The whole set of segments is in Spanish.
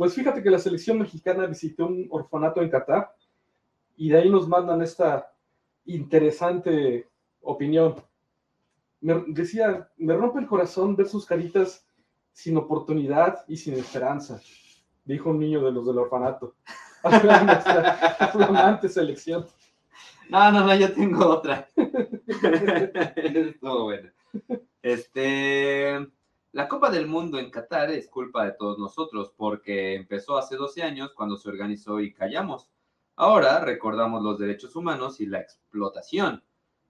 Pues fíjate que la selección mexicana visitó un orfanato en Qatar y de ahí nos mandan esta interesante opinión. Me decía, me rompe el corazón ver sus caritas sin oportunidad y sin esperanza, dijo un niño de los del orfanato. flamante selección. No, no, no, yo tengo otra. Todo bueno. Este, la Copa del Mundo en Qatar es culpa de todos nosotros porque empezó hace 12 años cuando se organizó y callamos. Ahora recordamos los derechos humanos y la explotación,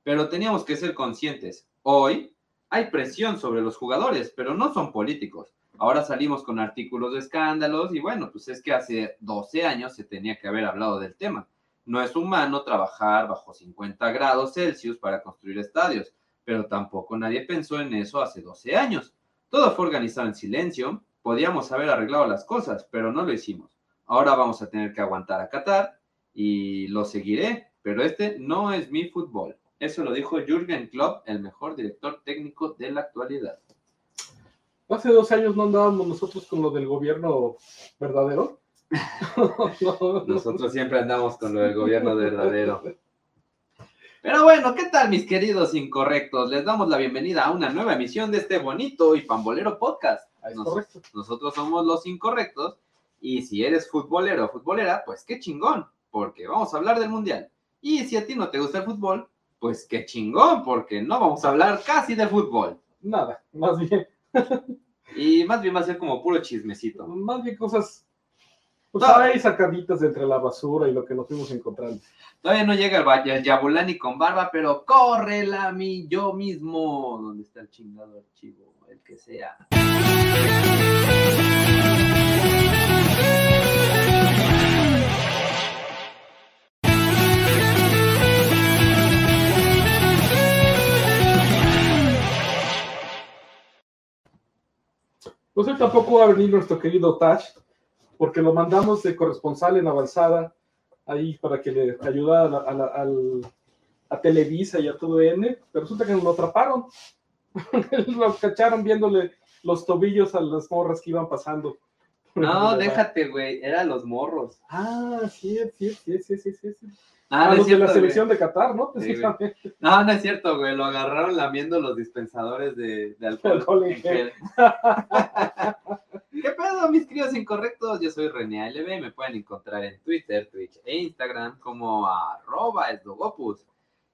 pero teníamos que ser conscientes. Hoy hay presión sobre los jugadores, pero no son políticos. Ahora salimos con artículos de escándalos y bueno, pues es que hace 12 años se tenía que haber hablado del tema. No es humano trabajar bajo 50 grados Celsius para construir estadios, pero tampoco nadie pensó en eso hace 12 años. Todo fue organizado en silencio, podíamos haber arreglado las cosas, pero no lo hicimos. Ahora vamos a tener que aguantar a Qatar y lo seguiré, pero este no es mi fútbol. Eso lo dijo Jürgen Klopp, el mejor director técnico de la actualidad. Hace dos años no andábamos nosotros con lo del gobierno verdadero. Nosotros siempre andamos con lo del gobierno verdadero. Pero bueno, ¿qué tal mis queridos incorrectos? Les damos la bienvenida a una nueva emisión de este bonito y pambolero podcast. nosotros somos los incorrectos y si eres futbolero o futbolera, pues qué chingón, porque vamos a hablar del mundial. Y si a ti no te gusta el fútbol, pues qué chingón, porque no vamos a hablar casi de fútbol. Nada, más bien. y más bien va a ser como puro chismecito. Más bien cosas pues hay sacaditas entre la basura y lo que nos fuimos encontrando. Todavía no llega el, el Yabulani con barba, pero córrela mí yo mismo. ¿Dónde está el chingado archivo? El que sea. Pues hoy tampoco va a venir nuestro querido Tash, porque lo mandamos de corresponsal en avanzada ahí para que le ayudara a, a, Televisa y a todo N, pero resulta que nos lo atraparon. lo cacharon viéndole los tobillos a las morras que iban pasando. No, déjate, güey, eran los morros. Ah, sí, sí, sí, sí, sí, sí. Ah, los de la selección de Qatar, ¿no? no, no es cierto, güey. Lo agarraron lamiendo los dispensadores de, de alcohol. ¿Qué pedo, mis queridos incorrectos? Yo soy René ALB. Me pueden encontrar en Twitter, Twitch e Instagram como arroba esdogopus.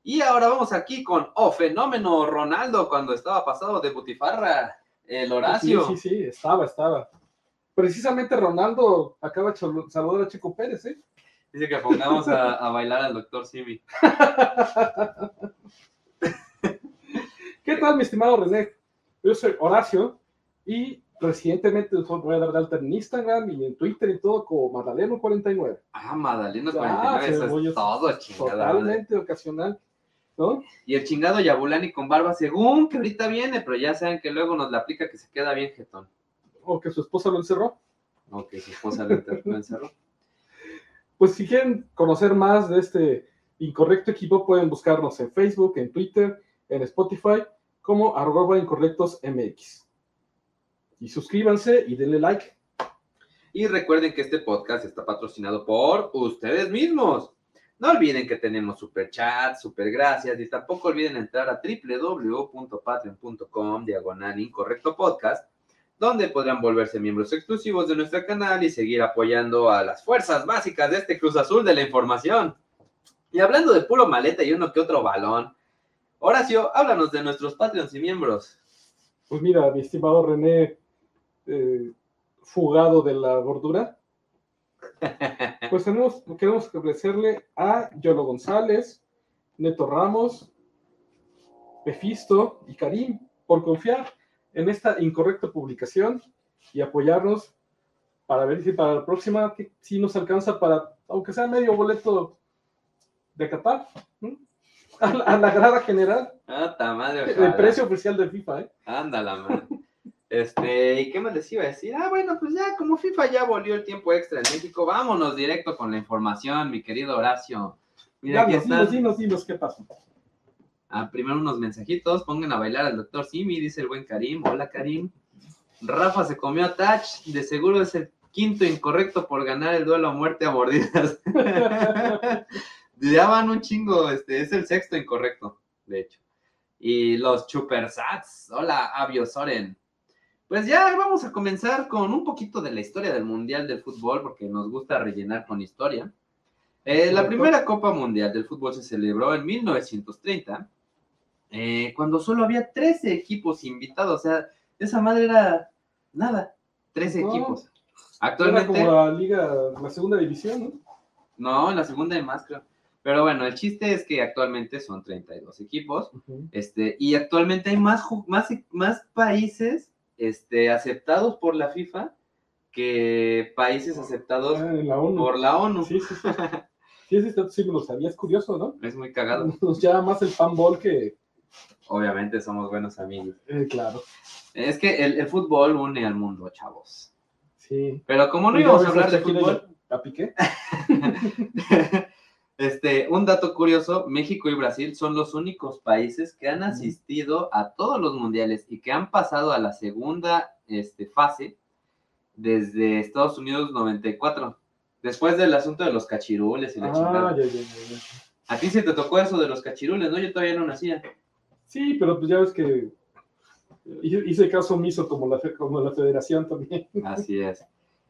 Y ahora vamos aquí con Oh Fenómeno Ronaldo cuando estaba pasado de Butifarra, el Horacio. Sí, sí, sí, estaba, estaba. Precisamente Ronaldo acaba de saludar a Chico Pérez, ¿eh? Dice que pongamos a, bailar al doctor Simi. ¿Qué tal, mi estimado René? Yo soy Horacio y recientemente voy a dar de alta en Instagram y en Twitter y todo como Madaleno49. Ah, Madaleno49, eso es todo chingado. Totalmente ocasional. ¿No? Y el chingado Yabulani con barba, según que ahorita viene, pero ya saben que luego nos la aplica que se queda bien jetón. O que su esposa lo encerró. O que su esposa lo encerró. Pues si quieren conocer más de este incorrecto equipo, pueden buscarnos en Facebook, en Twitter, en Spotify, como arroba incorrectos MX. Y suscríbanse y denle like. Y recuerden que este podcast está patrocinado por ustedes mismos. No olviden que tenemos super chat, super gracias y tampoco olviden entrar a www.patreon.com diagonal incorrecto podcast donde podrán volverse miembros exclusivos de nuestro canal y seguir apoyando a las fuerzas básicas de este Cruz Azul de la información. Y hablando de puro maleta y uno que otro balón, Horacio, háblanos de nuestros Patreons y miembros. Pues mira, mi estimado René, eh, fugado de la gordura, pues tenemos, queremos agradecerle a Yolo González, Neto Ramos, Pefisto y Karim por confiar en esta incorrecta publicación y apoyarnos para ver si para la próxima si nos alcanza para, aunque sea medio boleto de Qatar, a, la, grada general. Ah, madre. El precio oficial de FIFA, ¿eh? Ándala. Este, ¿y qué más les iba a decir? Ah, bueno, pues ya, como FIFA ya volvió el tiempo extra en México, vámonos directo con la información, mi querido Horacio. Mira, ya, dinos, dinos, dinos, ¿qué pasa? Ah, primero unos mensajitos, pongan a bailar al doctor Simi, dice el buen Karim. Hola Karim. Rafa se comió a Touch, de seguro es el Quinto incorrecto por ganar el duelo a muerte a mordidas. ya van un chingo, este, es el sexto incorrecto, de hecho. Y los Chupersats, hola, Avio Soren. Pues ya vamos a comenzar con un poquito de la historia del Mundial del Fútbol, porque nos gusta rellenar con historia. Eh, la primera Copa Mundial del Fútbol se celebró en 1930, eh, cuando solo había 13 equipos invitados, o sea, esa madre era nada, 13 No. equipos. Era Actualmente, como la liga, la segunda división, ¿no? no, en la segunda de más, creo. Pero bueno, el chiste es que actualmente son 32 equipos. Este, y actualmente hay más, más, más países este, aceptados por la FIFA que países aceptados Ah, la ONU. por la ONU. Sí, sí, sí. Sí, ese sí me lo sabía, es curioso, ¿no? Es muy cagado. Nos llama más el fanball que... Obviamente somos buenos amigos. eh, claro, Es que el, el fútbol une al mundo, chavos. sí. Pero como no íbamos a hablar de fútbol, y ¿A Piqué? este, un dato curioso, México y Brasil son los únicos países que han asistido a todos los mundiales y que han pasado a la segunda este, fase desde Estados Unidos 94. Después del asunto de los cachirules y la Ah, chingada. ya, ya, ya. A ti se te tocó eso de los cachirules, ¿no? Yo todavía no nacía. Sí, pero pues ya ves que hice caso omiso como la, como la federación también. Así es.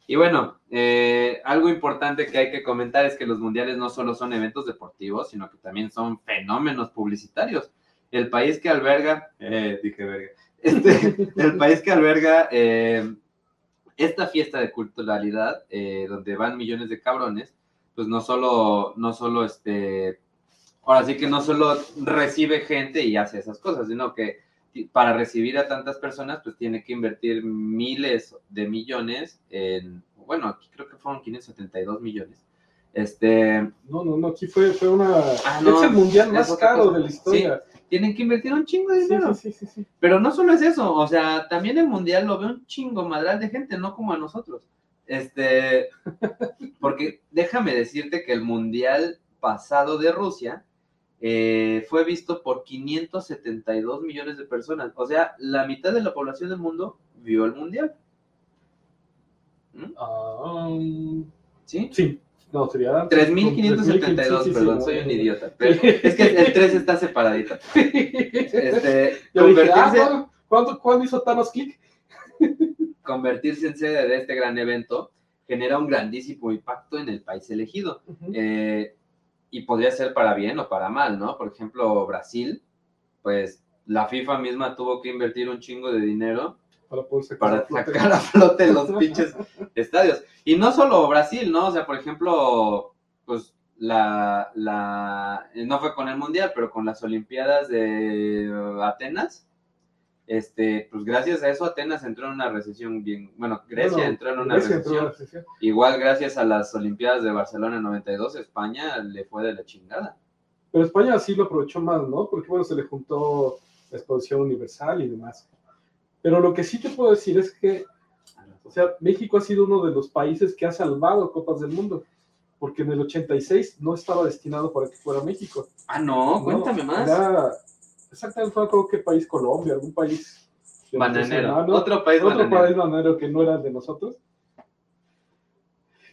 Y bueno, eh, algo importante que hay que comentar es que los mundiales no solo son eventos deportivos, sino que también son fenómenos publicitarios. El país que alberga, eh, dije verga, este, el país que alberga eh, esta fiesta de culturalidad, eh, donde van millones de cabrones, pues no solo, no solo este, ahora sí que no solo recibe gente y hace esas cosas, sino que para recibir a tantas personas, pues tiene que invertir miles de millones en, bueno, aquí creo que fueron 572 millones. Este, No, no, no, aquí fue, fue una... Ah, no, es el mundial más caro de la historia. tienen que invertir un chingo de dinero. sí, sí, sí, sí. Pero no solo es eso, o sea, también el mundial lo ve un chingo madral de gente, no como a nosotros. Este, porque déjame decirte que el mundial pasado de Rusia eh, fue visto por 572 millones de personas. O sea, la mitad de la población del mundo vio el mundial. ¿Mm? Ah, um, ¿Sí? sí, no, sería... 3.572, sí, sí, perdón, soy un idiota. Pero es que el 3 está separadito. Este, dije, ah, convertirse, ¿cuándo, hizo Thanos click? convertirse en sede de este gran evento genera un grandísimo impacto en el país elegido. Eh, y podría ser para bien o para mal, ¿no? Por ejemplo, Brasil, pues la FIFA misma tuvo que invertir un chingo de dinero para sacar para a flote. sacar a flote los pinches estadios. Y no solo Brasil, ¿no? O sea, por ejemplo, pues la, la, no fue con el Mundial, pero con las Olimpiadas de Atenas, este, pues gracias a eso Atenas entró en una recesión bien, bueno, Grecia Bueno, entró en una Grecia recesión. Igual gracias a las Olimpiadas de Barcelona en 92, España le fue de la chingada. Pero España sí lo aprovechó más, ¿no? Porque bueno, se le juntó la exposición universal y demás. Pero lo que sí te puedo decir es que, o sea, México ha sido uno de los países que ha salvado Copas del Mundo, porque en el 86 no estaba destinado para que fuera México. Ah, no, No, cuéntame más. Era, exactamente, fue creo que país Colombia, algún país. Bananero, otro país otro bananero. país bananero que no era de nosotros,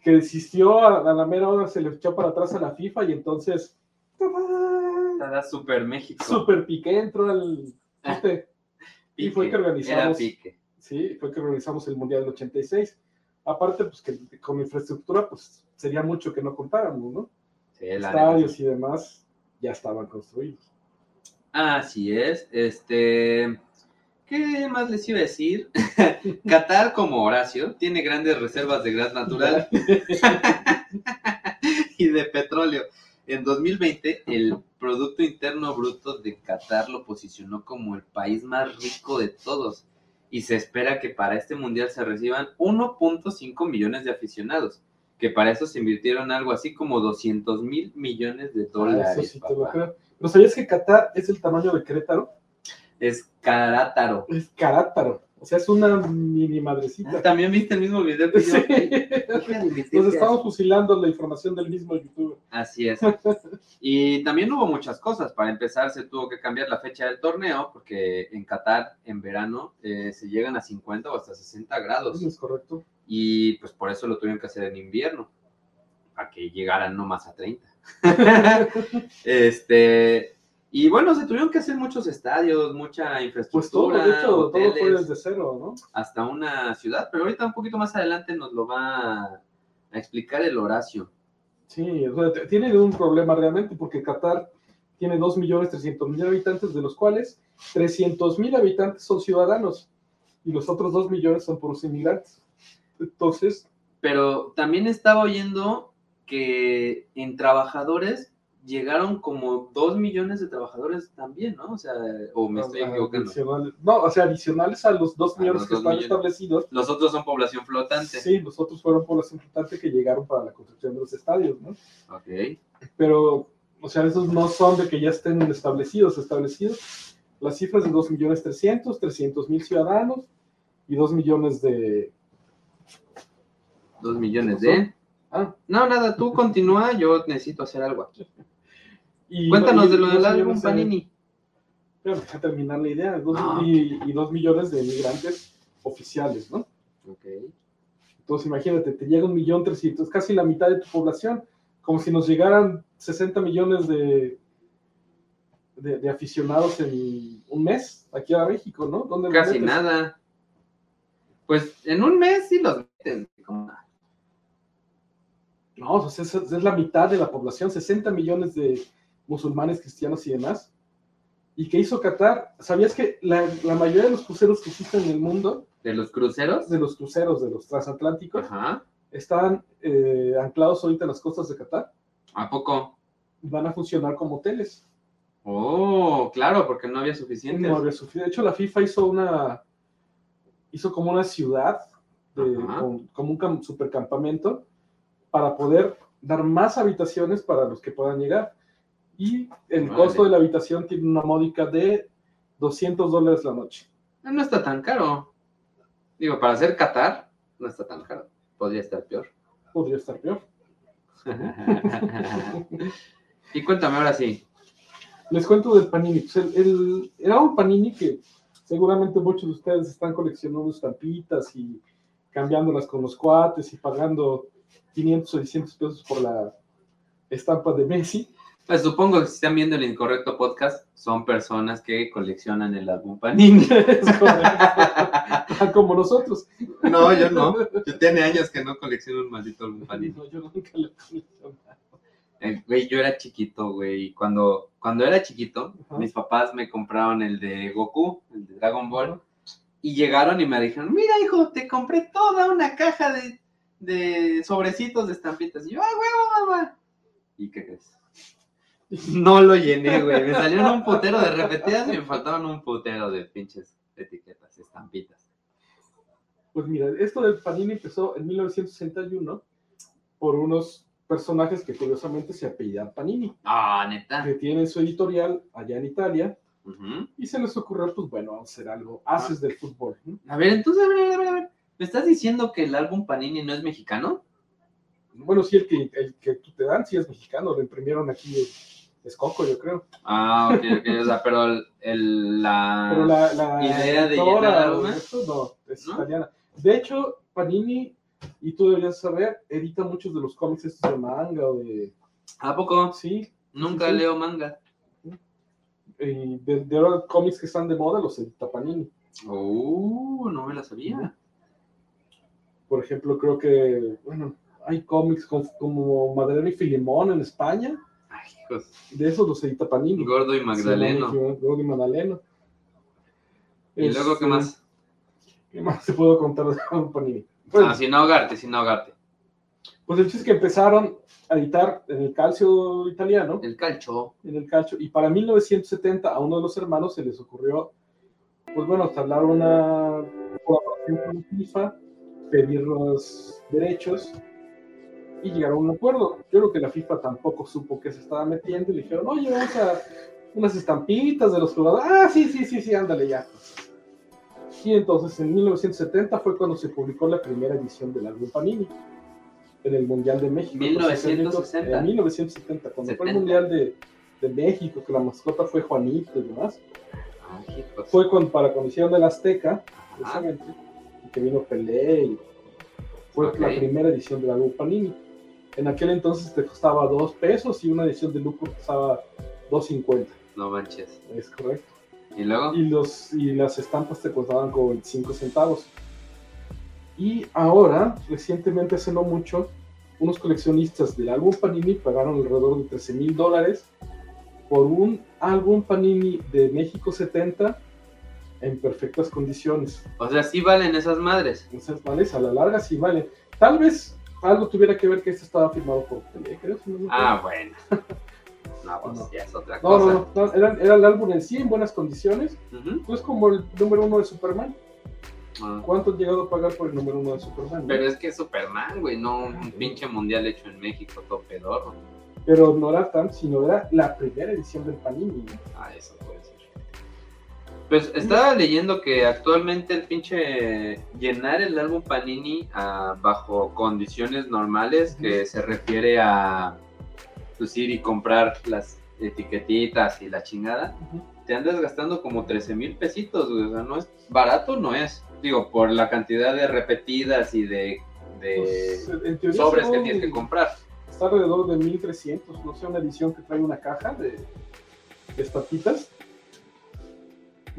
que desistió a, a la mera hora, se le echó para atrás a la FIFA y entonces... Super México. Super Piqué entró al... este, y fue que organizamos- Era pique. sí, fue que organizamos el Mundial del 86. Aparte, pues que con infraestructura, pues sería mucho que no contáramos, ¿no? Sí. Estadios y demás ya estaban construidos. Así es. Este. ¿Qué más les iba a decir? Qatar, como Horacio, tiene grandes reservas de gas natural y de petróleo. En 2020, el Producto Interno Bruto de Qatar lo posicionó como el país más rico de todos. Y se espera que para este mundial se reciban 1.5 millones de aficionados. Que para eso se invirtieron algo así como 200 mil millones de Ah, dólares. eso sí te lo creo. ¿Pero sabías que Qatar es el tamaño de Querétaro? Es Carátaro. Es Carátaro. O sea, es una mini madrecita. También viste el mismo video que yo. Sí. Nos estamos fusilando la información del mismo youtuber. Así es. Y también hubo muchas cosas. Para empezar, se tuvo que cambiar la fecha del torneo porque en Qatar, en verano, eh, se llegan a 50 o hasta 60 grados. Eso es correcto. Y pues por eso lo tuvieron que hacer en invierno, para que llegaran no más a 30. este, y bueno, se tuvieron que hacer muchos estadios, mucha Pues todo, infraestructura, de hecho, todo fue hoteles, desde cero, ¿no? hasta una ciudad, pero ahorita un poquito más adelante nos lo va a explicar el Horacio. Sí, o sea, un problema realmente porque Qatar tiene 2.300.000 habitantes, de los cuales 300.000 habitantes son ciudadanos y los otros 2 millones son puros inmigrantes. Entonces, Pero también estaba oyendo que en trabajadores llegaron como 2 millones de trabajadores también, ¿no? O sea, o me estoy equivocando. no, o sea, adicionales a los 2 A millones los que están millones. establecidos, Los otros son población flotante. sí, los otros fueron población flotante que llegaron para la construcción de los estadios, ¿no? Ok. pero, o sea, esos no son de que ya estén establecidos, establecidos. Las cifras de 2 millones 300, 300 mil ciudadanos y 2 millones de... 2 millones de... Ah, No, nada, tú continúa, yo necesito hacer algo aquí. y, Cuéntanos y- de lo del dos álbum Panini. Pero deja terminar la idea. dos- Ah, y, y 2 millones de migrantes oficiales, ¿no? Ok. Entonces imagínate, te llega un millón trescientos, casi la mitad de tu población, como si nos llegaran 60 millones de, de, de aficionados en un mes aquí a México, ¿no? ¿Dónde Casi nada. Pues en un mes sí los meten. como- No, o sea, es, es la mitad de la población, 60 millones de musulmanes, cristianos y demás. ¿Y qué hizo Qatar? ¿Sabías que la, la mayoría de los cruceros que existen en el mundo, ¿De los cruceros? de los cruceros, de los transatlánticos, Ajá. están eh, anclados ahorita en las costas de Qatar? ¿A poco? Van a funcionar como hoteles. Oh, claro, porque no había suficientes. No había. De hecho, la FIFA hizo una, hizo como una ciudad, de- con- como un cam- supercampamento, para poder dar más habitaciones para los que puedan llegar. Y el costo de la habitación tiene una módica de 200 dólares la noche. No está tan caro. Digo, para hacer Qatar, no está tan caro. Podría estar peor. Podría estar peor. y cuéntame ahora sí. Les cuento del Panini. Pues el- el- era un Panini que seguramente muchos de ustedes están coleccionando estampitas y cambiándolas con los cuates y pagando 500 o 600 pesos por la estampa de Messi. Pues supongo que si están viendo el incorrecto podcast, son personas que coleccionan el álbum Panini. Es correcto. Tan como nosotros. no, yo no. Yo tiene años que no colecciono un maldito álbum Panini. No, yo nunca lo he coleccionado. Eh, Güey, yo era chiquito, güey. y Cuando, cuando era chiquito, Ajá. mis papás me compraron el de Goku, el de Dragon Ball. Y llegaron y me dijeron, mira, hijo, te compré toda una caja de, de sobrecitos de estampitas. Y yo, ¡ay, huevo, mamá! ¿Y qué crees? No lo llené, güey. Me salieron un putero de repetidas y me faltaron un putero de pinches etiquetas, estampitas. Pues mira, esto del Panini empezó en 1961 por unos personajes que curiosamente se apellidan Panini, Ah, neta. que tienen su editorial allá en Italia y se les ocurrió, pues bueno, hacer algo, haces del fútbol. A ver, entonces, a ver, a ver, a ver. ¿Me estás diciendo que el álbum Panini no es mexicano? Bueno, sí, el que, el que tú te dan, sí es mexicano, lo imprimieron aquí en Escoco, yo creo. Ah, ok, ok. O sea, pero el, el- la... Pero la, la idea de llenar más. esto, no, es ¿No? italiana. De hecho, Panini, y tú deberías saber, edita muchos de los cómics estos de manga o de... ¿A poco? Sí, Nunca Sí, sí. leo manga. y de, de ahora cómics que están de moda los edita Panini. Oh, no me la sabía. Por ejemplo, creo que, bueno, hay cómics como Madalena y Filimón en España, Ay, de esos los edita Panini. Gordo y Magdaleno. Sí, Gordo y Magdaleno. ¿Y luego qué Este, más? ¿Qué más te puedo contar de Panini? Bueno, Ah, sin ahogarte, sin ahogarte. pues el chiste es que empezaron a editar en el calcio italiano, El calcho. en el calcio, y para 1970 a uno de los hermanos se les ocurrió, pues bueno, hablar una colaboración con FIFA, pedir los derechos y llegaron a un acuerdo. Yo creo que la FIFA tampoco supo que se estaba metiendo y le dijeron, oye, vamos a unas estampitas de los jugadores. Ah, sí, sí, sí, sí, ándale ya. Y entonces en 1970 fue cuando se publicó la primera edición del álbum Panini en el Mundial de México. 1960. En 1970, cuando fue el 70. Mundial de, de México, que la mascota fue Juanito y demás. Ay, hijos. Fue cuando, para cuando hicieron el Azteca, Ajá. precisamente, y que vino Pelé y Fue Ok. la primera edición del álbum Panini. En aquel entonces te costaba 2 pesos y una edición de lujo costaba 2.50. No manches. Es correcto. ¿Y luego? Y, los, y las estampas te costaban como 25 centavos. Y ahora, recientemente, hace no mucho, unos coleccionistas del álbum Panini pagaron alrededor de 13 mil dólares por un álbum Panini de México 70 en perfectas condiciones. O sea, sí valen esas madres. Entonces, vale, a la larga sí vale. Tal vez algo tuviera que ver que este estaba firmado por Pelé, creo. si no Ah, bueno. No, pues No. ya es otra no, cosa. no, no, no, era, era el álbum en sí en buenas condiciones. Ujú. Pues como el número uno de Superman. Ah. ¿Cuánto han llegado a pagar por el número uno de Superman? Pero es que Superman, güey, no un pinche mundial hecho en México, todo pedorro. Pero no era tan, sino era la primera edición del Panini. Ah, eso ser. Pues estaba leyendo que actualmente el pinche llenar el álbum Panini ah, bajo condiciones normales, que se refiere a pues ir y comprar las etiquetitas y la chingada, te andas gastando como 13 mil pesitos, güey. O sea, no es barato, no es. Digo, por la cantidad de repetidas y de, de Pues, sobres que tienes que comprar. Está alrededor de 1300, no sé, una edición que trae una caja de, de estampitas.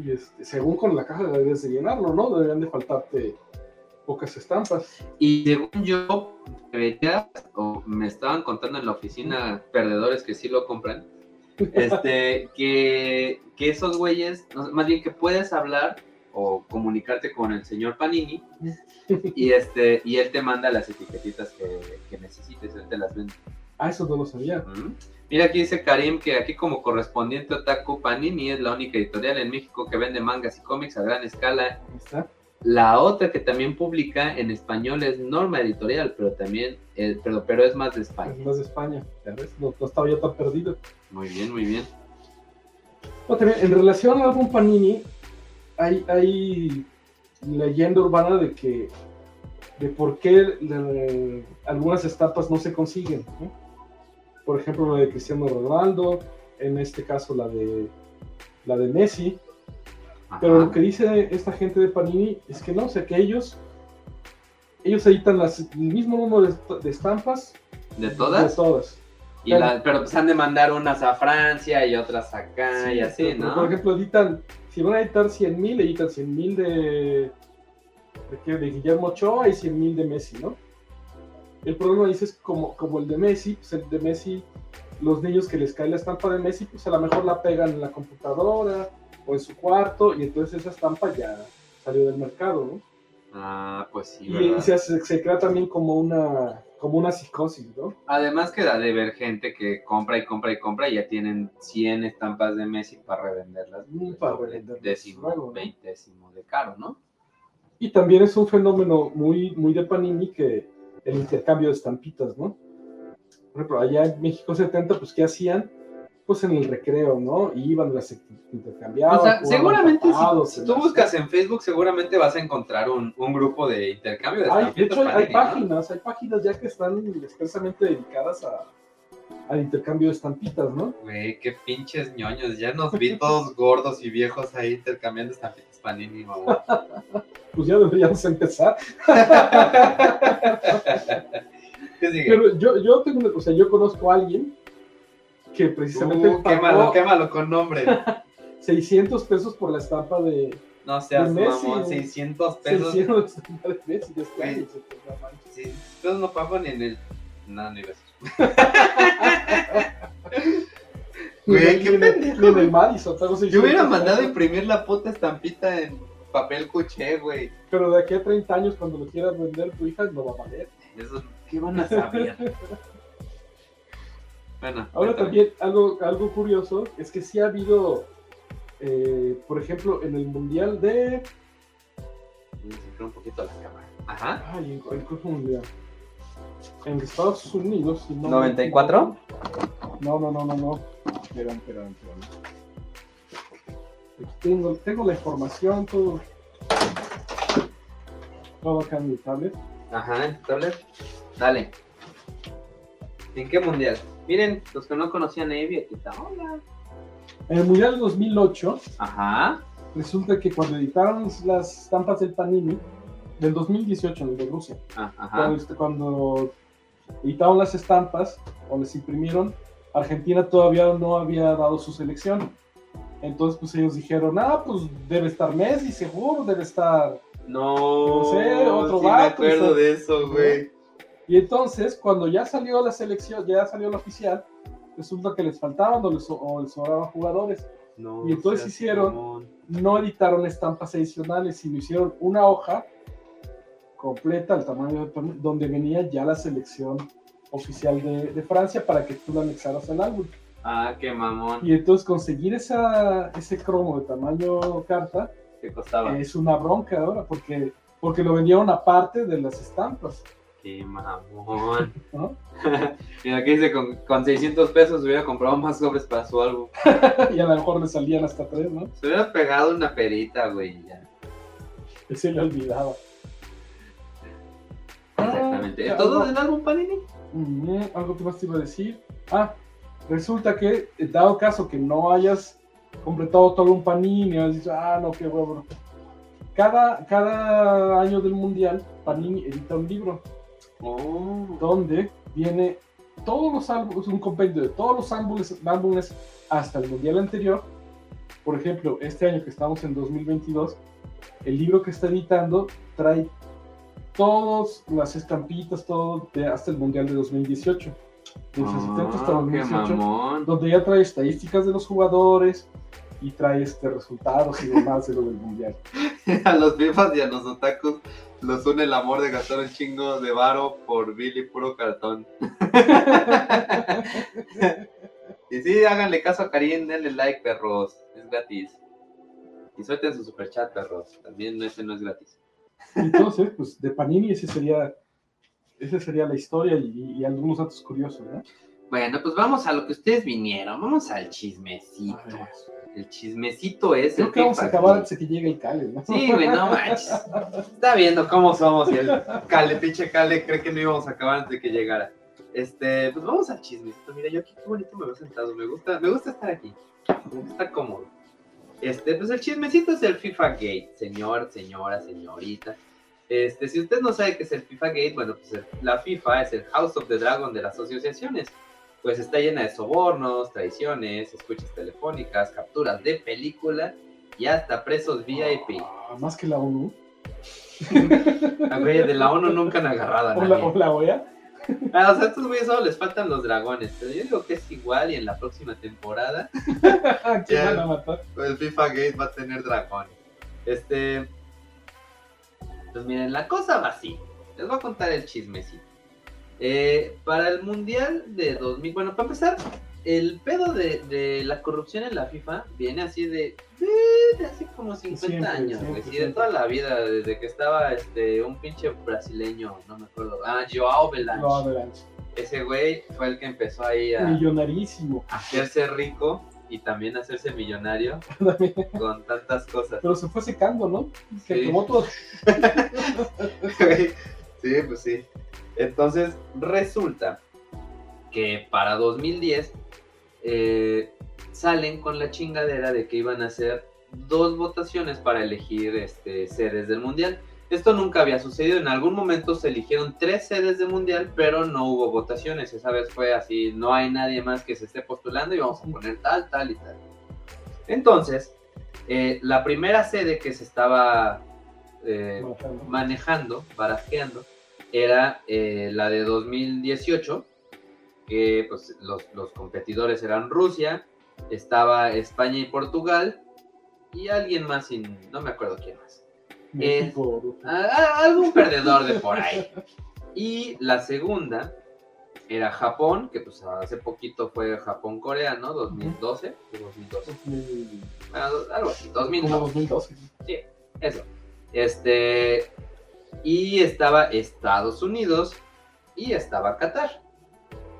Y este, según con la caja debes de llenarlo, ¿no? Deberían de faltarte pocas estampas. Y según yo, o me estaban contando en la oficina perdedores que sí lo compran, este, que, que esos güeyes, más bien que puedes hablar o comunicarte con el señor Panini y este y él te manda las etiquetitas que, que necesites, él te las vende. Ah, eso no lo sabía. Ujú. Mira, aquí dice Karim que aquí como correspondiente Otaku Panini es la única editorial en México que vende mangas y cómics a gran escala está. la otra que también publica en español es Norma Editorial, pero también, eh, pero, pero es más de España. Es más de España. ¿ya ves? No, no estaba yo tan perdido. Muy bien, muy bien. No, también, en relación al álbum Panini, hay, hay leyenda urbana de que de por qué eh, algunas estampas no se consiguen. ¿no? Por ejemplo, la de Cristiano Ronaldo, en este caso la de la de Messi. Pero lo que dice esta gente de Panini es que no, o sea que ellos ellos editan las, el mismo número de, est- de estampas ¿De de todas? todas. Y la- pero pues han de mandar unas a Francia y otras acá y Sí, así, pero, ¿no? Por ejemplo, editan, si van a editar 100 mil, editan 100 mil de, de, de Guillermo Ochoa y 100 mil de Messi, ¿no? El problema dice es como, como el de Messi, pues el de Messi, los niños que les cae la estampa de Messi, pues a lo mejor la pegan en la computadora o en su cuarto y entonces esa estampa ya salió del mercado, ¿no? Ah, pues sí, Y, se, crea también como una, como una psicosis, ¿no? Además queda de ver gente que compra y compra y compra y ya tienen 100 estampas de Messi para revenderlas. Mm, para revenderlas Décimo, luego, ¿no? veintésimo de caro, ¿no? Y también es un fenómeno muy, muy de Panini que el intercambio de estampitas, ¿no? Por ejemplo, allá en México 70, pues, ¿qué hacían? Pues en el recreo, ¿no? Iban, las intercambiaban. O sea, seguramente tapados, si, tú buscas en Facebook, seguramente vas a encontrar un, un grupo de intercambio de Hay, de estampitas hecho, hay, páginas, hay páginas ya que están expresamente dedicadas a, al intercambio de estampitas, ¿no? Güey, qué pinches ñoños. Ya nos vi todos gordos y viejos ahí intercambiando estampitas Panini, mamá. Pues ya deberíamos empezar. ¿Qué sigue? Pero yo, yo tengo, o sea, yo conozco a alguien que precisamente Uh, pagó quémalo, quémalo con nombre. 600 pesos por la estampa de, No seas De Messi, mamón, güey. 600 pesos. 600 estampa de Messi se te da mancha. Sí, pesos no pago ni en el. No, ni besos. Güey, qué pendejo, ni en güey. el Madison, Yo 600 hubiera mandado imprimir la puta estampita en papel cuché, güey. Pero de aquí a 30 años, cuando lo quieras vender, tu hija no va a valer. Eso, ¿Qué van a saber? Bueno, Ahora también, algo, algo curioso es que sí ha habido, eh, por ejemplo, en el Mundial de... Acercar un poquito la cámara. Ajá. Ay, en el Mundial. En Estados Unidos. si no me ¿94? equivoco. No, no, no, no, no. Esperan, esperan, esperan. Aquí tengo, tengo la información, todo. Todo acá en mi tablet. Ajá, en tu tablet. Dale. ¿En qué mundial? Miren, los que no conocían a Evi, aquí está. Hola. En el Mundial de 2008, Ajá. resulta que cuando editaron las estampas del Panini, del 2018, el de Rusia. Ah, ajá. Cuando, cuando editaron las estampas o les imprimieron, Argentina todavía no había dado su selección. Entonces, pues ellos dijeron, ah, pues debe estar Messi, seguro, debe estar. No, No sé, otro sí me acuerdo de eso, güey. Y entonces, cuando ya salió la selección, ya salió la oficial, resulta que les faltaban o les, o les sobraban jugadores. No Y entonces hicieron-. No editaron estampas adicionales, sino hicieron una hoja completa, al tamaño de, donde venía ya la selección oficial de, de Francia para que tú la anexaras al álbum. Ah, qué mamón. Y entonces conseguir esa, ese cromo de tamaño carta ¿Qué costaba? es una bronca ahora, porque, porque lo vendieron aparte de las estampas. Qué mamón. ¿no? Mira, aquí dice, con, con 600 pesos hubiera comprado más sobres para su álbum. y a lo mejor le salían hasta tres, ¿no? Se hubiera pegado una perita, güey, ya. Se le olvidaba. Exactamente. Ah, ¿Todo del álbum Panini? Algo que más te iba a decir. Ah, resulta que, dado caso que no hayas completado todo un panini, has dicho, ah, no, qué huevo. Cada, cada año del mundial, Panini edita un libro Oh. donde viene todos los álbumes, un compendio de todos los álbumes, álbumes hasta el mundial anterior. Por ejemplo, este año que estamos en 2022, el libro que está editando trae todas las estampitas, todo de- hasta el mundial de 2018. Desde el 70 hasta Ah, qué 2018, mamón. donde ya trae estadísticas de los jugadores y trae este resultados y demás de lo del mundial. A los fifas y a los otakus los une el amor de gastar un chingo de varo por Billy puro cartón. y sí, háganle caso a Karim, denle like, perros. Es gratis. Y suelten su superchat, perros. También ese no es gratis. Entonces, pues de Panini ese sería, esa sería la historia y, y algunos datos curiosos, ¿no? Bueno, pues vamos a lo que ustedes vinieron. Vamos al chismecito. El chismecito es Creo el que vamos a acabar antes de que llegue el Cale, ¿no? Sí, güey, no manches. Está viendo cómo somos y el Cale, pinche Cale, cree que no íbamos a acabar antes de que llegara. Este, pues vamos al chismecito. Mira, yo aquí qué bonito me veo sentado. Me gusta, me gusta estar aquí. Me gusta cómodo. Este, pues el chismecito es el FIFA Gate, señor, señora, señorita. Este, si usted no sabe qué es el FIFA Gate, bueno, pues el- la FIFA es el House of the Dragon de las asociaciones. Pues está llena de sobornos, traiciones, escuchas telefónicas, capturas de película y hasta presos VIP. Ah, más que la ONU. Ah, güey, de la ONU nunca han agarrado a O la, o la OEA. Ah, a estos güeyes solo les faltan los dragones, pero yo digo que es igual y en la próxima temporada ¿Qué Ya. van a matar? el FIFA Gate va a tener dragones. Este. Pues miren, la cosa va así. Les voy a contar el chismecito. Eh, para el Mundial de 2000, bueno, para empezar, el pedo de, de la corrupción en la FIFA viene así de, de, de hace como 50 Siempre, años, siempre, de toda la vida, desde que estaba este un pinche brasileño, no me acuerdo. Ah, Joao Avalanche. Ese güey fue el que empezó ahí a Millonarísimo. hacerse rico y también hacerse millonario con tantas cosas. Pero se fue secando, ¿no? Se Sí. quemó todo. sí, pues sí. Entonces, resulta que para 2010 eh, salen con la chingadera de que iban a hacer dos votaciones para elegir este, sedes del mundial. Esto nunca había sucedido. En algún momento se eligieron tres sedes del mundial, pero no hubo votaciones. Esa vez fue así: no hay nadie más que se esté postulando y vamos a poner tal, tal y tal. Entonces, eh, la primera sede que se estaba eh, manejando, barajeando, era eh, la de 2018, que pues los, los competidores eran Rusia, estaba España y Portugal, y alguien más, sin, no me acuerdo quién más. México, Rusia. A- a- algún perdedor de por ahí. Y la segunda era Japón, que pues hace poquito fue Japón-Corea, ¿no? 2012 o 2012. 2000, Ah, algo así, 2012. como 2012. Eso. Este. Y estaba Estados Unidos y estaba Qatar.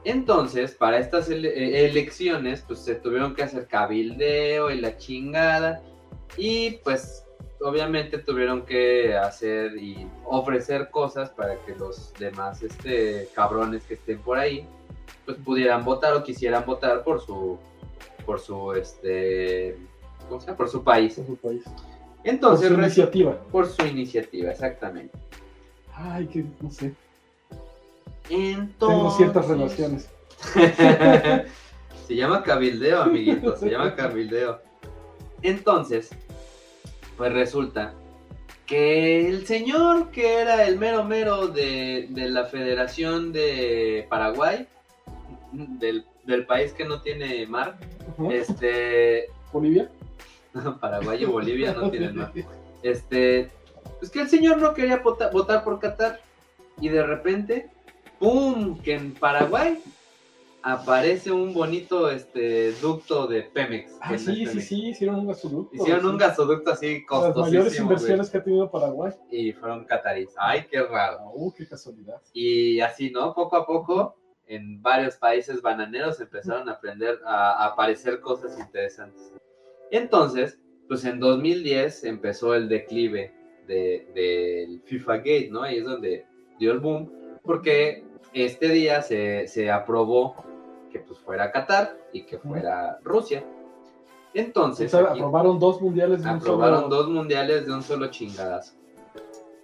Entonces, para estas ele- eh, elecciones, pues se tuvieron que hacer cabildeo y la chingada. Y pues, obviamente tuvieron que hacer y ofrecer cosas para que los demás este, cabrones que estén por ahí, pues pudieran votar o quisieran votar por su, por su, este, ¿cómo se llama? Por su país. En su país. Por Entonces, su resu- iniciativa. por su iniciativa, exactamente. Ay, que no sé. Entonces... Tengo ciertas relaciones. se llama cabildeo, amiguito, se llama cabildeo. Entonces, pues resulta que el señor que era el mero mero de, de la Federación de Paraguay, del, del país que no tiene mar, este, Bolivia. Paraguay y Bolivia no tienen mar. Este, pues que el señor no quería vota- votar por Qatar y de repente, ¡pum! que en Paraguay aparece un bonito este ducto de Pemex. Ah, sí, es sí, Pemex. sí, hicieron un gasoducto. Hicieron un sí. gasoducto así Las mayores costosísimo, inversiones que ha tenido Paraguay. y fueron catarís. Ay, qué raro. Uh, qué casualidad. Y así, ¿no? Poco a poco, en varios países bananeros empezaron a aprender a, a aparecer cosas interesantes. Entonces, pues en 2010 empezó el declive de- del FIFA Gate, ¿no? Ahí es donde dio el boom, porque este día se, se aprobó que pues fuera Qatar y que fuera Rusia. Entonces, O sea, aquí- aprobaron dos mundiales de un aprobaron solo... dos mundiales de un solo chingadazo.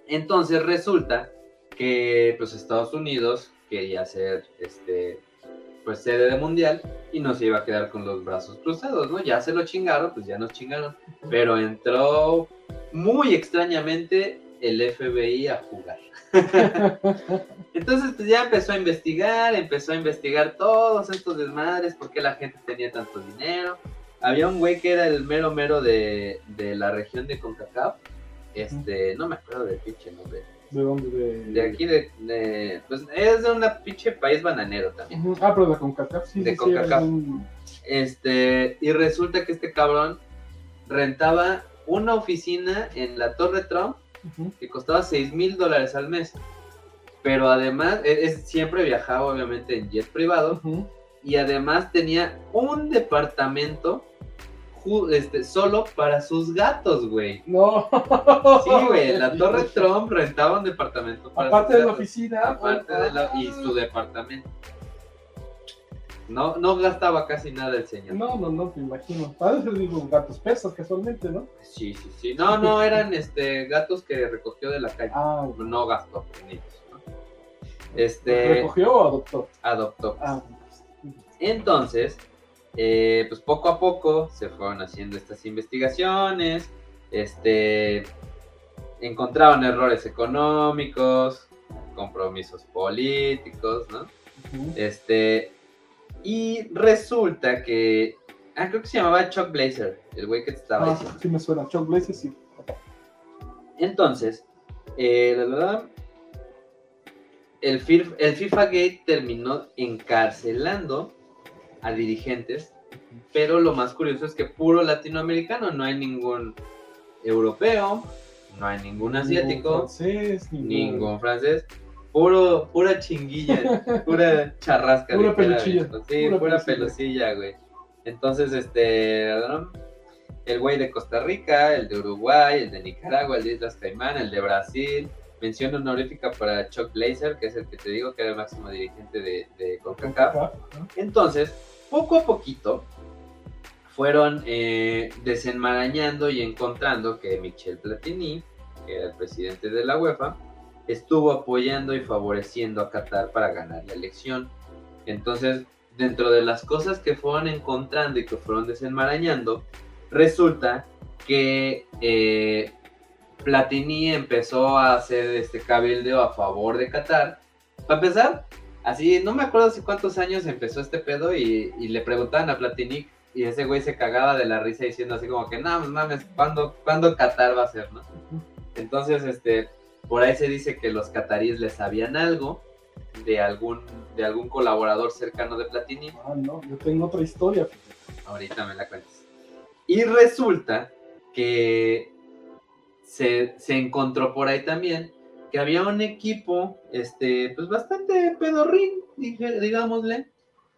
Entonces resulta que pues Estados Unidos quería ser este pues sede de mundial y no se iba a quedar con los brazos cruzados, ¿no? Ya se lo chingaron, pues ya nos chingaron, pero entró muy extrañamente el FBI a jugar. Entonces pues ya empezó a investigar, empezó a investigar todos estos desmadres, por qué la gente tenía tanto dinero. Había un güey que era el mero mero de, de la región de CONCACAF. Este, no me acuerdo del pinche nombre. ¿De dónde? De, De aquí de, de- pues es de un pinche país bananero también. Ah, pero de CONCACAF, sí. De sí, CONCACAF. un- Este, y resulta que este cabrón rentaba una oficina en la Torre Trump Que costaba 6 mil dólares al mes. Pero además, e- es, siempre viajaba obviamente en jet privado y además tenía un departamento este, solo para sus gatos, güey. No. Sí, güey, la Torre Trump rentaba un departamento para Aparte sus de la oficina. Aparte de la, y su departamento. No, no gastaba casi nada el señor. No, no, no, te imagino. Padre digo gatos persas casualmente, ¿no? Sí, sí, sí. No, no, eran este gatos que recogió de la calle. Ah, No gastó en ellos. ¿no? Este ¿recogió o adoptó? adoptó. Ah, Entonces, eh, pues poco a poco se fueron haciendo estas investigaciones, este, encontraron errores económicos, compromisos políticos, ¿no? Este, y resulta que, ah, creo que se llamaba Chuck Blazer, el güey que te estaba Ah, diciendo. sí me suena. Chuck Blazer, sí. Entonces, eh, la el, FIF- el FIFA Gate terminó encarcelando a dirigentes, pero lo más curioso es que puro latinoamericano, no hay ningún europeo, no hay ningún asiático, Ningún francés, ningún... ningún francés, puro, pura chinguilla, pura charrasca. Pura peluchilla. Sí, pura pura, pelucilla. güey. Entonces, este, ¿no? el güey de Costa Rica, el de Uruguay, el de Nicaragua, el de Islas Caimán, el de Brasil. Mención honorífica para Chuck Blazer, que es el que te digo que era el máximo dirigente de, de CONCACAF. Entonces, poco a poquito, fueron eh, desenmarañando y encontrando que Michel Platini, que era el presidente de la UEFA, estuvo apoyando y favoreciendo a Qatar para ganar la elección. Entonces, dentro de las cosas que fueron encontrando y que fueron desenmarañando, resulta que eh, Platini empezó a hacer este cabildeo a favor de Qatar. Para empezar, así, no me acuerdo hace cuántos años empezó este pedo y, le preguntaban a Platini y ese güey se cagaba de la risa diciendo así como que, no, mames, ¿cuándo, ¿cuándo Qatar va a ser, no? Entonces, este, por ahí se dice que los cataríes le sabían algo de algún, de algún colaborador cercano de Platini. Ah, no, yo tengo otra historia. Ahorita me la cuentas. Y resulta que se, se encontró por ahí también que había un equipo, este, pues bastante pedorrín, digámosle,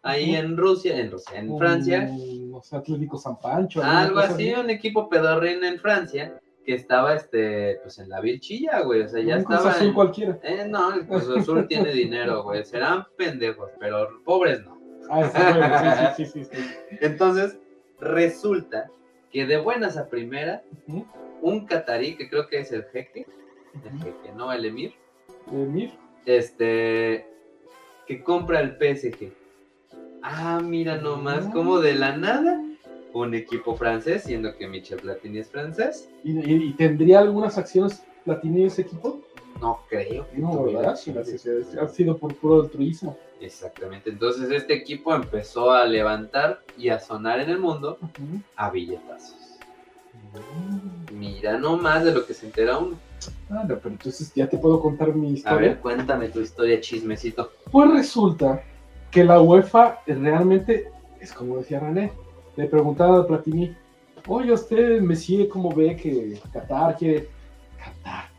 ahí en Rusia, en Rusia, en Francia, Un, no sé, Atlético San Pancho. algo cosa así, un equipo pedorrín en Francia, que estaba, este, pues en la Vilchilla, güey, o sea, ya Un estaba Azul en- cualquiera. Eh, no, el Cruz Azul tiene dinero, güey, serán pendejos, pero pobres no. Ah, sí, sí, sí, sí, sí. Entonces, resulta que de buenas a primera, un catarí, que creo que es el jeque, el jeque, no el emir, Emir. este, que compra el PSG. Ah, mira nomás, como de la nada, un equipo francés, siendo que Michel Platini es francés. ¿Y, y- y tendría algunas acciones Platini en ese equipo? No creo que No, ¿verdad? Ha sido por puro altruismo. Exactamente, entonces este equipo empezó a levantar y a sonar en el mundo a billetazos. Mira nomás de lo que se entera uno. Ah, no, pero entonces ya te puedo contar mi A historia. ver, cuéntame tu historia, chismecito. Pues resulta que la UEFA realmente es como decía René. Le preguntaba a Platini, oye, usted me sigue cómo ve que Qatar quiere. Qatar.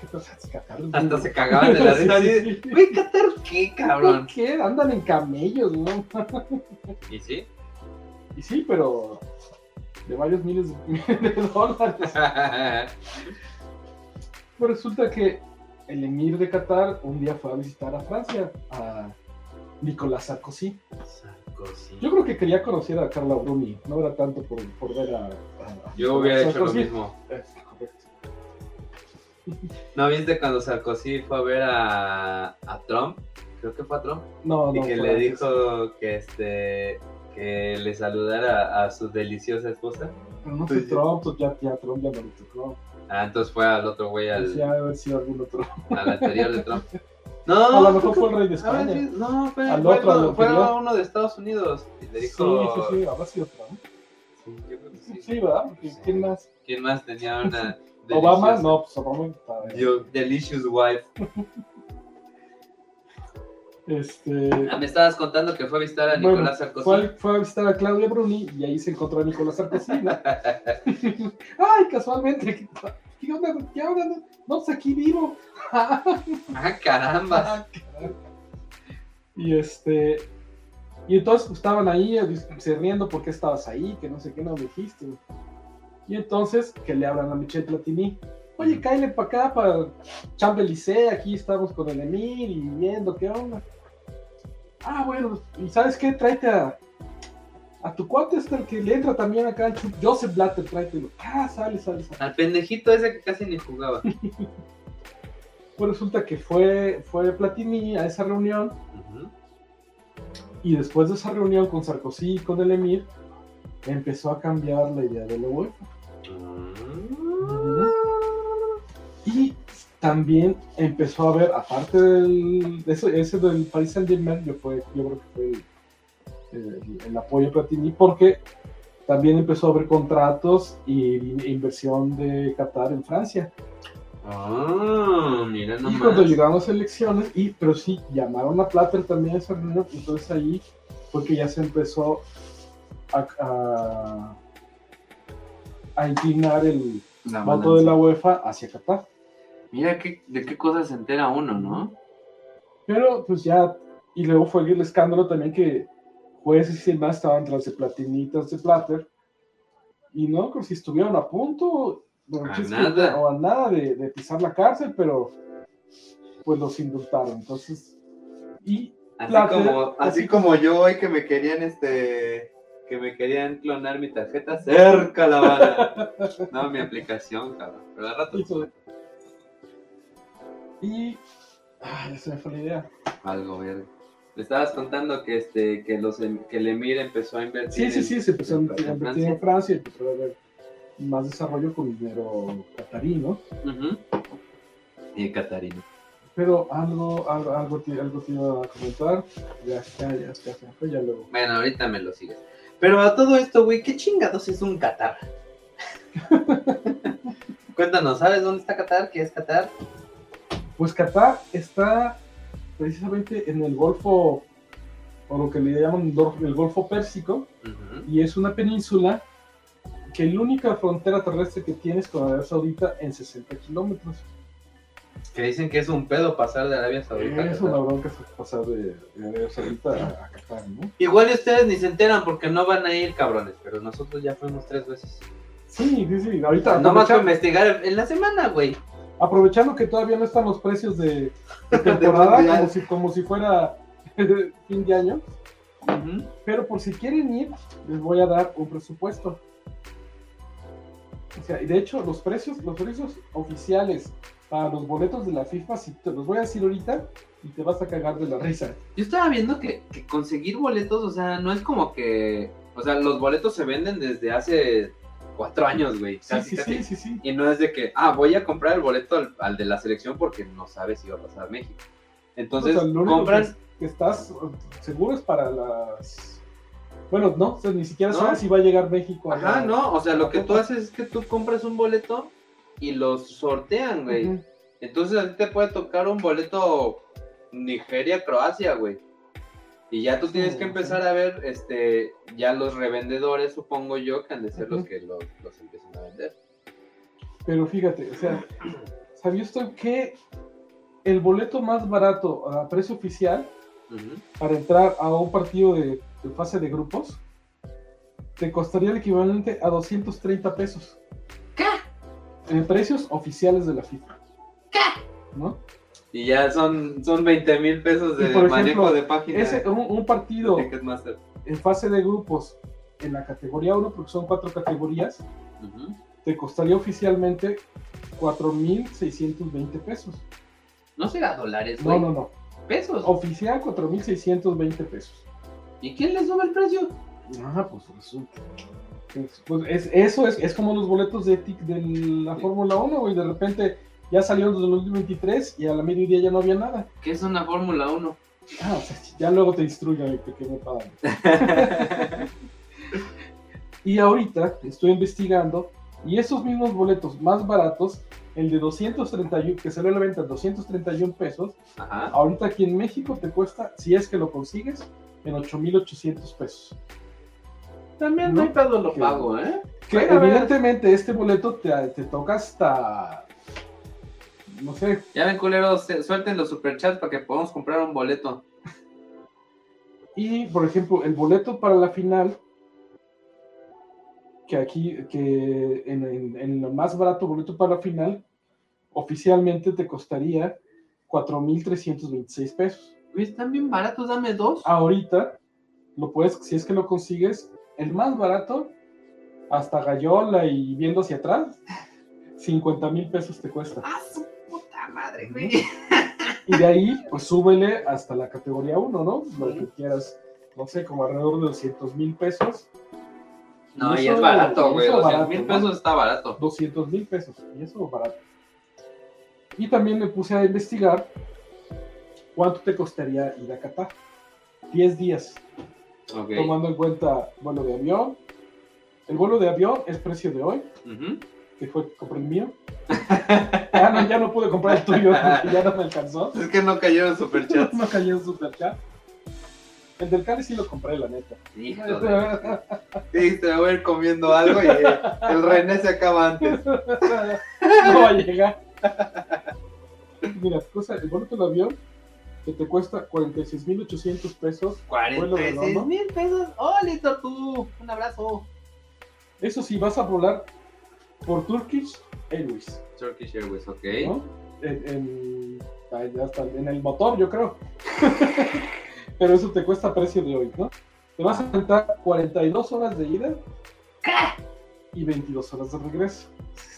¿Qué pasa? Qatar. Hasta se cagaban de la risa. Güey, Qatar, ¿qué, cabrón? ¿Por qué? Andan en camellos, ¿no? ¿Y sí? Y sí, pero de varios miles de, de dólares. Pues resulta que el emir de Qatar un día fue a visitar a Francia, a Nicolás Sarkozy. Sarkozy. Yo creo que quería conocer a Carla Bruni, no era tanto por, por ver a, a- a Yo hubiera hecho lo mismo. Correcto. ¿No viste cuando Sarkozy fue a ver a, a Trump? Creo que fue a Trump. No, y no. que fue le antes. dijo que este que le saludara a su deliciosa esposa. Pero no fue Pues, Trump, pues ya, ya Trump ya no le tocó. Ah, entonces fue al otro güey, al, ya debe haber sido algún otro. al anterior de Trump. No, A lo mejor fue el rey de a ver, España. sí, no, fue, Al fue- otro, al fue anterior. a uno de Estados Unidos. Y le Sí, dijo. sí, sí, habrá sido Trump. Sí, yo creo que sí. Sí, ¿verdad? Sí. ¿Quién más? ¿Quién más tenía una. Obama, no, pues Obama delicious wife. Este. Ah, me estabas contando que fue a visitar a Bueno, Nicolás Sarkozy. Fue, a- fue a visitar a Claudia Bruni y ahí se encontró a Nicolás Sarkozy. ¿no? Ay, casualmente. ¿Qué- ¿Qué onda? ¿Qué onda? No, pues aquí vivo. ah, caramba. y este. Y entonces pues, estaban ahí eh, riendo porque estabas ahí, que no sé qué no me dijiste. Y entonces que le hablan a Michel Platini. Oye, cállale para acá, para Champs-Élysées, aquí estamos con el Emir y viendo qué onda. Ah, bueno, ¿y sabes qué? Tráete a, a tu cuate este, el que le entra también acá, Joseph Blatter, tráetelo. Ah, sale, sale, sale. Al pendejito ese que casi ni jugaba. Pues resulta que fue, fue Platini a esa reunión y después de esa reunión con Sarkozy y con el Emir, empezó a cambiar la idea de la UEFA. Y también empezó a ver, aparte del, de ese, ese del Paris Saint Germain, yo, fue, yo creo que fue el, el- apoyo de Platini, porque también empezó a ver contratos y inversión de Qatar en Francia. Ah, mira Y nomás. cuando llegaron las elecciones, y, pero sí, llamaron a Plater también a esa reunión, entonces ahí fue que ya se empezó a, a, a inclinar el La voto de la UEFA hacia Qatar. Mira qué, de qué cosas se entera uno, ¿no? Pero pues ya, y luego fue el escándalo también que jueces y demás estaban tras de platinitas de Plater, y no, que si estuvieron a punto, A nada. o a nada de, de pisar la cárcel, pero pues los indultaron. Entonces, y Así como, así así como yo hoy que me querían este que me querían clonar mi tarjeta cerca la bala. No, mi aplicación, cabrón. Pero al rato Y. Ah, ya se me fue la idea. algo verde. Me estabas contando que este que los em- que el Emir empezó a invertir. Sí, sí, sí, se empezó a en- invertir en en Francia. Francia y empezó a haber más desarrollo con dinero catarí, ¿no? Ujú. Y Catarino. Pero algo, algo, algo, te, algo te iba a comentar. Ya, ya, ya, ya, ya luego. Bueno, ahorita me lo sigues. Pero a todo esto, güey, ¿qué chingados es un Qatar? Cuéntanos, ¿sabes dónde está Qatar? ¿Qué es Qatar? Pues Qatar está precisamente en el Golfo, o lo que le llaman el Golfo Pérsico, y es una península que la única frontera terrestre que tiene es con Arabia Saudita en 60 kilómetros. Que dicen que es un pedo pasar de Arabia Saudita. Es una bronca pasar de, de Arabia Saudita a, a Qatar, ¿no? Igual y ustedes ni se enteran porque no van a ir, cabrones. Pero nosotros ya fuimos tres veces. Sí, sí, sí. Ahorita No más investigar en la semana, güey. Aprovechando que todavía no están los precios de, de temporada, como, si, como si fuera fin de año. Pero por si quieren ir, les voy a dar un presupuesto. O sea, y de hecho, los precios, los precios oficiales para los boletos de la FIFA, si te los voy a decir ahorita y te vas a cagar de la risa. Yo estaba viendo que, que conseguir boletos, o sea, no es como que. O sea, los boletos se venden desde hace cuatro años, güey. Sí, Casi, sí, casi. sí, sí, sí. Y no es de que, ah, voy a comprar el boleto al, al de la selección porque no sabes si va a pasar a México. Entonces, O sea, lo único compran. que, que estás seguro es para las. Bueno, no, o sea, ni siquiera No. sabes si va a llegar México. a Ajá, la- no, o sea, lo que tú haces es que tú compras un boleto y los sortean, güey. Entonces a ti te puede tocar un boleto Nigeria-Croacia, güey. Y ya tú tienes que empezar a ver, este, ya los revendedores, supongo yo, que han de ser los que los, los empiezan a vender. Pero fíjate, o sea, ¿sabía usted que el boleto más barato a precio oficial para entrar a un partido de, de fase de grupos te costaría el equivalente a 230 pesos? ¿Qué? En precios oficiales de la FIFA. ¿Qué? ¿No? Y ya son, son 20 mil pesos de por manejo ejemplo, de página. Ese, un, un partido en fase de grupos en la categoría 1, porque son cuatro categorías, te costaría oficialmente 4.620 pesos. No será dólares, No, güey. no, no. Pesos. Oficial 4.620 pesos. ¿Y quién le sube el precio? Ah, pues resulta. Pues, pues, es, eso es, es como los boletos de, tic- de la Sí. Fórmula 1, y de repente ya salieron los del 2023 y a la mediodía ya no había nada. ¿Qué es una Fórmula 1? Ah, o sea, ya luego te instruyo, mi pequeño padre. Y ahorita estoy investigando y esos mismos boletos más baratos, el de 231, que salió a la venta en 231 pesos, Ajá. ahorita aquí en México te cuesta, si es que lo consigues, en 8,800 pesos. También No, hay pedo lo que- pago, ¿eh? Que evidentemente este boleto te, te toca hasta, no sé, Ya ven, culeros, se- suelten los superchats para que podamos comprar un boleto. y por ejemplo, el boleto para la final, que aquí, que en, en, en lo más barato boleto para la final, oficialmente te costaría 4,326 pesos. Güey, están bien baratos, dame dos. Ahorita, lo puedes, si es que lo consigues, el más barato, hasta Gallola y viendo hacia atrás, 50 mil pesos te cuesta. ¡Ah, madre, güey! Y de ahí, pues súbele hasta la categoría 1, ¿no? Lo que quieras, no sé, como alrededor de 200 mil pesos. No, Y es barato, güey. eso 200 barato, mil ¿no? pesos está barato. 200 mil pesos, y eso barato. Y también me puse a investigar cuánto te costaría ir a Qatar. 10 días, Ok. tomando en cuenta vuelo de avión. El vuelo de avión es precio de hoy, Ujú. Que fue compré el mío. Ya no, ya no pude comprar el tuyo porque ya no me alcanzó. Es que no cayeron superchats. No cayó en superchat. El del Cali sí lo compré, la neta. Sí, te voy a ir comiendo algo y el René se acaba antes. no va a llegar. Mira, cosa, el boleto del avión que te cuesta 46.800 pesos. Vuelo de 46 London. mil pesos. ¡Hola, Tortu! Un abrazo. Eso sí, vas a volar por Turkish Airways, Turkish Airways, ok. ¿no? En, en- en el motor, yo creo. Pero eso te cuesta precio de hoy, ¿no? Te vas a enfrentar 42 horas de ida y 22 horas de regreso.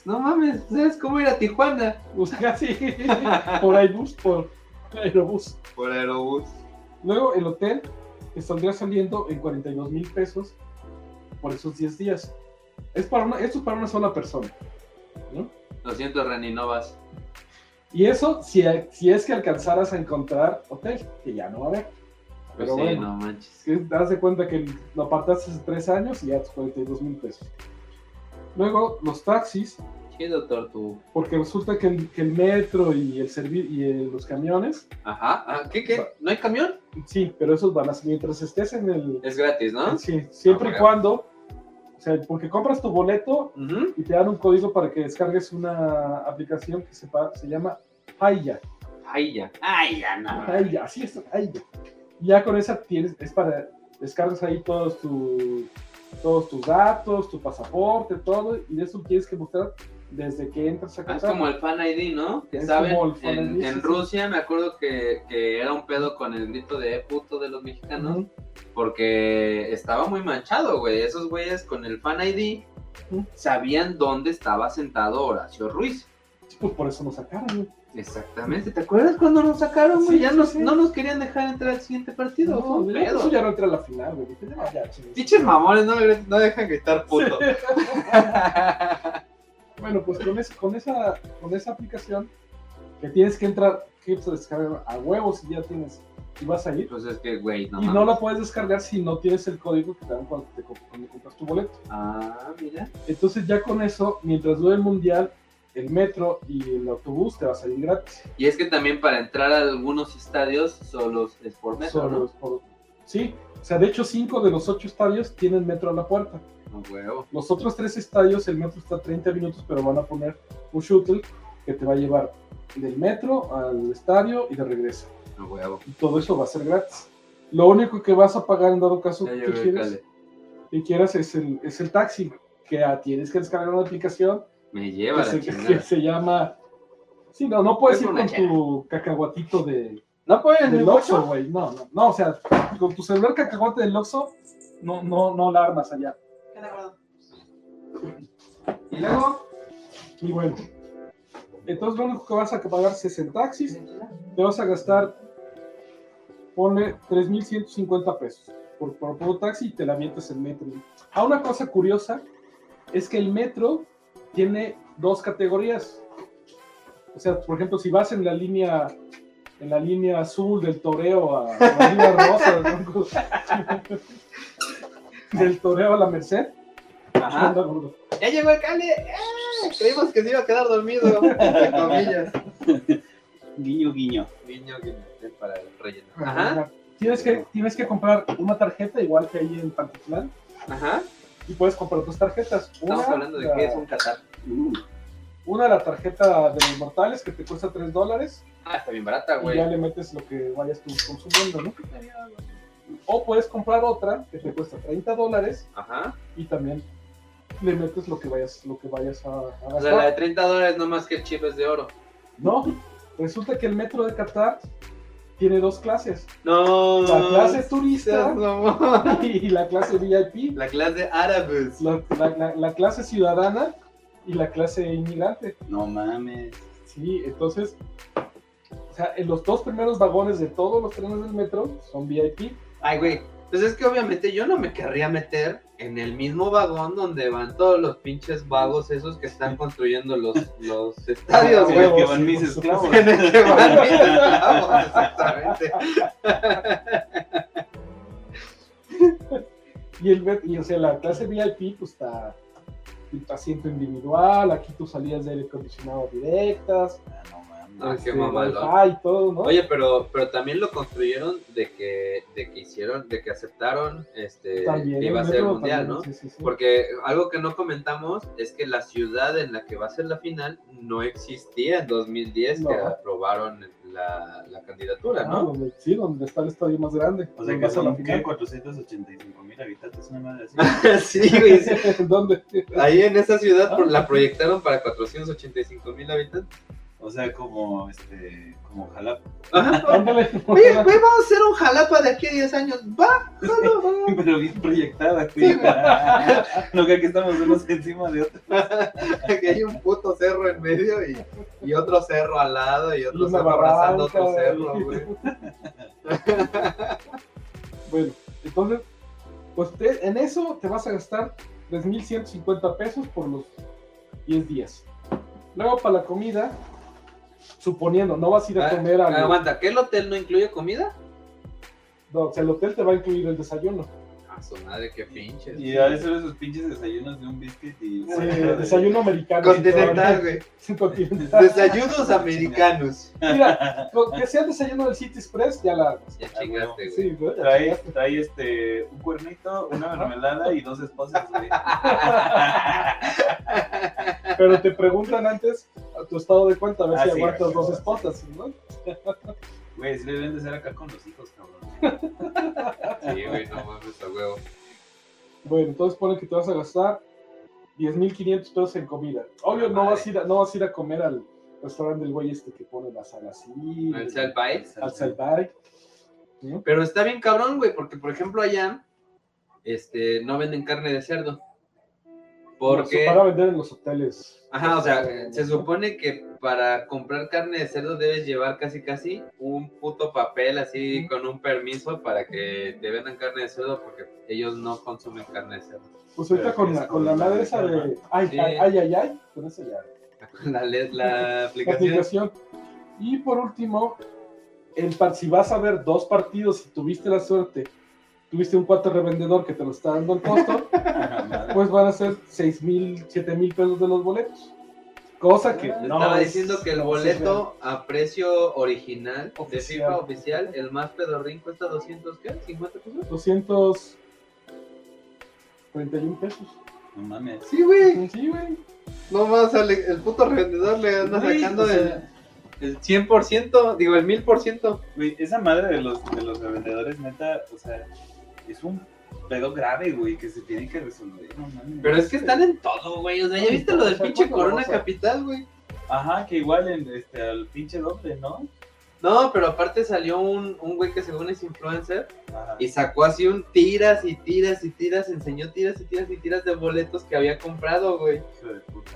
No mames, ¿sabes cómo ir a Tijuana? O sea, sí, por Airbus, por Aerobús. Por Aerobús. Luego el hotel te saldría saliendo en 42 mil pesos por esos 10 días. Es para una, esto es para una sola persona. ¿no? Lo siento, Reni, no vas. Y eso si, si es que alcanzaras a encontrar hotel, que ya no va a haber. Pues Pero sí, bueno. no manches. Que das de cuenta que lo apartaste hace 3 años y ya tus 42 mil pesos. Luego los taxis, Chido, Tortu. porque resulta que el, que el metro y, el servi- y eh, los camiones, Ajá. Ah, ¿Qué, qué? ¿No hay camión? sí, pero esos van a, mientras estés en el, Es gratis, ¿no? Sí, siempre y cuando, sea, porque compras tu boleto y te dan un código para que descargues una aplicación que se, se llama Haya. Ay, ya. Ay, ya, no. Haya, así es, Haya. Y ya con esa tienes, es para, descargas ahí todos, tu, todos tus datos, tu pasaporte, todo, y de eso tienes que mostrar desde que entras a Ah, Es como el Fan ID, ¿no? Que saben, en, ID, en sí, sí. Rusia me acuerdo que, que era un pedo con el grito de "Eh, puto de los mexicanos, porque estaba muy manchado, güey. Esos güeyes con el Fan ID sabían dónde estaba sentado Horacio Ruiz. Pues por eso nos sacaron, güey. Exactamente, ¿te acuerdas cuando nos sacaron, güey? Sí, ya sí, nos- sí. no nos querían dejar entrar al siguiente partido. No, un pedo. eso ya no entra a la final, güey. Pinches mamones, no, no dejan gritar puto. Bueno, pues con, ese- con, esa, con esa aplicación que tienes que entrar, que se descarga a huevos y ya tienes, y vas a ir. pues es que, güey, no y mames. no la puedes descargar si no tienes el código que te dan cuando, te, cuando compras tu boleto. Ah, mira. Entonces ya con eso, mientras dure el mundial, el metro y el autobús te va a salir gratis. Y es que también para entrar a algunos estadios solo es por metro, Solo ¿no? es por- Sí, o sea, de hecho cinco de los ocho estadios tienen metro a la puerta. No, huevo. Los otros tres estadios, el metro está a 30 minutos, pero van a poner un shuttle que te va a llevar del metro al estadio y de regreso. No, huevo. Y todo eso va a ser gratis. Lo único que vas a pagar en dado caso Ya que quieras, que es el, es el taxi, que ah, tienes que descargar una aplicación Me que lleva la se, que se llama... Sí, no, no puedes Es ir con tu cacahuatito de, ¿No pueden del Oxxo, güey. No, no, no, o sea, con tu celular cacahuate del Oxxo, no, no, no la armas allá. Y luego, Y bueno, entonces lo único que vas a pagar es en taxis, te vas a gastar, ponle 3.150 pesos por, por puro taxi y te la avientas en metro. Ah, una cosa curiosa es que el metro tiene dos categorías. O sea, por ejemplo, si vas en la línea en la línea azul del toreo a, la línea rosa ¿no? del toreo a la Merced, Ajá. anda, gordo. ya llegó el cale. ¡Eh! Creímos que se iba a quedar dormido. Entre comillas. Guiño, guiño. Guiño, guiño. Es para el relleno. Ajá. Ajá. Tienes que, tienes que comprar una tarjeta igual que ahí en Pantitlán Ajá. y puedes comprar dos tarjetas. Una, Estamos hablando de la, qué es un Qatar. Uh, una la tarjeta de los mortales que te cuesta 3 dólares Ah, está bien barata, y güey. ya le metes lo que vayas tú consumiendo, ¿no? O puedes comprar otra que te cuesta 30 dólares Ajá. y también le metes lo que vayas, lo que vayas a, a O gastar. sea, la de 30 dólares no más que el chip es de oro. No, resulta que el metro de Qatar tiene dos clases, No. la clase turista mamón. y la clase VIP. La clase árabes. La, la- la- la clase ciudadana y la clase inmigrante. no mames. Sí, entonces, o sea, en los dos primeros vagones de todos los trenes del metro son VIP. Ay, güey. Pues es que obviamente yo no me querría meter en el mismo vagón donde van todos los pinches vagos esos que están construyendo los, los estadios, En güey. el que van mis esclavos. En el que van mis esclavos, exactamente. Y, el, y o sea, la clase VIP pues está asiento individual, aquí tus salidas de aire acondicionado directas, Ah, no mames. Ah, qué este. Wi-Fi y todo, ¿no? Oye, pero, pero también lo construyeron de que, de que hicieron, de que aceptaron este también que el iba a ser metro mundial, también, ¿no? sí, sí, sí. Porque algo que no comentamos es que la ciudad en la que va a ser la final no existía en 2010 que No. aprobaron la, la candidatura, Ah, ¿no? donde, sí, donde está el estadio más grande. O sea donde que son ¿qué? final. 485 mil habitantes, una madre así. sí, güey. sí. ¿Dónde? Ahí en esa ciudad pro- la proyectaron para 485 mil habitantes. O sea, como este, como Jalapa. Ajá. Ándale. Oye, güey, vamos a hacer un jalapa de aquí a 10 años. Va, jalo, va. Pero bien proyectada, güey. No que aquí estamos unos encima de otros. que hay un puto cerro en medio y, y otro cerro al lado y otro cerro abrazando otro cerro, güey. Bueno, entonces, pues te- en eso te vas a gastar 3.150 pesos por los 10 días. Luego para la comida, suponiendo, no vas a ir a Ah, comer al... Aguanta, ¿que el hotel no incluye comida? No, o sea, el hotel te va a incluir el desayuno. A su madre, qué pinches. Y a veces esos pinches desayunos de un biscuit y. Sí, desayuno americano. Continental, güey. Continental. Desayunos americanos. Mira, con que sea el desayuno del City Express, ya la. Ya chingaste, güey. Sí, güey, Trae, trae este, un cuernito, una mermelada y dos esposas, güey. Pero te preguntan antes a tu estado de cuenta, a ver Ah, si sí, aguantas sí, dos sí. esposas, ¿no? Güey, sí deben de ser acá con los hijos, cabrón. Sí, güey, no mames a huevo. Bueno, entonces pone que te vas a gastar 10.500 pesos en comida. Obvio, no vas, a ir a, no vas a ir a comer al restaurante del güey este que pone la sal así. Al Salbay. Al Salbay. ¿no? Pero está bien cabrón, güey, porque por ejemplo allá este, no venden carne de cerdo. Porque, Para vender en los hoteles. ajá, o sea, se supone que para comprar carne de cerdo debes llevar casi casi un puto papel así con un permiso para que te vendan carne de cerdo porque ellos no consumen carne de cerdo. Pues ahorita con la, con la madre esa de. Ay, Sí. ay, ay, ay, ay. Con esa ya. La, la La aplicación. aplicación. Y por último, el, par- si vas a ver dos partidos y tuviste la suerte, tuviste un cuate revendedor que te lo está dando el costo, pues van a ser 6 mil, 7 mil pesos de los boletos. Cosa que no Estaba es- diciendo que el no boleto a precio original de. FIFA oficial, el más pedorrín cuesta 200, ¿qué? ¿50 pesos? 231 pesos. No mames. Sí, güey. Sí, güey. No más, el, el puto revendedor le anda Güey, sacando o sea, el, el 100%, digo el 1000%. Güey, esa madre de los, de los revendedores, neta, o sea, es un pedo grave, güey, que se tiene que resolver. No mames. Pero es que están en todo, güey. O sea, ¿ya viste lo del pinche Corona Capital, güey? Ajá, que igual en este, al pinche doble, ¿no? No, pero aparte salió un, un güey que según es influencer Ajá. y sacó así un tiras y tiras y tiras, enseñó tiras y tiras y tiras de boletos que había comprado, güey.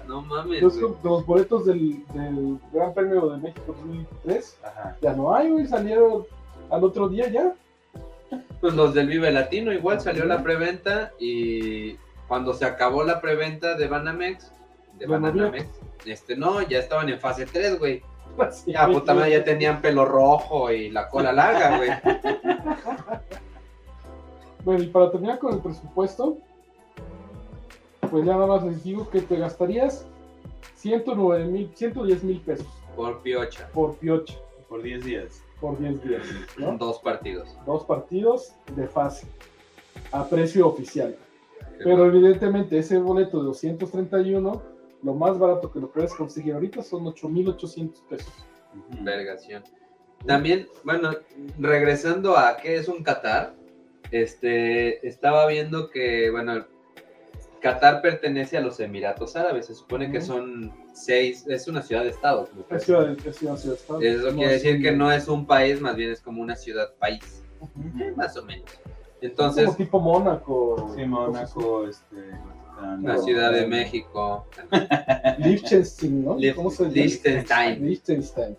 No mames, Los, güey. los boletos del, del Gran Premio de México 2003 Ajá. ya no hay, güey. Salieron al otro día ya. Pues los del Vive Latino igual salió la preventa y cuando se acabó la preventa de Banamex, de. Banamex, este no, ya estaban en fase 3, güey. Así, Ya puta madre, ya tenían pelo rojo y la cola larga, güey. Bueno, y para terminar con el presupuesto, pues ya nada más les digo que te gastarías 109 mil, 110 mil pesos Por piocha, por piocha, Por 10 días. Por 10 días, ¿no? dos partidos. Dos partidos de fase, a precio oficial. Pero evidentemente ese boleto de 231, lo más barato que lo puedes conseguir ahorita son 8,800 pesos. Vergación. También, bueno, regresando a qué es un Qatar, este, estaba viendo que, bueno, Qatar pertenece a los Emiratos Árabes, se supone que son seis, es una ciudad de estado. me Es ciudad, es ciudad, ciudad, estado. Eso No quiere es decir un- que no es un país, más bien es como una ciudad-país, eh, más o menos. Es Entonces, como tipo Mónaco. Sí, Mónaco, este. Vaticano. la Ciudad de México, Liechtenstein, ¿no? Liech- ¿Cómo se llama? Liechtenstein. Liechtenstein.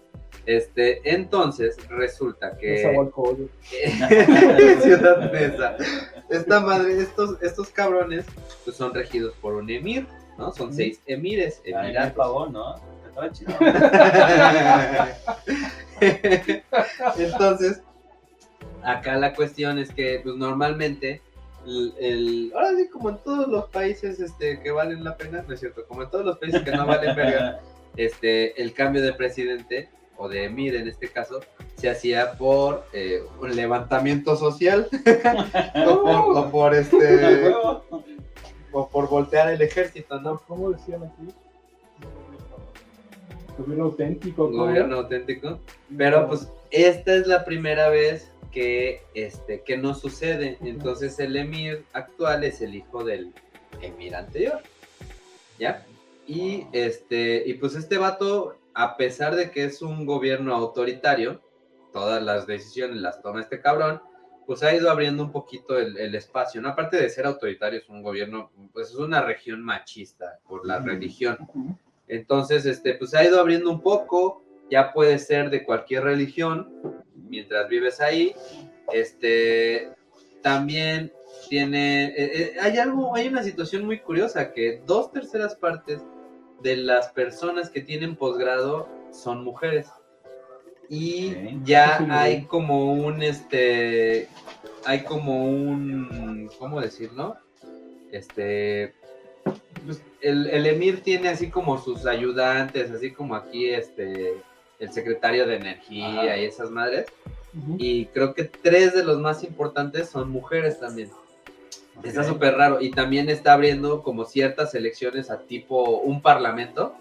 Este, entonces resulta que... Ciudad Mesa. Esta madre, estos, estos cabrones, pues son regidos por un emir, ¿no? Son seis emires, emiratos. pagó, ¿no? Entonces, acá la cuestión es que, pues normalmente, el, el- ahora sí, como en todos los países este, que valen la pena, no es cierto, como en todos los países que no valen verga, este, el cambio de presidente, o de emir en este caso, se hacía por eh, un levantamiento social, o, por, o por este, o por voltear el ejército, ¿no? ¿Cómo decían aquí? Gobierno auténtico. ¿cómo gobierno auténtico. Pero pues esta es la primera vez que, este, que no sucede. Entonces el emir actual es el hijo del emir anterior. ¿Ya? Y este, y pues este vato, a pesar de que es un gobierno autoritario, todas las decisiones las toma este cabrón, pues ha ido abriendo un poquito el, el espacio. ¿no? Aparte de ser autoritario, es un gobierno, pues es una región machista por la religión. Entonces, este, pues ha ido abriendo un poco, ya puede ser de cualquier religión, mientras vives ahí. Este, también tiene, eh, eh, hay algo, hay una situación muy curiosa que dos terceras partes de las personas que tienen posgrado son mujeres. Y ya hay como un, este, hay como un, ¿cómo decirlo? Este, pues, el, el emir tiene así como sus ayudantes, así como aquí este el secretario de energía Ajá. y esas madres. Y creo que tres de los más importantes son mujeres también. Está súper raro. Y también está abriendo como ciertas elecciones a tipo un parlamento,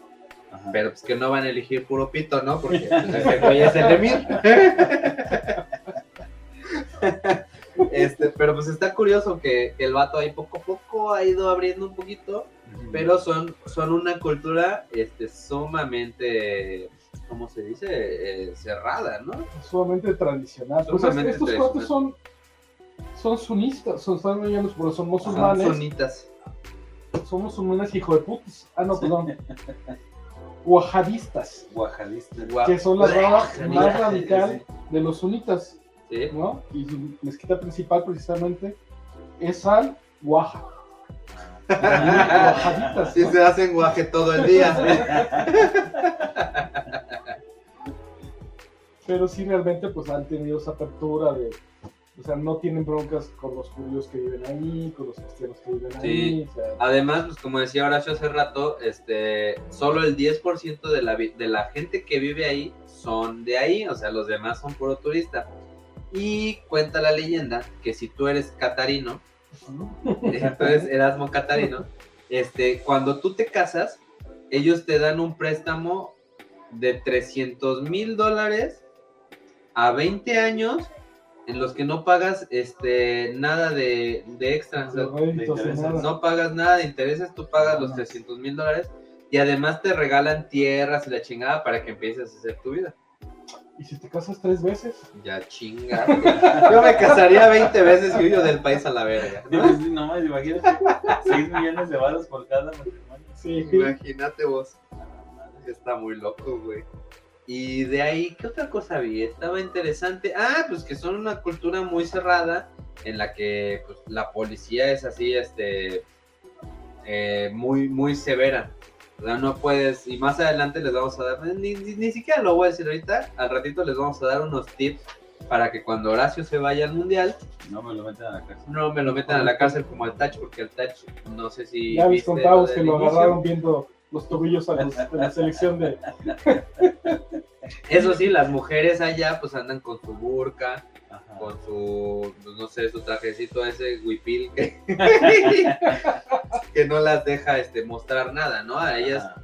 Ajá. pero pues que no van a elegir puro pito, ¿no? Porque pues, es el emir. Este, pero pues está curioso que, que el vato ahí poco a poco ha ido abriendo un poquito pero son, son una cultura este, sumamente, ¿cómo se dice? Eh, cerrada, ¿no? Sumamente tradicional. Pues Sumamente es- estos tradicional. son, son sunistas, son, son, son, son Son musulmanes. sonitas. somos unos hijo de putas. Ah, no, perdón. Wahhabistas. Guau. que son la rama más radical de los sunitas, Sí. ¿no? Y su mezquita principal precisamente es al Waha. Wahhabitas, Sí ¿no? se hacen guaje todo el día. Pero sí realmente pues han tenido esa apertura de, o sea, no tienen broncas con los judíos que viven ahí, con los cristianos que viven Sí. ahí, o sea, Además, pues como decía Horacio hace rato, este, solo el 10% de la, de la gente que vive ahí son de ahí, o sea, los demás son puro turista. Y cuenta la leyenda que si tú eres catarino, entonces Erasmo Catarino, este, cuando tú te casas, ellos te dan un préstamo de 300 mil dólares a 20 años en los que no pagas este, nada de, de extra. o sea, los réditos y intereses, nada. no pagas nada de intereses, tú pagas los 300 mil dólares y además te regalan tierras y la chingada para que empieces a hacer tu vida. Y si te casas tres veces, Ya chinga. Yo me casaría 20 veces y huyo del país a la verga. ¿no? No más, imagínate. 6 millones de baros por cada matrimonio. sí, Imagínate vos. Está muy loco, güey. Y de ahí, ¿qué otra cosa vi? Estaba interesante. Ah, pues que son una cultura muy cerrada en la que pues, la policía es así, este, eh, muy, muy severa. O sea, no puedes, y más adelante les vamos a dar, ni, ni- ni siquiera lo voy a decir ahorita, al ratito les vamos a dar unos tips para que cuando Horacio se vaya al mundial, No me lo metan a la cárcel. no me lo metan a la cárcel como al Touch, porque el Touch, no sé si... ya les viste contábamos que lo agarraron viendo los tobillos a los- la selección de... Eso sí, las mujeres allá pues andan con su burka, Ajá. con su, pues, no sé, su trajecito ese huipil que, que no las deja este, mostrar nada, ¿no? A ellas Ajá.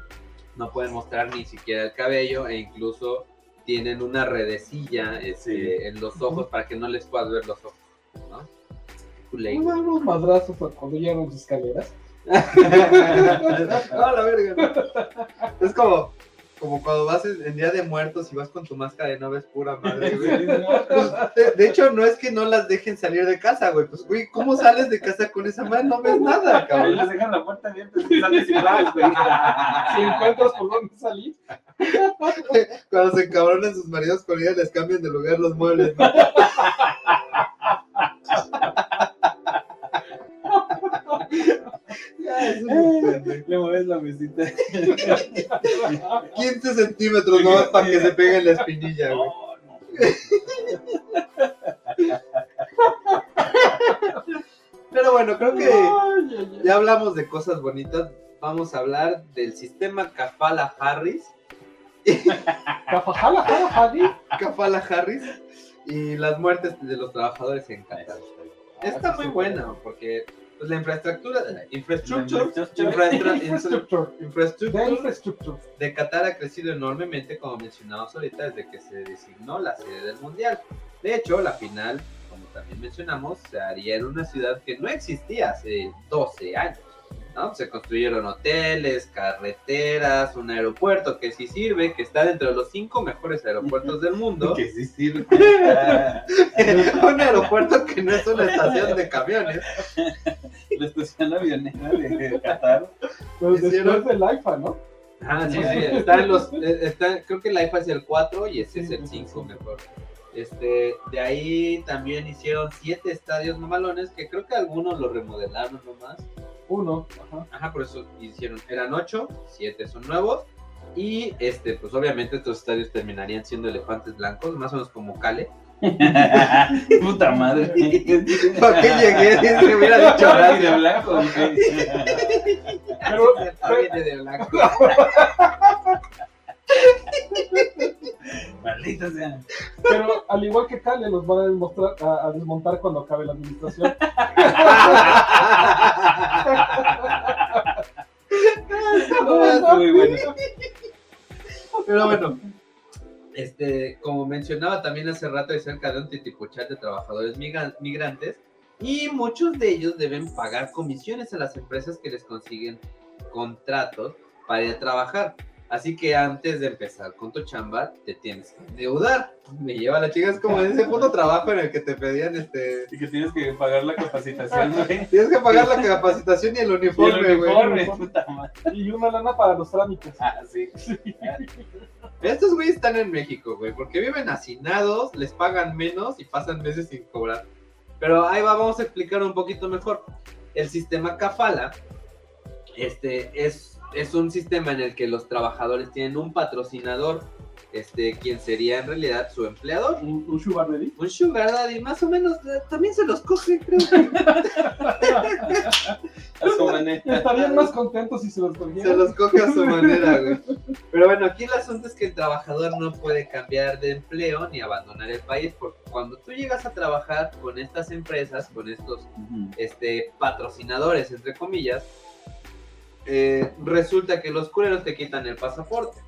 no pueden mostrar ni siquiera el cabello e incluso tienen una redecilla este, Sí. en los ojos para que no les puedas ver los ojos, ¿no? Unos unos madrazos cuando llegan las escaleras. No, la verga. no. Es como, como cuando vas en, Día de Muertos y vas con tu máscara de no ves pura madre, güey. Pues, de, hecho, no es que no las dejen salir de casa, güey. Pues, güey, ¿cómo sales de casa con esa madre? No ves nada, cabrón. les dejan la puerta abierta y sales sin güey. Si encuentras por dónde salir, Cuando se encabronan sus maridos con ella, les cambian de lugar los muebles. ¿no? Le mueves la mesita. 15 centímetros nomás para que se pegue en la espinilla, güey. Pero bueno, creo que ya hablamos de cosas bonitas. Vamos a hablar del sistema Kafala Harris. Kafala Harris y las muertes de los trabajadores en Qatar. Está muy buena porque pues, la infraestructura, infrastructure, infra- infra- Infrastructure. The infrastructure infrastructure. de Qatar ha crecido enormemente, como mencionamos ahorita, desde que se designó la sede del Mundial. De hecho, la final, como también mencionamos, se haría en una ciudad que no existía hace 12 años. ¿No? Se construyeron hoteles, carreteras, un aeropuerto que sí sirve, que está dentro de los cinco mejores aeropuertos del mundo. Que sí sirve. un aeropuerto que no es una estación de camiones. La estación avionera de Qatar. Pero Hicieron- después del IFA, ¿no? Ah, sí, sí, está en los, eh, está, creo que el IFA es el 4 y ese es el sí, 5 sí. mejor. Este, de ahí también hicieron siete estadios mamalones que creo que algunos los remodelaron nomás. Uno. Ajá. Ajá, por eso hicieron, eran ocho, siete son nuevos. Y este, pues obviamente estos estadios terminarían siendo elefantes blancos, más o menos como Cale. Puta madre. ¿Para qué llegué? Dice, hubiera dicho de blanco. Pero, viene de blanco. Maldita sea. pero al igual que Cale, los van a, a, a desmontar cuando acabe la administración. Está muy bueno. Pero bueno, este, como mencionaba también hace rato, hay cerca de un titipuchal de trabajadores migra- migrantes y muchos de ellos deben pagar comisiones a las empresas que les consiguen contratos para ir a trabajar. Así que antes de empezar con tu chamba, te tienes que endeudar. Me lleva la chica, es como en ese puto trabajo en el que te pedían este. Y que tienes que pagar la capacitación, güey. Tienes que pagar la capacitación y el Y uniforme, el güey. uniforme, puta madre. Y una lana para los trámites. Ah, sí. Estos güeyes están en México, güey, porque viven hacinados, les pagan menos y pasan meses sin cobrar. Pero ahí va, vamos a explicar un poquito mejor. El sistema Kafala este, es, es un sistema en el que los trabajadores tienen un patrocinador, este, quien sería en realidad su empleador. Un, un sugar daddy. Un sugar daddy, más o menos, eh, también se los coge, creo. A su manera. Estarían más contentos si se los Se cogieran. los coge a su manera, güey. Pero bueno, aquí el asunto es que el trabajador no puede cambiar de empleo ni abandonar el país, porque cuando tú llegas a trabajar con estas empresas, con estos este, patrocinadores, entre comillas, eh, resulta que los culeros te quitan el pasaporte.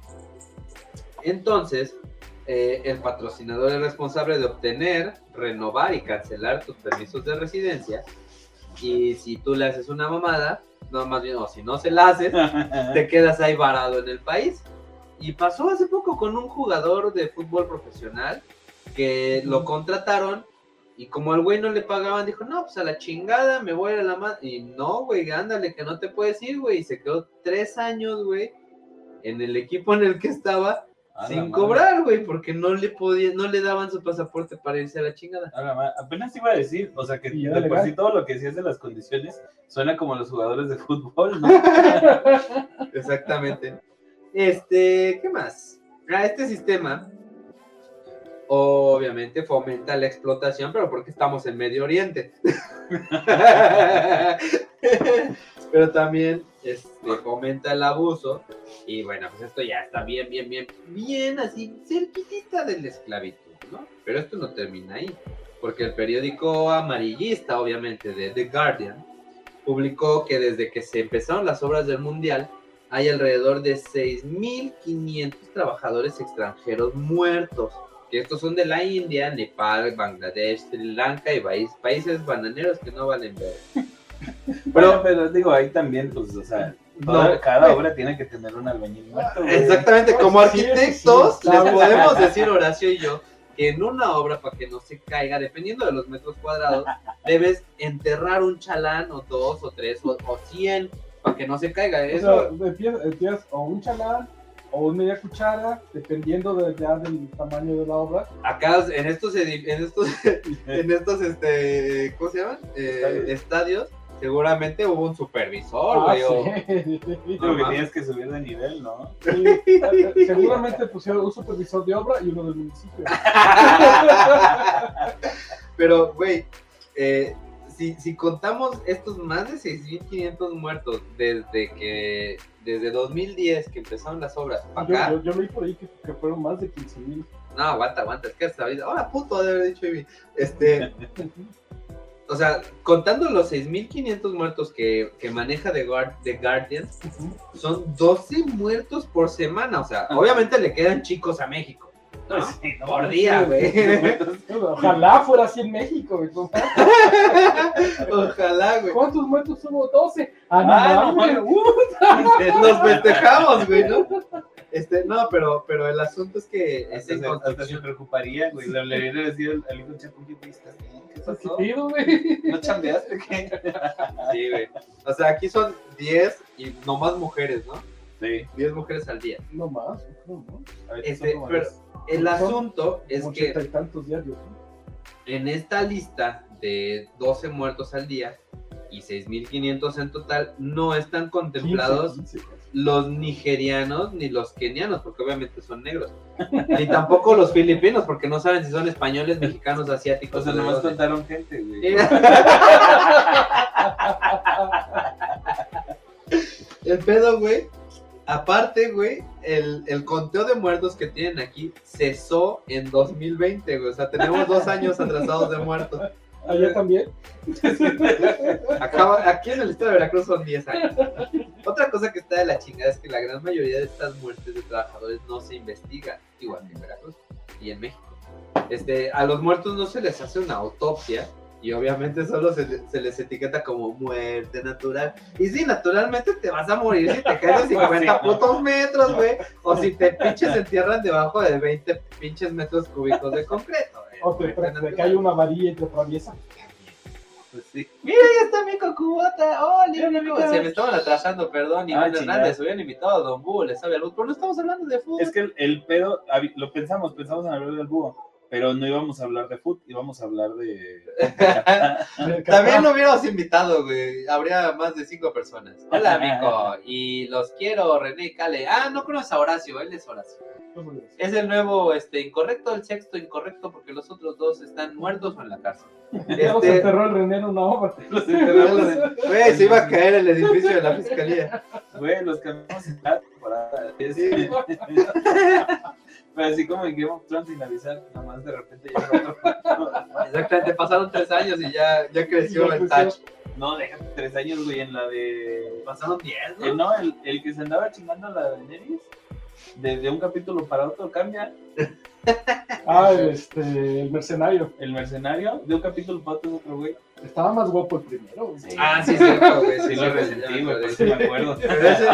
Entonces, eh, el patrocinador es responsable de obtener, renovar y cancelar tus permisos de residencia. Y si tú le haces una mamada, no, más bien, o si no se la haces, te quedas ahí varado en el país. Y pasó hace poco con un jugador de fútbol profesional que lo contrataron y como al güey no le pagaban, dijo, no, pues a la chingada, me voy a la madre. Y no, güey, ándale, que no te puedes ir, güey. Y se quedó tres años, güey, en el equipo en el que estaba, A sin cobrar, güey, porque no le podía, no le daban su pasaporte para irse a la chingada. A la. Apenas iba a decir, o sea, que de por sí todo lo que decías de las condiciones suena como los jugadores de fútbol, ¿no? Exactamente. Este, ¿qué más? Ah, este sistema obviamente fomenta la explotación, pero porque estamos en Medio Oriente. pero también este, fomenta el abuso y bueno, pues esto ya está bien, bien, bien, bien así cerquitita de la esclavitud, ¿no? Pero esto no termina ahí, porque el periódico amarillista, obviamente, de The Guardian, publicó que desde que se empezaron las obras del Mundial, hay alrededor de 6.500 trabajadores extranjeros muertos, que estos son de la India, Nepal, Bangladesh, Sri Lanka y país- países bananeros que no valen ver. Pero, pero digo, ahí también, pues, o sea, toda- No, cada obra tiene que tener un albañil muerto, güey. Exactamente, como Sí, sí, sí, arquitectos les podemos decir Horacio y yo que en una obra para que no se caiga, dependiendo de los metros cuadrados, debes enterrar un chalán o dos o tres o, o cien para que no se caiga. O Eso, sea, empiezas, empiezas o un chalán o una media cuchara, dependiendo de- ya del tamaño de la obra. acá en estos en estos en estos este ¿cómo se llaman? Eh, Estadios. estadios seguramente hubo un supervisor, Ah, güey, o- sí. Digo que tienes que subir de nivel, ¿no? Sí, Seguramente pusieron un supervisor de obra y uno del municipio. Pero, güey, eh, si, si contamos estos más de 6.500 muertos desde que, desde 2010 que empezaron las obras, para Yo, acá, yo, yo leí por ahí que, que fueron más de 15 mil. no, aguanta, aguanta, es que hasta ahorita, ahora puto, de haber dicho Ivy, este, o sea, contando los 6.500 muertos que, que maneja The, Guard, The Guardian, son 12 muertos por semana, o sea, obviamente le quedan chicos a México, ¿no? Sí, no, por día, güey. Ojalá fuera así en México. güey. Ojalá, güey. ¿Cuántos muertos hubo? 12. Ah, no, Ah, no, mames. mames. Nos festejamos, güey, ¿no? Este, no, pero, pero el asunto es que es Hasta en se, hasta se preocuparía, güey. Le hubiera decir al, hijo Chapo, "Oye, güey, ¿estás bien? ¿Qué ¿Qué pasó? pido, güey? ¿No chambeaste? ¿Qué? Sí, güey. O sea, aquí son 10 y no más mujeres, ¿no? Sí. 10 mujeres al día. No más. No, no. Ahorita Este, pero el asunto es que y tantos diarios. ¿no? en esta lista de 12 muertos al día y 6.500 en total, no están contemplados 15, 15, casi. los nigerianos ni los kenianos, porque obviamente son negros. Ni tampoco los filipinos, porque no saben si son españoles, mexicanos, asiáticos. O sea, nomás contaron gente, güey. El pedo, güey. Aparte, güey, el, el conteo de muertos que tienen aquí cesó en 2020, güey. O sea, tenemos dos años atrasados de muertos. Allá también. Acaba, aquí en el estado de Veracruz son 10 años. Otra cosa que está de la chingada es que la gran mayoría de estas muertes de trabajadores no se investigan, igual que en Veracruz y en México. Este, a los muertos no se les hace una autopsia Y obviamente solo se, se les etiqueta como muerte natural. Y sí, naturalmente te vas a morir si te caes de 50 putos metros, güey. O si te pinches entierran debajo de 20 pinches metros cúbicos de concreto. güey. O te, te cae una varilla y te atraviesa. Pues sí. Mira, ya está mi cocubota. Oh, mira, mi co- Se me estaban atrasando, perdón. Iván Ah. Hernández, hubieran invitado a Don Bull, le sabe a luz. Pero no estamos hablando de fútbol. Es que el, el pedo, lo pensamos, pensamos en hablar del búho, pero no íbamos a hablar de fútbol, íbamos a hablar de... También lo hubiéramos invitado, güey. Habría más de cinco personas. Hola, amigo. Y los quiero, René y Cale. Ah, no conoces a Horacio, él es Horacio. Es el nuevo, este, incorrecto, el sexto incorrecto, porque los otros dos están muertos o en la cárcel. Este, enterró el René en una obra. Los enterramos en- Güey, se iba a caer el edificio de la fiscalía. Güey, los cambiamos en la temporada. Pero así como en Game of Thrones sin avisar, nomás de repente llega otro. Exactamente, pasaron tres años y ya, ya creció el touch. No, déjate tres años, güey, en la de... Pasaron diez, Eh, ¿no? no, el, el que se andaba chingando a la de Daenerys, de, de un capítulo para otro cambia. Ah, este, el mercenario. El mercenario, de un capítulo para otro es otro güey. Estaba más guapo el primero. güey. Sí. Ah, sí, cierto, güey. Sí, Sí, lo resentí, güey, por eso me acuerdo. Pero ese,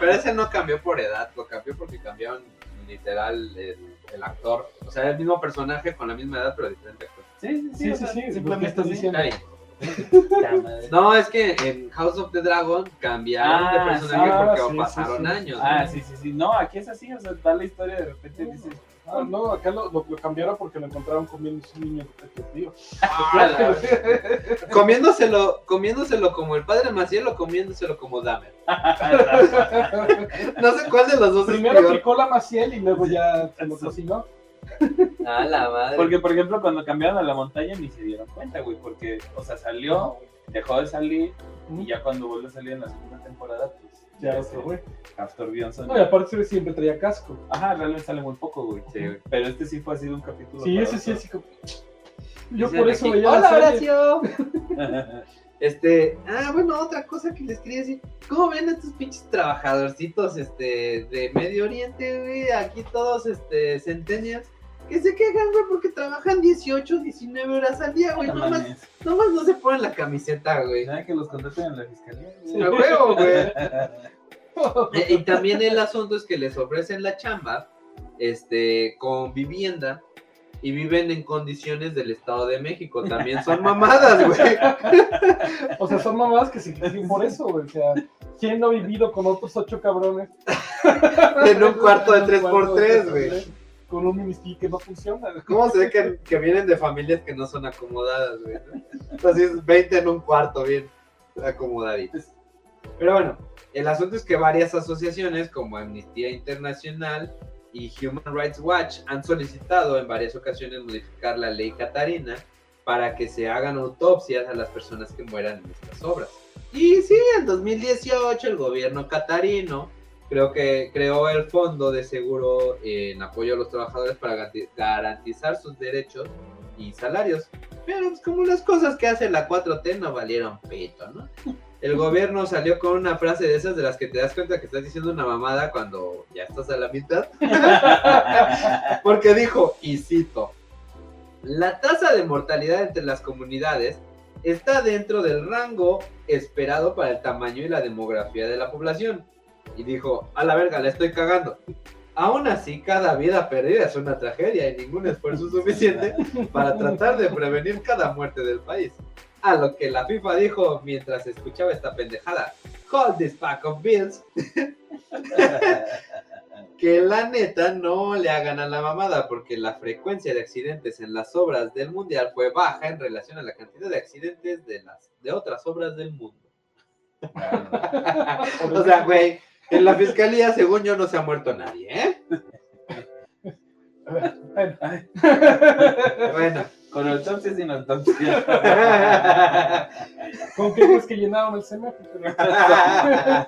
pero ese no cambió por edad, lo cambió porque cambiaron literal el, el actor. O sea, el mismo personaje con la misma edad, pero diferente actor. Sí, Sí, sí, sea, sí, que simplemente estás diciendo. Está. No, es que en House of the Dragon cambiaron Ah, de personaje sí, porque sí, sí, pasaron sí. años. Ah, ¿no? sí, sí, sí. No, aquí es así, o sea, da la historia de repente dices, Ah, no, acá lo, lo, lo cambiaron porque lo encontraron comiendo un niño tío. Ah, comiéndoselo, comiéndoselo como el padre Maciel o comiéndoselo como Dahmer. No sé cuál de los dos es Primero peor. picó la maciel y luego ya se lo cocinó. Ah, la madre. Porque, por ejemplo, cuando cambiaron a la montaña ni se dieron cuenta, güey, porque, o sea, salió, dejó de salir, y ya cuando vuelve a salir en la segunda temporada, pues, Ya otro, güey. Castor Johnson. No, y aparte siempre traía casco. Ajá, realmente sale muy poco, güey. Sí, güey. Pero este sí fue así de un capítulo. Sí, ese sí, así como... Yo por eso aquí, veía Hola. Horacio. Este, ah, bueno, otra cosa que les quería decir. ¿Cómo ven a estos pinches trabajadorcitos este, de Medio Oriente, güey? Aquí todos, este, centenias, que se quejan, güey, porque trabajan 18, 19 horas al día, güey. No Nomás, nomás no se ponen la camiseta, güey. ¿Saben que los contraten en la fiscalía? Sí, A huevo, güey. Eh, Y también el asunto es que les ofrecen la chamba, este, con vivienda. Y viven en condiciones del Estado de México. También son mamadas, güey. O sea, son mamadas que se quejan por eso, güey. O sea, ¿quién no ha vivido con otros ocho cabrones? En un cuarto de En un cuarto de 3x3, güey. 3x3, Con un miniski que no funciona. güey. ¿Cómo se ve que, que vienen de familias que no son acomodadas, güey? Así es, 20 en un cuarto, bien acomodaditos. Pero bueno, el asunto es que varias asociaciones como Amnistía Internacional y Human Rights Watch han solicitado en varias ocasiones modificar la ley Catarina para que se hagan autopsias a las personas que mueran en estas obras. Y sí, en 2018 el gobierno catarino creo que creó el fondo de seguro en apoyo a los trabajadores para garanti- garantizar sus derechos y salarios. Pero pues, como las cosas que hace la 4T no valieron pito, ¿no? El gobierno salió con una frase de esas de las que te das cuenta que estás diciendo una mamada cuando ya estás a la mitad. Porque dijo, y cito, la tasa de mortalidad entre las comunidades está dentro del rango esperado para el tamaño y la demografía de la población. Y dijo, a la verga, la estoy cagando. Aún así, cada vida perdida es una tragedia y ningún esfuerzo es suficiente para tratar de prevenir cada muerte del país. A lo que la FIFA dijo mientras escuchaba esta pendejada. Hold this pack of bills. que la neta no le hagan a la mamada porque la frecuencia de accidentes en las obras del mundial fue baja en relación a la cantidad de accidentes de las de otras obras del mundo. o sea, güey, en la fiscalía según yo no se ha muerto nadie, ¿eh? Bueno, Con autopsia sin autopsia. ¿Con qué crees que llenaron el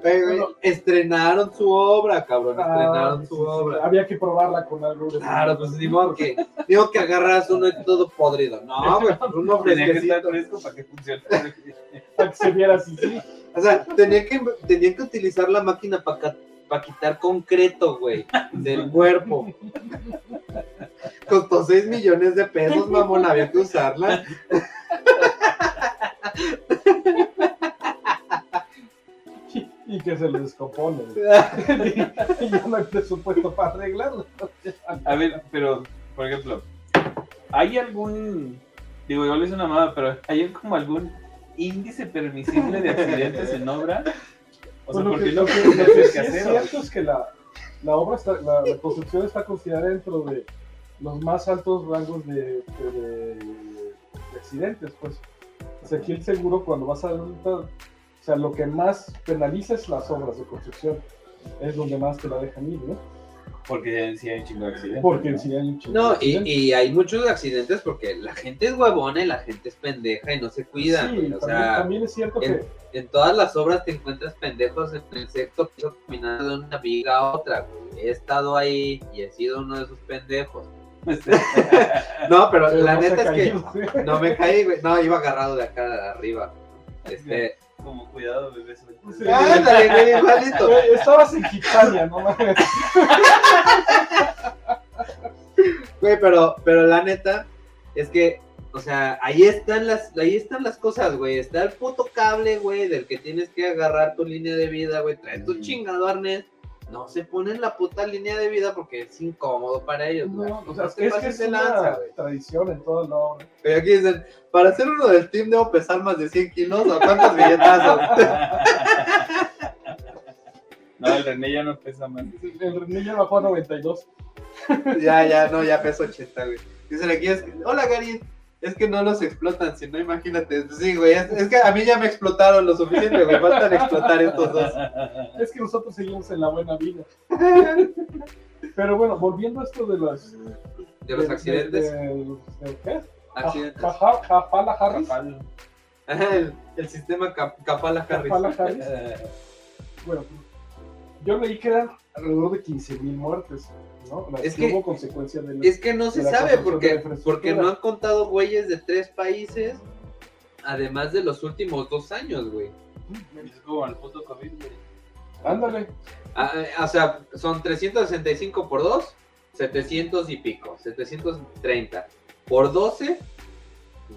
Bueno. estrenaron su obra, cabrón, Ah, estrenaron su sí, sí. obra. Había que probarla con algo. Claro, pues ni modo que, digo que agarras uno y todo podrido. No, güey, uno Tenía que estar fresquecito. fresco para que funcione. Para que se viera así, sí. O sea, tenía que, tenía que utilizar la máquina para quitar concreto, güey, del cuerpo. Costó 6 millones de pesos, mamón, había que usarla. Y, y que se les descompone. y, y ya no hay presupuesto para arreglarlo. A ver, pero, por ejemplo, ¿hay algún, digo, igual es una mamada, pero ¿hay como algún índice permisible de accidentes en obra? O sea, lo que, no lo que- creo lo que que es sí es casero. cierto es que la, la obra está, la, la construcción está considerada dentro de los más altos rangos de, de- de- de accidentes, pues. O sea, aquí el seguro cuando vas a o sea, lo que más penaliza es las obras de construcción. Es donde más te la dejan ir, ¿no? Porque sí hay un chingo de accidentes. Porque ¿no? si hay un chingo de No, y, accidentes. y hay muchos accidentes porque la gente es huevona y la gente es pendeja y no se cuida. Sí, güey. O también, sea, también es cierto en- que en todas las obras te encuentras pendejos en el sexto piso caminando de una viga a otra. güey. He estado ahí y he sido uno de esos pendejos. No, pero, pero la no neta es que no me caí, güey. No, iba agarrado de acá de arriba. Este, Como cuidado, bebé. Sí. ándale, güey, igualito. Estabas en Gitania, no mames. Güey, pero, pero la neta es que, o sea, ahí están las, ahí están las cosas, güey. Está el puto cable, güey, del que tienes que agarrar tu línea de vida, güey. Trae tu Mm. chingado arnés. No se ponen la puta línea de vida porque es incómodo para ellos, güey. No, o sea, No es se que es, que una lanza, güey. tradición en todo el obra. Pero aquí dicen, para ser uno del team debo pesar más de 100 kilos o cuántos billetazos. No, el René ya no pesa más. El René ya bajó a 92. ya, ya, no, ya peso 80, güey. Dicen aquí, es hola Gary, es que no los explotan, si no, imagínate. Sí, güey, es, es que a mí ya me explotaron lo suficiente, güey, faltan explotar estos dos. Es que nosotros seguimos en la buena vida. Pero bueno, volviendo a esto de las. De los accidentes, de- de- de- ¿Qué? accidentes. Jafala Harris. El, el sistema Capala Harris. Jafala Harris. Bueno, yo leí que eran alrededor de 15.000 muertes. ¿No? Las Es que hubo consecuencia de la- Es que no se sabe porque, porque no han contado güeyes de tres países, además de los últimos dos años, güey. Es como el puto COVID, güey. Ándale. Ah, ah, o sea, son 365 por 2, 700 y pico, 730. Por 12,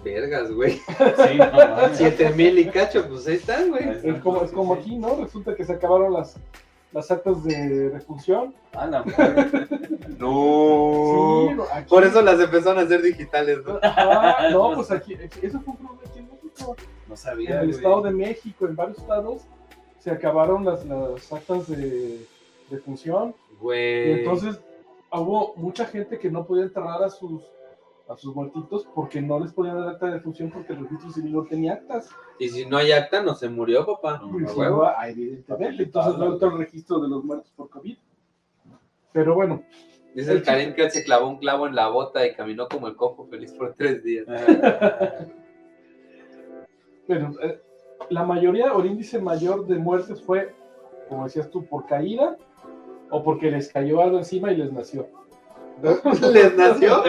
vergas, güey. Sí, no mames. 7000 y cacho, pues ahí están, güey. Es como, es como aquí, ¿no? Resulta que se acabaron las, las actas de refunción. Ah, la madre. No. Sí, no, aquí- Por eso las empezaron a hacer digitales, ¿no? Ah, no, pues aquí, eso fue un problema aquí en México. No En sabía. el güey. Estado de México, en varios estados, se acabaron las, las actas de, de función. Y Güey. entonces hubo mucha gente que no podía enterrar a sus a sus muertitos porque no les podían dar acta de función porque el registro civil no tenía actas. Y si no hay acta, no se murió, papá. No, A no, evidentemente. Entonces no entró el registro de los muertos por COVID. Pero bueno, Dice el Karim que él se clavó un clavo en la bota y caminó como el cojo feliz por tres días. Ah, Pero eh, la mayoría o el índice mayor de muertes fue, como decías tú, por caída o porque les cayó algo encima y les nació. ¿Les nació?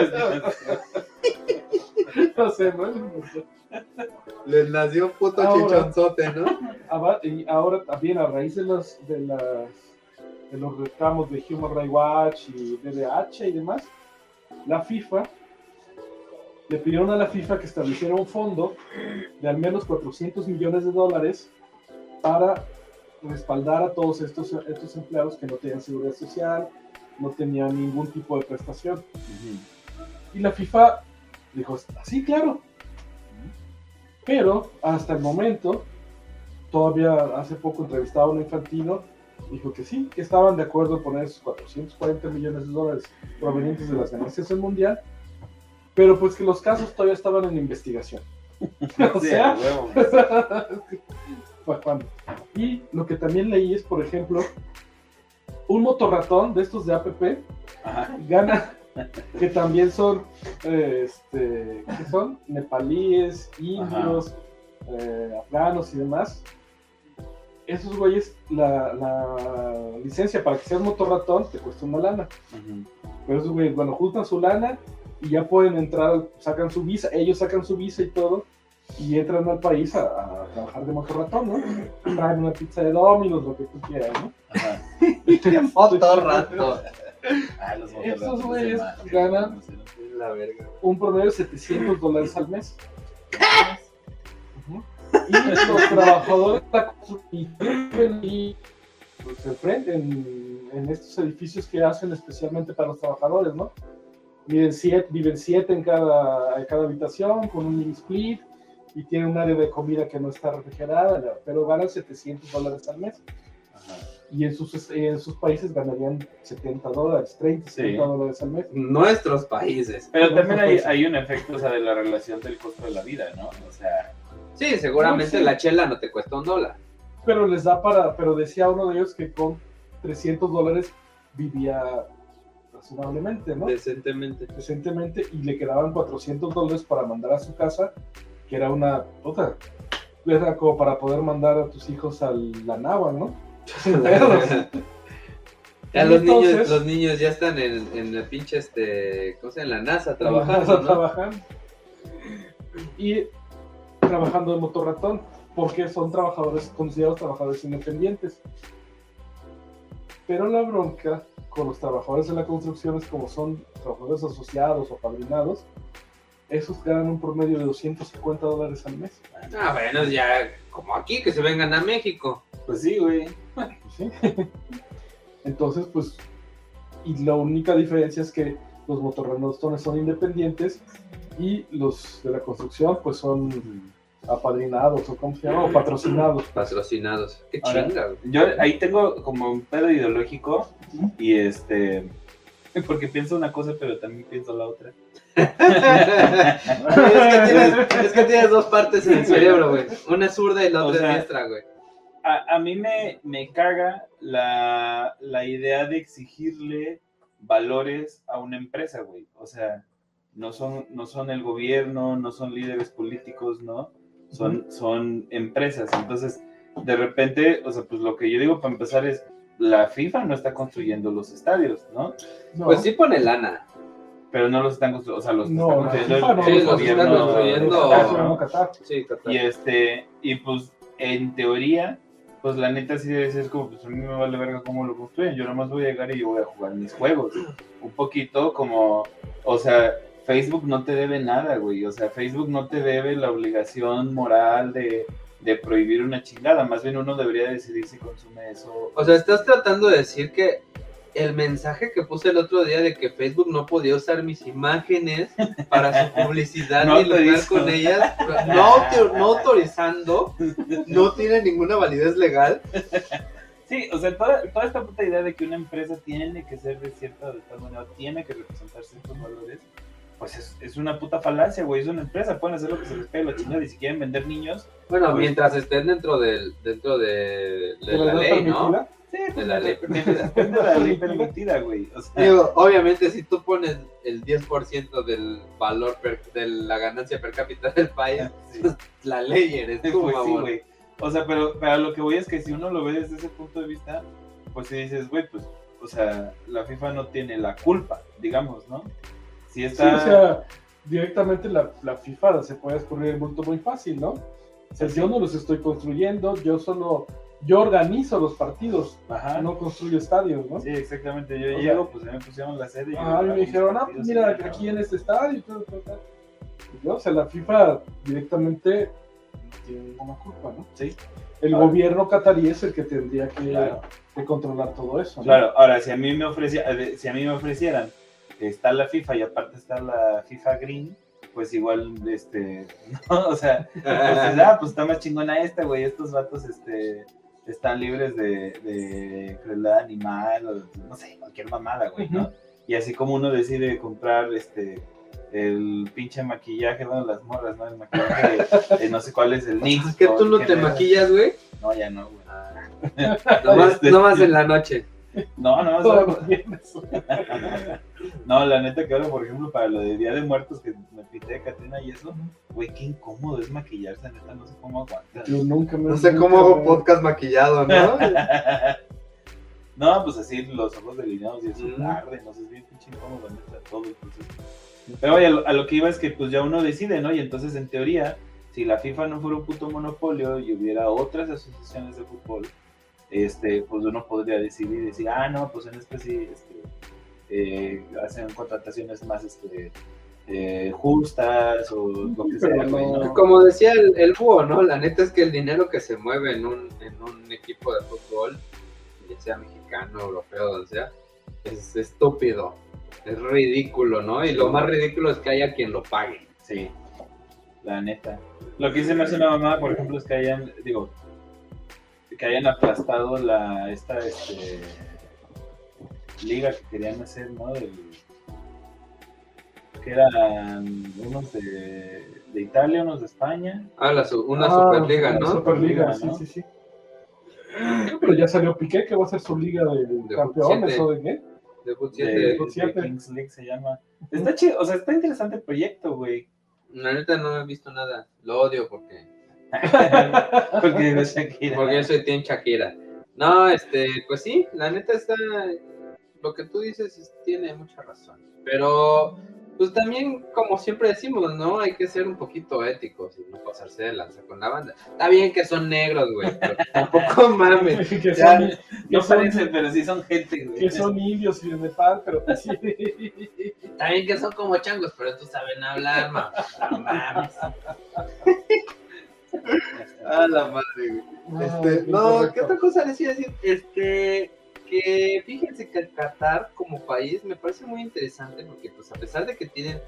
No sé, ¿no? Les nació. Un puto Ahora. chichonzote, ¿no? Y ahora también a raíz de los, de las, de los reclamos de Human Rights Watch y DDH y demás, la FIFA le pidieron a la FIFA que estableciera un fondo de al menos 400 millones de dólares para respaldar a todos estos, estos empleados que no tenían seguridad social, no tenían ningún tipo de prestación. Y la FIFA dijo, sí, claro. Pero hasta el momento, todavía hace poco entrevistaba a un infantino, dijo que sí, que estaban de acuerdo en poner esos 440 millones de dólares provenientes de las ganancias del mundial, pero pues que los casos todavía estaban en investigación. o sea, fue cuando. Y lo que también leí es, por ejemplo, un motorratón de estos de APP Ajá. gana, que también son, eh, este, ¿qué son? Nepalíes, indios, eh, afganos y demás. Esos güeyes, la, la licencia para que seas motorratón te cuesta una lana. Pero esos güeyes, bueno, juntan su lana y ya pueden entrar, sacan su visa, ellos sacan su visa y todo, y entran al país a, a trabajar de motorratón, ¿no? Traen una pizza de Domino's, lo que tú quieras, ¿no? Ajá. Foto rato. Ah, los Estos güeyes ganan. La verga. un promedio de 700 dólares al mes. Y los trabajadores de la construcción ahí, pues, enfrente, en, en estos edificios que hacen especialmente para los trabajadores, ¿no? Viven siete, viven siete en, cada, en cada habitación con un mini split y tienen un área de comida que no está refrigerada, pero ganan 700 dólares al mes. Ajá. Y en sus, en sus países ganarían 70 dólares, 30, Sí. 70 dólares al mes. Nuestros países. Pero No, también hay, pues- hay un efecto, o sea, de la relación del costo de la vida, ¿no? O sea, Sí, seguramente No, sí. la chela no te cuesta un dólar. pero les da para, pero decía uno de ellos que con 300 dólares vivía razonablemente, ¿no? Decentemente. Decentemente y le quedaban 400 dólares para mandar a su casa, que era una, otra, era como para poder mandar a tus hijos a la nava, ¿no? Ya los niños, Entonces- los niños ya están en, en el pinche este, ¿cómo se llama? En la NASA Trabajando, ¿no? trabajando. Y trabajando de motorratón, porque son trabajadores, considerados trabajadores independientes. Pero la bronca con los trabajadores de la construcción es como son trabajadores asociados o padrinados, esos ganan un promedio de 250 dólares al mes. Ah, bueno, ya como aquí, que se vengan a México. pues sí, güey. Pues sí. Entonces, pues, y la única diferencia es que los motorratones son independientes y los de la construcción, pues son apadrinados o cómo se llama, o patrocinados. Patrocinados. Qué Ahora- chinga, güey. Yo ahí tengo como un pedo ideológico y este, porque pienso una cosa pero también pienso la otra. es, que tienes, es que tienes dos partes en el cerebro, güey. Una es zurda y la O otra sea, es diestra, güey. A, a mí me, me caga la, la idea de exigirle valores a una empresa, güey. O sea, no son, no son el gobierno, no son líderes políticos, ¿no? Son, son empresas. Entonces, de repente, o sea, pues lo que yo digo para empezar es, la FIFA no está construyendo los estadios, ¿no? No, Pues sí pone lana. Pero no los están construyendo, o sea, los no, está la construyendo el, no el Sí, los gobierno. están construyendo. Está construyendo Qatar. Sí, Qatar. Y este, y pues en teoría, pues la neta sí debe ser como, pues a mí me vale verga cómo lo construyen, yo nomás voy a llegar y yo voy a jugar mis juegos. Un poquito como, o sea, Facebook no te debe nada, güey, o sea, Facebook no te debe la obligación moral de, de prohibir una chingada, más bien uno debería decidir si consume eso. O sea, estás tratando de decir que el mensaje que puse el otro día de que Facebook no podía usar mis imágenes para su publicidad No ni lucrar con ellas, no, no autorizando, no tiene ninguna validez legal. Sí, o sea, toda, toda esta puta idea de que una empresa tiene que ser de cierta de tal manera, tiene que representar ciertos valores, pues es, es una puta falacia, güey. Es una empresa, pueden hacer lo que se les pegue la chingada y si quieren vender niños, Bueno, Pues- mientras estén dentro del dentro de, de ¿De la ley, ¿no? sí, pues De la ley. depende de la ley permitida, güey. O sea, Digo, obviamente si tú pones el 10% del valor per- de la ganancia per cápita del país, sí, la ley eres tú, pues sí, güey. O sea, pero, pero lo que voy es que si uno lo ve desde ese punto de vista, pues si dices, güey, pues, o sea, la FIFA no tiene la culpa, digamos, ¿no? Sí, está... o sea, directamente la, la FIFA se puede escurrir el bulto muy fácil, ¿no? O sea, yo no los estoy construyendo, yo solo, yo organizo los partidos, Ajá. no construyo estadios, ¿no? Sí, exactamente. Yo O llego, pues me pusieron la sede. y Ah, me dijeron, ah, pues mira, aquí en este estadio, y yo, o sea, la FIFA directamente tiene ninguna culpa, ¿no? Sí. El gobierno catarí es el que tendría que, Claro. que controlar todo eso. ¿no? Claro, ahora si a mí me ofrecía, si a mí me ofrecieran que está la FIFA y aparte está la FIFA Green, pues igual, este, no, o sea, pues, ah, pues está más chingona esta, güey, estos vatos, este, están libres de, de crueldad animal, o no sé, cualquier mamada, güey, ¿no? Y así como uno decide comprar, este, el pinche maquillaje, bueno, las morras, ¿no? El maquillaje, de no sé cuál es el NYX. Es que tú no ¿qué te maquillas, güey. No, ya no, güey. Nomás, Este- nomás en la noche. No, no. No, la neta que ahora, por ejemplo, para lo de Día de Muertos que me pinté de Catrina y eso, güey, qué incómodo es maquillarse, neta, no sé cómo aguanta. Yo nunca me No sé cómo hago me- podcast maquillado, ¿no? No, pues así los ojos delineados y eso Mm. arde, no sé, es bien pinche incómodo, neta, todo el proceso. Pero oye, a lo que iba es que pues ya uno decide, ¿no? Y entonces en teoría, si la FIFA no fuera un puto monopolio y hubiera otras asociaciones de fútbol, este, pues uno podría decidir y decir, ah, no, pues en este sí, este, eh, hacen contrataciones más, este, eh, justas o lo que sea, güey, no- ¿no? Como decía el, el búho, ¿no? La neta es que el dinero que se mueve en un, en un equipo de fútbol, ya sea mexicano, europeo, donde sea, es estúpido. Es ridículo, ¿no? Y lo más ridículo es que haya quien lo pague. Sí, la neta. Lo que hice me hace una mamá, por ejemplo, es que hayan, digo, que hayan aplastado la, esta, este, liga que querían hacer, ¿no? Del- que eran unos de, de Italia, unos de España. Ah, la una Ah, Superliga, una ¿no? Superliga, ¿no? sí, sí, sí. Pero ya salió Piqué, que va a ser su liga de, De campeones o de qué. De fut De. Kings League se llama. Está chido, o sea, está interesante el proyecto, güey. La neta no he visto nada. Lo odio porque, Porque era. porque yo soy Team Shakira. No, este, pues sí, la neta está. Lo que tú dices es- tiene mucha razón. Pero, pues también, como siempre decimos, ¿no? Hay que ser un poquito éticos y no pasarse de lanza con la banda. Está bien que son negros, güey, pero tampoco mames. que, Ya, son, que No son- parecen, pero sí son gente, güey. que son indios y de Nepal, pero que sí. Está bien que son como changos, pero estos saben hablar, mamá. No mames. A la madre, güey. Este, no, incorrecto. ¿qué otra cosa les iba a decir? Este, que fíjense que Qatar como país me parece muy interesante porque pues a pesar de que tienen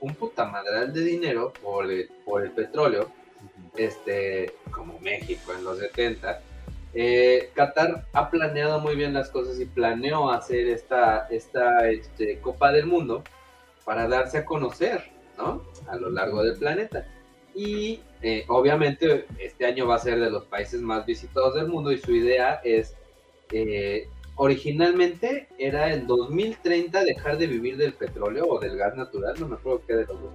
un putamadral de dinero por el, por el petróleo, este, como México en los 70, eh, Qatar ha planeado muy bien las cosas y planeó hacer esta, esta este, Copa del Mundo para darse a conocer, ¿no? A lo largo del planeta. Y eh, obviamente este año va a ser de los países más visitados del mundo y su idea es, eh, originalmente era en 2030 dejar de vivir del petróleo o del gas natural, no me acuerdo qué de los dos.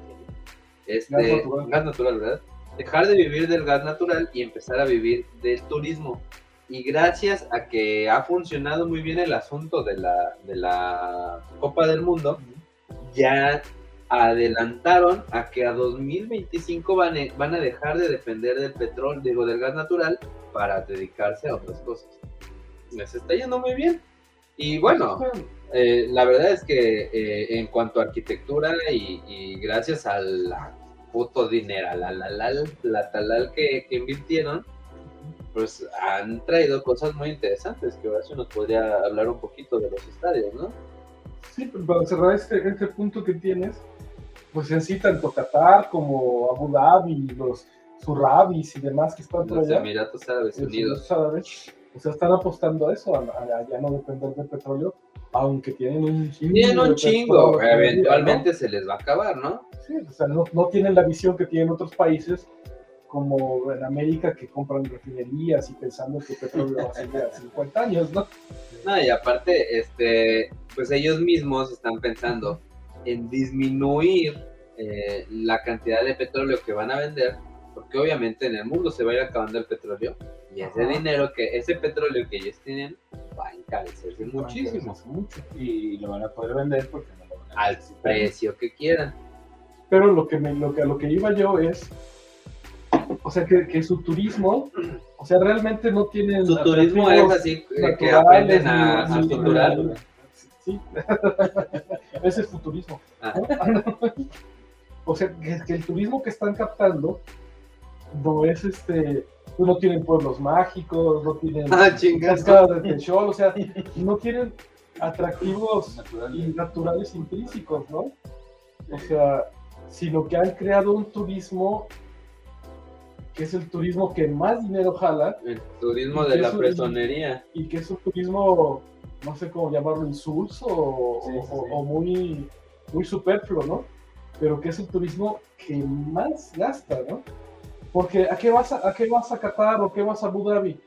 Este, Gas natural. gas natural, ¿verdad? Dejar de vivir del gas natural y empezar a vivir del turismo. Y gracias a que ha funcionado muy bien el asunto de la, de la Copa del Mundo, ya adelantaron a que a 2025 van a, van a dejar de depender del petróleo, digo, del gas natural, para dedicarse a otras cosas. Les está yendo muy bien. Y bueno, eh, la verdad es que eh, en cuanto a arquitectura y, y gracias a la puto dinero, la la la la talal que, que invirtieron, pues han traído cosas muy interesantes que Horacio nos podría hablar un poquito de los estadios, ¿no? Sí, pero para cerrar este, este punto que tienes, pues en sí, tanto Qatar como Abu Dhabi, los surrabis y demás que están por Los allá, Emiratos Árabes Unidos. Árabes, o sea, están apostando a eso, a, a- a ya no depender del petróleo, aunque tienen un chingo. Tienen un de chingo, petróleo, eventualmente se les va a acabar, ¿no? ¿no? Sí, o sea, no, no tienen la visión que tienen otros países, como en América, que compran refinerías y pensando que el petróleo va a seguir a 50 años, ¿no? No, y aparte, este, pues ellos mismos están pensando en disminuir eh, la cantidad de petróleo que van a vender, porque obviamente en el mundo se va a ir acabando el petróleo y ese Ajá. dinero que, ese petróleo que ellos tienen va a encarecerse muchísimo Mucho. Y lo van a poder vender porque no lo van a al necesitar. precio que quieran. Pero lo que, me, lo que a lo que iba yo es, o sea, que, que su turismo, o sea, realmente no tienen... Su turismo es así eh, que aprenden a, a Sí, ese es futurismo. Ah. o sea, que, que el turismo que están captando no es este, pues no tienen pueblos mágicos, no tienen Ah, cascadas de techol, o sea, no tienen atractivos y naturales intrínsecos, ¿no? O sea, sino que han creado un turismo que es el turismo que más dinero jala El turismo ¿Y de la un- presonería. y que es un turismo, no sé cómo llamarlo, insulso o, Sí, sí, o- sí. o muy, muy superfluo, ¿no? Pero que es el turismo que más gasta, ¿no? Porque ¿a qué vas a, a qué vas a Qatar o qué vas a Abu Dhabi?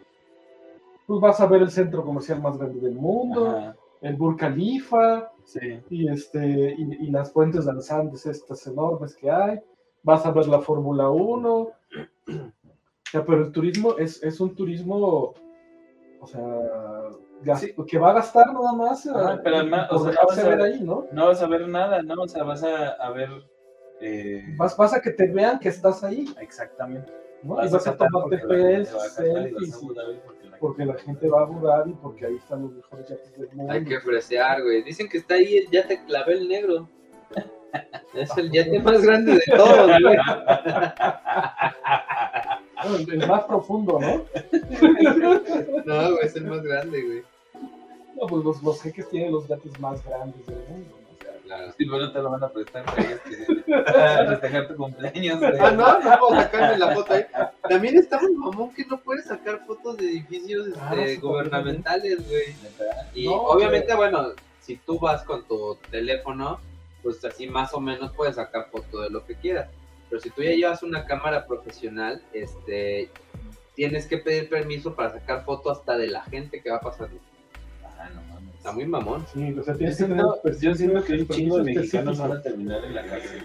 Pues vas a ver el centro comercial más grande del mundo, Ajá, el Burj Khalifa, sí. y este y, y las fuentes danzantes estas enormes que hay vas a ver la Fórmula 1 o sea, pero el turismo es, es un turismo o sea Sí. que va a gastar nada más Ajá, eh, pero además, o por sea, dejarse vas a- ver ahí no No vas a ver nada, ¿no? O sea, vas a, a ver. eh, vas, vas a que te vean que estás ahí Exactamente. ¿no? y vas a tomarte selfies y vas a selfies, Abu Dhabi porque la gente- va a Abu Dhabi porque ahí están los mejores yates del mundo Hay que fresear, güey. Dicen que está ahí, ya te clavé el negro. Es el yate más grande de todos, güey. Bueno, el, el más profundo, ¿no? No, güey, es el más grande, güey. No, pues los, los jeques tienen los yates más grandes del mundo, Claro. Si no te lo van a prestar, Para festejar tu cumpleaños. Ah, no, no puedo sacarme la foto ahí. También está muy mamón que no puedes sacar fotos de edificios este, Ah, gubernamentales, güey. Y No, obviamente, bueno, si tú vas con tu teléfono, pues así más o menos puedes sacar foto de lo que quieras. Pero si tú ya llevas una cámara profesional, este, tienes que pedir permiso para sacar foto hasta de la gente que va pasando. Está muy mamón. sí, o sea, Yo tienes que tener siento, permiso- yo siento que un chingo de mexicanos van a terminar en la cárcel.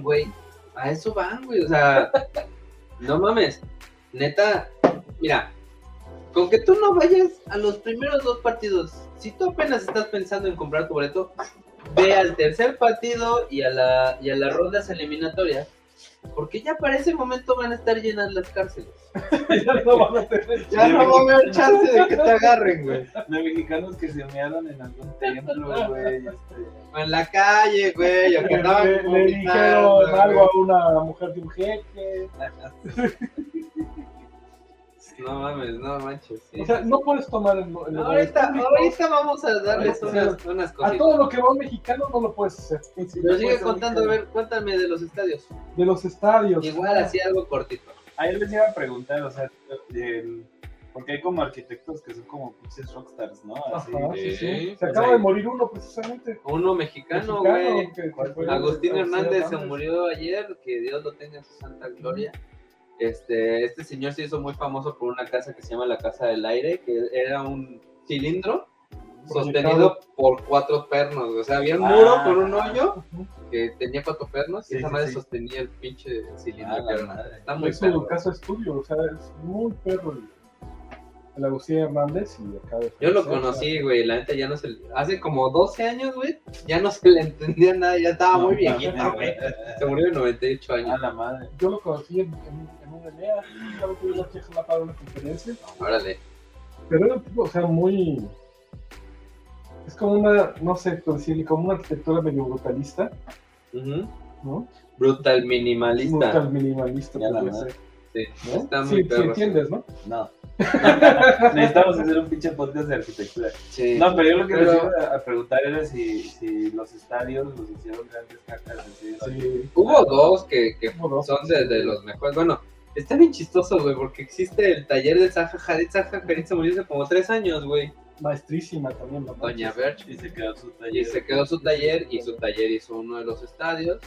Güey, a eso van, güey. O sea, no mames. Neta, mira, con que tú no vayas a los primeros dos partidos, si tú apenas estás pensando en comprar tu boleto, ve al tercer partido y a, la, y a las rondas eliminatorias. Porque ya para ese momento van a estar llenas las cárceles. ya no van a tener Ya no va a haber chance de que te agarren, güey. De mexicanos que se mearon en algún templo, güey. Este, O en la calle, güey, o que estaban le, le dijeron algo a una mujer de un jeque. No mames, no manches. sí. O sea, no puedes tomar en, en lugares Ahorita, vamos a darles Ahorita, unas, unas A cositas. todo lo que va un mexicano no lo puedes hacer. Pero sigue contando, a ver, cuéntame de los estadios. De los estadios. Igual así algo cortito. Ahí les iba a preguntar, o sea, el- porque hay como arquitectos que son como pinches rockstars, ¿no? Así, Ajá, de- sí, sí. o Se sea, acaba de morir uno precisamente. Uno mexicano, güey. Agustín Hernández se murió ayer, que Dios lo tenga en su santa gloria. Este, este señor se hizo muy famoso por una casa que se llama la Casa del Aire, que era un cilindro sostenido por cuatro pernos. O sea, había un muro Ah. con un hoyo que tenía cuatro pernos y esa madre sí. sostenía el pinche cilindro. Ah, que la era-. Está muy Es su casa estudio, o sea, es muy perro el, Agustín Hernández y acaba de Yo lo conocí, güey, la neta ya no se le... Hace como 12 años, güey, ya no se le entendía nada, ya estaba muy No, viejito, mames. güey. Se murió de 98 A años. la madre. Yo lo conocí en, en, en un ENEA, claro que yo la para una conferencia, Órale. pero era un tipo, o sea, muy... Es como una, no sé cómo decirle, como una arquitectura medio brutalista. ¿no? Brutal minimalista. Brutal minimalista. Ya la podría madre. ser, Sí, ¿no? está muy sí perro. entiendes, ¿no? No. Necesitamos hacer un pinche podcast de arquitectura. Sí. No, pero yo lo que les Pero- iba a preguntar era si, si los estadios los hicieron grandes cacas. Sí. Hubo dos que, que Hubo dos. son de, de los mejores. Bueno, está bien chistoso, güey, porque existe el taller de Zaha Hadid. Zaha Hadid se murió hace como tres años, güey. Maestrísima también, la Doña. Berch. Y se quedó su taller. Y se quedó su taller y su taller hizo uno de los estadios.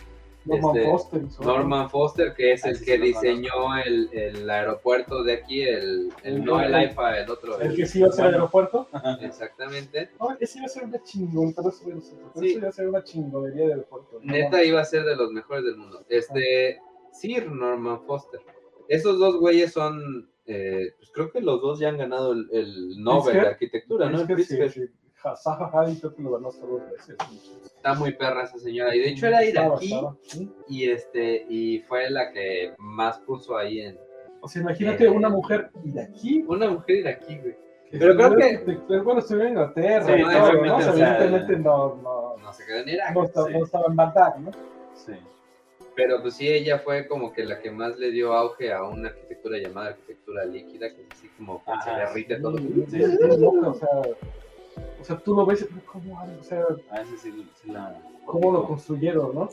Norman este, Foster. Norman Foster, que es Ah, el sí, que diseñó el, el aeropuerto de aquí, el, el no el el- IFA, el otro. El que sí iba a ser el aeropuerto. Exactamente. No, ese iba a ser una chingón, pero eso, eso, Sí. eso iba a ser una chingonería de aeropuerto. No Neta iba a ser de los mejores del mundo. Este, Sir Norman Foster. Esos dos güeyes son, eh, pues creo que los dos ya han ganado el, el Nobel de. Arquitectura, ¿no? El Pritzker. sí. Zaha Hadid creo que lo ganó hasta dos veces. Está muy perra esa señora. Y de hecho era iraquí estaba, y este, y fue la que más puso ahí en. O sea, imagínate Eh. una mujer iraquí. Una mujer iraquí, güey. que Pero creo estuviera- que... Bueno, estuviera en Inglaterra. Sí, ¿no? O sea, no, no, No se quedó en Irak. no, estaba, sí. no estaba en Bagdad, ¿no? Sí. Pero pues sí, ella fue como que la que más le dio auge a una arquitectura llamada arquitectura líquida, que es así como que se derrite todo. Sí, Sí. es bien loca, o sea, o sea, tú lo ves y ¿cómo, o sea, A ese sí, sí la. cómo lo construyeron, ¿no?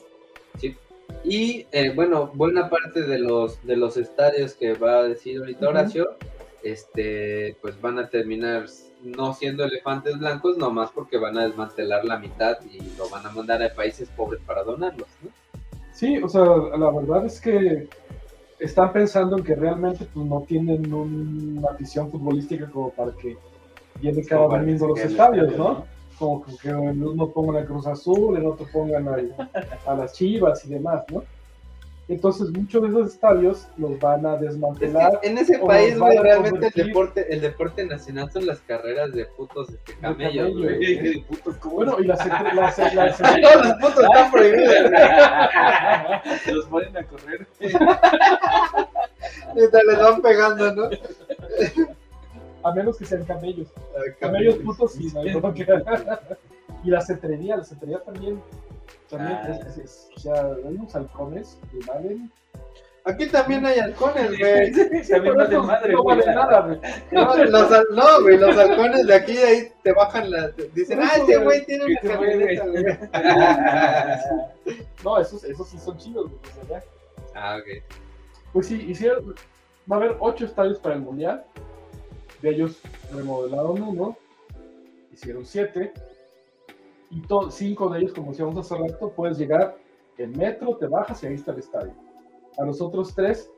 Y eh, bueno, buena parte de los de los estadios que va a decir ahorita. Horacio, este, pues van a terminar no siendo elefantes blancos, nomás porque van a desmantelar la mitad y lo van a mandar a países pobres para donarlos, ¿no? Sí, o sea, la verdad es que están pensando en que realmente pues, no tienen una afición futbolística como para que llene cada Como para domingo que los estadios, estadio, ¿no? Como que en uno pongan a Cruz Azul, en otro pongan a, a las Chivas y demás, ¿no? Entonces muchos de esos estadios los van a Es desmantelar. que en ese país, güey, realmente el deporte, el deporte nacional son las carreras de putos este, camellos, güey. Qué de putos, ¿cómo Bueno, y las, las, las- las- Todos los putos están prohibidos, güey. Se los ponen a correr. Neta, les van pegando, ¿no? A menos que sean camellos. Ay, Camellos putos sí, no hay bronca. Y la cetrería, la cetrería también También Ah. es, es- es- o sea, hay unos halcones que valen. Aquí también hay halcones, güey. También vale madre, no vale nada, güey. No, los, no, güey, los halcones de aquí ahí te bajan la. te dicen, Por ah, güey, tiene una camioneta, güey. No, esos, esos sí son chidos, güey. o sea, ya. Ah, ok. Pues sí, hicieron, va a haber ocho estadios para el Mundial. De ellos remodelaron uno, hicieron siete. Y cinco de ellos, como decíamos hace rato, puedes llegar en metro, te bajas y ahí está el estadio. A los otros tres,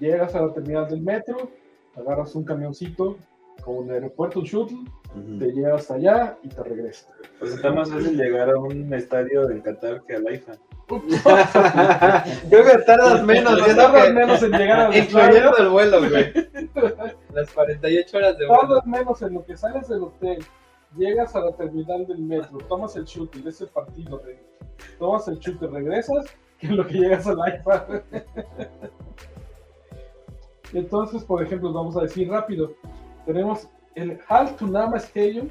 llegas a la terminal del metro, agarras un camioncito con un aeropuerto, un shuttle, te lleva hasta allá y te regresa. Pues está más fácil llegar a un estadio en Qatar que al IFA. Creo que tardas menos, tardas menos en llegar al estadio. Incluyendo el vuelo, güey. Las 48 horas de vuelo. Tardas menos en lo que sales del hotel, llegas a la terminal del metro, tomas el chute de ese partido, re- tomas el chute, regresas, que en lo que llegas al iPad. Entonces, por ejemplo, vamos a decir rápido, tenemos el Hal Tunama Stadium,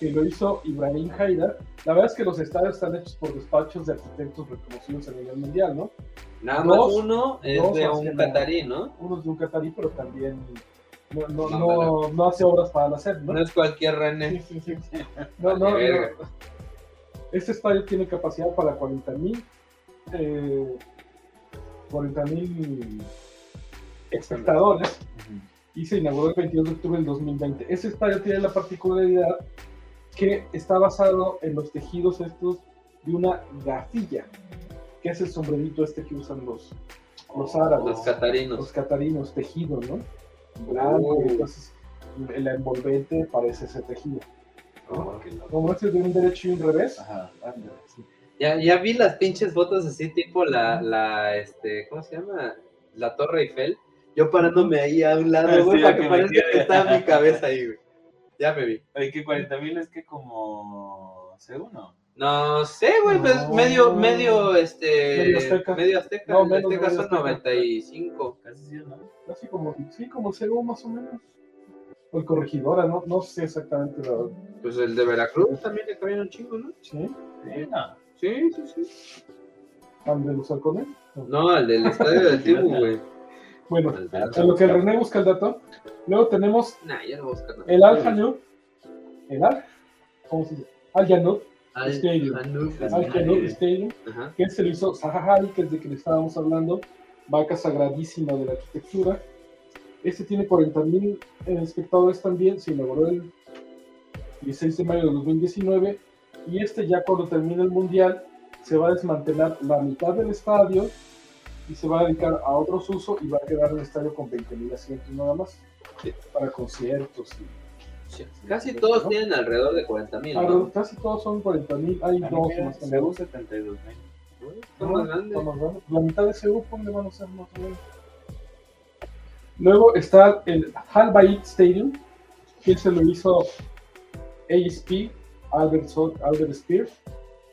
que lo hizo Ibrahim Haidar. La verdad es que los estadios están hechos por despachos de arquitectos reconocidos a nivel mundial, ¿no? Nada Dos- más uno es de un catarí, ¿no? Uno es de un catarí, pero también no, no, No, no, no hace obras para la SED, ¿no? No es cualquier René. Sí, sí, sí. No, no. Este estadio tiene capacidad para 40 mil eh, 40 mil espectadores y se inauguró el 22 de octubre del 2020. Ese estadio tiene la particularidad que está basado en los tejidos estos de una gafilla, que es el sombrerito este que usan los, los árabes Los los catarinos. catarinos, tejido, ¿no? Blanco, Uh. entonces el envolvente parece ese tejido. Oh, Como este es de un derecho y un revés. Ajá, ándale. Ya, ya vi las pinches fotos así, tipo la, la, este, ¿cómo se llama? La Torre Eiffel. Yo parándome ahí a un lado, Ah, güey, sí, para que parezca que está mi cabeza ahí, güey. Ya me vi. Oye, que 40 mil es que como C1. No sé, güey, pues No. medio, medio, este... Medio azteca. Medio azteca. No, menos azteca medio son azteca. 95. Casi sí, ¿no? Así como, sí, como cero más o menos. O el corregidora, no, no sé exactamente la. Pues el de Veracruz también le cabían un chingo, ¿no? ¿Sí? Sí, no. Sí, sí, sí. ¿Al de los halcones? No, el del estadio del Tibu, güey. Bueno, de- en lo que el René busca el dato. Luego tenemos Nah, ya no nada. el Al Hanout. ¿El Al? ¿Cómo se dice? Al Yanout Al- Stadium. Anub, Al Hanout. Stadium. Ajá. que se lo hizo Hadid, que es de que le estábamos hablando, vaca sagradísima de la arquitectura. Este tiene 40.000 eh, espectadores también, se inauguró el 16 de mayo de 2019 y este ya cuando termine el mundial se va a desmantelar la mitad del estadio y se va a dedicar a otros usos y va a quedar un estadio con 20.000 asientos nada más Sí. para conciertos. Y, Sí. Casi todos tienen alrededor de 40 mil, Ah, ¿no? casi todos son 40.000, hay Ah, dos más CU menos. 72 mil. Son más grandes. Está más grande. La mitad de ese grupo le van a ser más menos. Luego está el Al Bayt Stadium, que se lo hizo ASP, Albert, Albert Spear,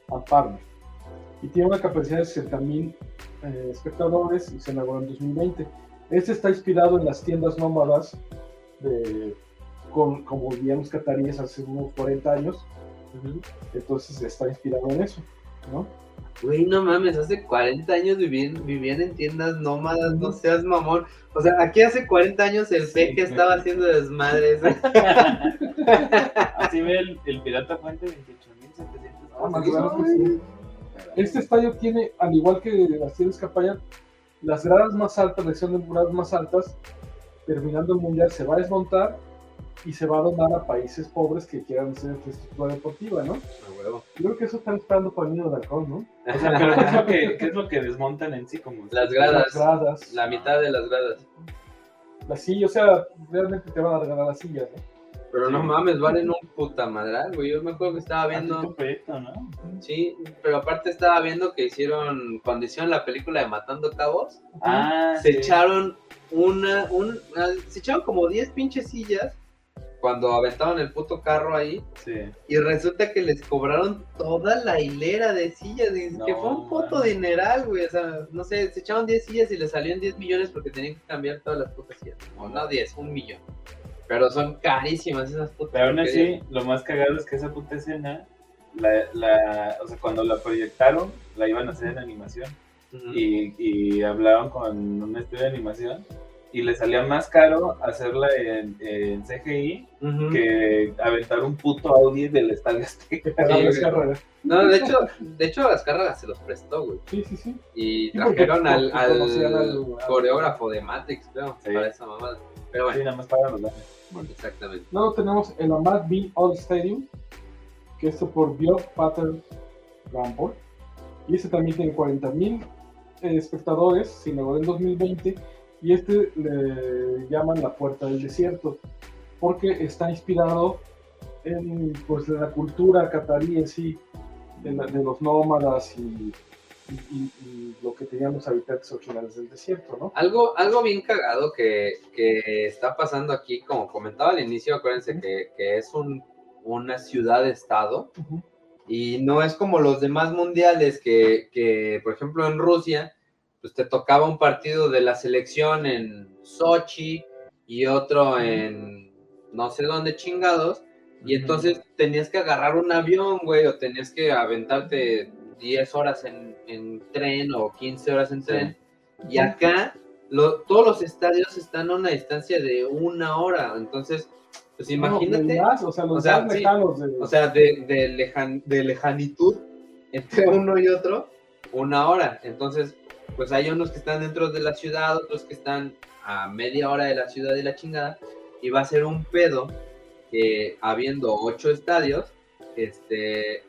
and Partner. Y tiene una capacidad de 60.000 eh, espectadores y se inauguró en 2020. Este está inspirado en las tiendas nómadas de, con, como vivían los cataríes hace unos 40 años. Entonces está inspirado en eso. ¿no? Güey, no mames, hace 40 años vivían, vivían en tiendas nómadas, no seas mamón. O sea, aquí hace 40 años el Sí, peje estaba haciendo desmadres. Así ve el, el Pirata Fuente 28.700. Este estadio tiene, al igual que las tienes Capayán, las gradas más altas, la sección de gradas más altas, terminando el mundial se va a desmontar y se va a donar a países pobres que quieran hacer infraestructura deportiva, ¿no? Huevo. Yo creo que eso están esperando para el niño de halcón, ¿no? O sea, pero ¿qué es, lo que, qué es lo que desmontan en sí? Como Las gradas, Las gradas. la mitad de las gradas. La silla, o sea, realmente te van a regalar las sillas, ¿no? Pero no mames, valen un puta madral, güey. Yo me acuerdo que estaba viendo proyecto, ¿no? Sí, pero aparte estaba viendo que hicieron, cuando hicieron la película de Matando Cabos, Ah, se sí. echaron una, un, ah, se echaron como 10 pinches sillas cuando aventaban el puto carro ahí Sí. y resulta que les cobraron toda la hilera de sillas, y No, que fue un puto mames. dineral, güey, o sea, no sé, se echaron 10 sillas y les salieron 10 millones porque tenían que cambiar todas las putas sillas, o no 10, un millón, pero son carísimas esas putas Pero aún así, lo más cagado es que esa puta escena la, la, o sea, cuando la proyectaron, la iban a hacer en animación y, y hablaron con un estudio de animación y le salía más caro hacerla en, en CGI que aventar un puto Audi del Estadio Azteca. Carreras. No, de hecho, de hecho Azcárraga se los prestó, güey. Sí, sí, sí. Y Sí, porque- trajeron al, porque al al- coreógrafo de Matrix, creo, Sí. para esa mamada. Pero Sí, bueno, nada más para los daños. exactamente. Luego tenemos el Ahmad Bin All Stadium, que esto por Bio Pattern Rumble. Y este también tiene 40 mil espectadores, se inauguró en 2020. Y este le llaman la Puerta del Desierto, porque está inspirado en pues, la cultura catarí en sí, de, la- de los nómadas y, y- y lo que tenían los habitantes originales del desierto, ¿no? Algo, algo bien cagado que, que está pasando aquí, como comentaba al inicio, acuérdense que, que es un, una ciudad-estado y no es como los demás mundiales que, que, por ejemplo, en Rusia, pues te tocaba un partido de la selección en Sochi y otro en no sé dónde chingados, y entonces tenías que agarrar un avión, güey, o tenías que aventarte 10 horas en, en tren o 15 horas en tren. Y acá lo- todos los estadios están a una distancia de una hora. Entonces, pues imagínate, No, más, o sea, los o sea, más sí. lejanos de... o sea, de, de, lejan- de lejanitud entre uno y otro, una hora. Entonces, pues hay unos que están dentro de la ciudad, otros que están a media hora de la ciudad de la chingada. Y va a ser un pedo que habiendo ocho estadios, este,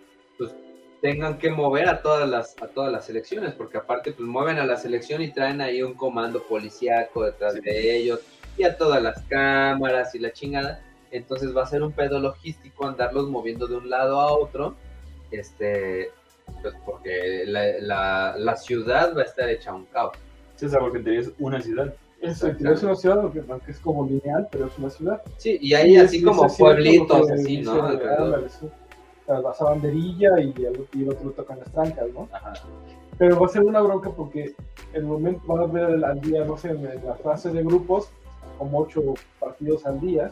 tengan que mover a todas las a todas las selecciones, porque aparte pues mueven a la selección y traen ahí un comando policíaco detrás Sí. de ellos y a todas las cámaras y la chingada. Entonces va a ser un pedo logístico andarlos moviendo de un lado a otro, este, pues porque la, la, la ciudad va a estar hecha un caos. Sí, sea, porque tenías una ciudad. Es, es una ciudad, aunque es como lineal, pero es una ciudad. Sí, y hay Sí, así es- como es pueblitos, así, ¿no? Alrededor. ándale, sí. La, la banderilla y el, y el otro tocan las trancas, ¿no? Ajá. Pero va a ser una bronca porque el momento van a ver al día, no sé, en la fase de grupos, como ocho partidos al día,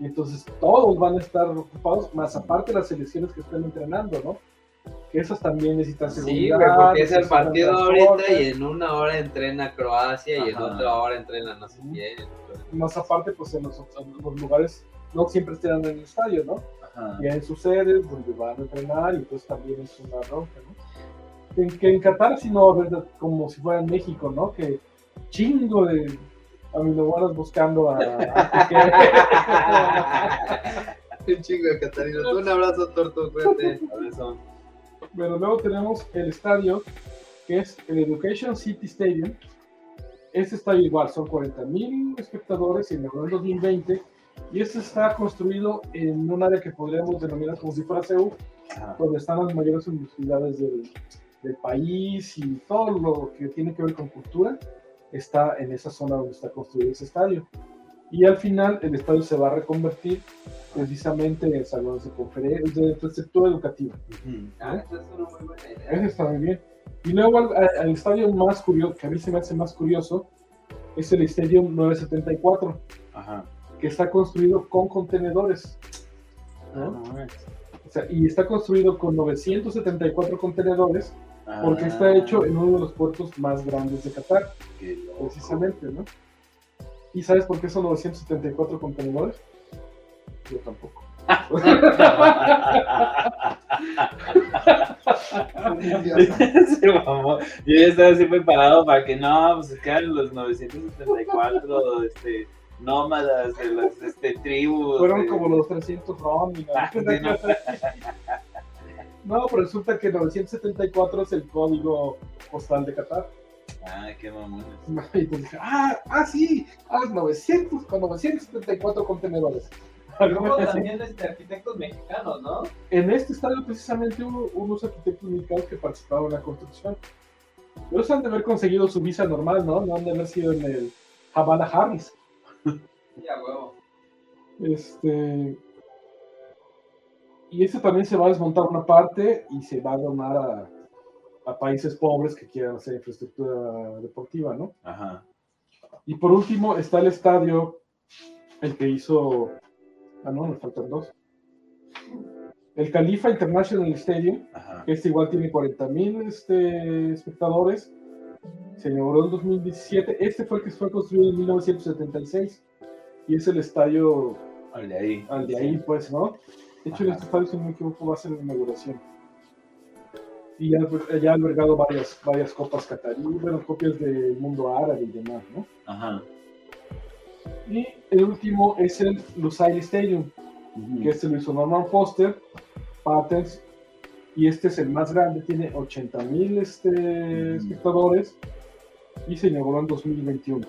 y entonces todos van a estar ocupados, más aparte las selecciones que están entrenando, ¿no? Que esas también necesitan Sí, seguridad. güey, porque es el partido ahorita y en una hora entrena Croacia y en Ajá. otra hora entrena no sé quién. Más aparte, pues en los, en los lugares no siempre están en el estadio, ¿no? Ajá. ya en sus sedes donde van a entrenar y pues también es una bronca, ¿no? En, que en Qatar sí no haber como si fuera en México, ¿no? Que chingo de aminobuenas buscando a, a Un chingo de catarinos. Un abrazo, Torto, cuídate. Eso. Pero luego tenemos el estadio que es el Education City Stadium. Este estadio igual, son 40 mil espectadores, se inauguró en 2020 y este está construido en un área que podríamos denominar como si fuera Ajá. donde están las mayores universidades del, del país y todo lo que tiene que ver con cultura está en esa zona donde está construido ese estadio. Y al final el estadio se va a reconvertir precisamente en salones de conferencias, de infraestructura educativa. Ah, esa es una muy buena idea. Eso está muy bien. Y luego al, al- estadio más curioso, que a mí se me hace más curioso, es el Estadio 974, Ajá. Que está construido con contenedores. sea, y está construido con 974 contenedores porque Ah, está hecho en uno de los puertos más grandes de Qatar, precisamente, ¿no? ¿Y sabes por qué son 974 contenedores? Yo tampoco. Se mamó. Yo ya estaba así preparado para que no, pues se quedan los 974 este, nómadas de las este, tribus. Fueron de- como los 300 Ronin. Ah, no. No, pero resulta que 974 es el código postal de Qatar. Ah, qué mamones. Y pues dije, ah, ah, sí, ah, 900 con 974 contenedores. Luego también este, arquitectos mexicanos, ¿no? En este estadio precisamente hubo unos arquitectos mexicanos que participaron en la construcción. Ellos han de haber conseguido su visa normal, ¿no? No han de haber sido en el Havana Harris. Ya, huevo. Este. Y este también se va a desmontar una parte y se va a donar a, a países pobres que quieran hacer infraestructura deportiva, ¿no? Ajá. Y por último está el estadio, el que hizo. Ah, no, me faltan dos. El Califa International Stadium, Ajá. que este igual tiene 40 mil este, espectadores, se inauguró en 2017. Este fue el que fue construido en 1976 y es el estadio Al de ahí. al de ahí, pues, ¿no? De hecho, Ajá. este estadio, si no me equivoco, va a ser la inauguración. Y ya, ya ha albergado varias, varias copas catarí, bueno, copias del mundo árabe y demás, ¿no? Ajá. Y el último es el Lusail Stadium, que este lo hizo Norman Foster, Patents, y este es el más grande, tiene 80 mil este, espectadores y se inauguró en 2021.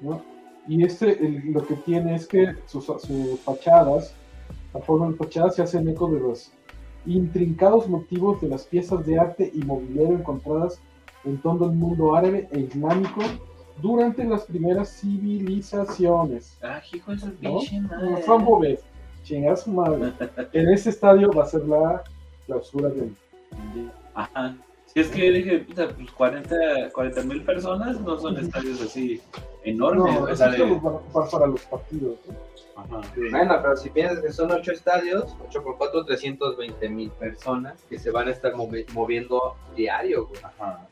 ¿no? Y este el- lo que tiene es que sus, sus fachadas, la forma de fachadas se hacen eco de los intrincados motivos de las piezas de arte y mobiliario encontradas en todo el mundo árabe e islámico durante las primeras civilizaciones. Ah, hijo de su madre. Ves, chingar su madre. En este estadio va a ser la clausura del. Ajá. Si es que dije, puta, pues 40 mil personas no son estadios así enormes. No, o eso sea, es de- que los van a ocupar para los partidos. ¿no? Ajá. Bueno, pero si piensas que son ocho estadios, 8 por 4, 320 mil personas que se van a estar movi- moviendo diario, güey. Ajá.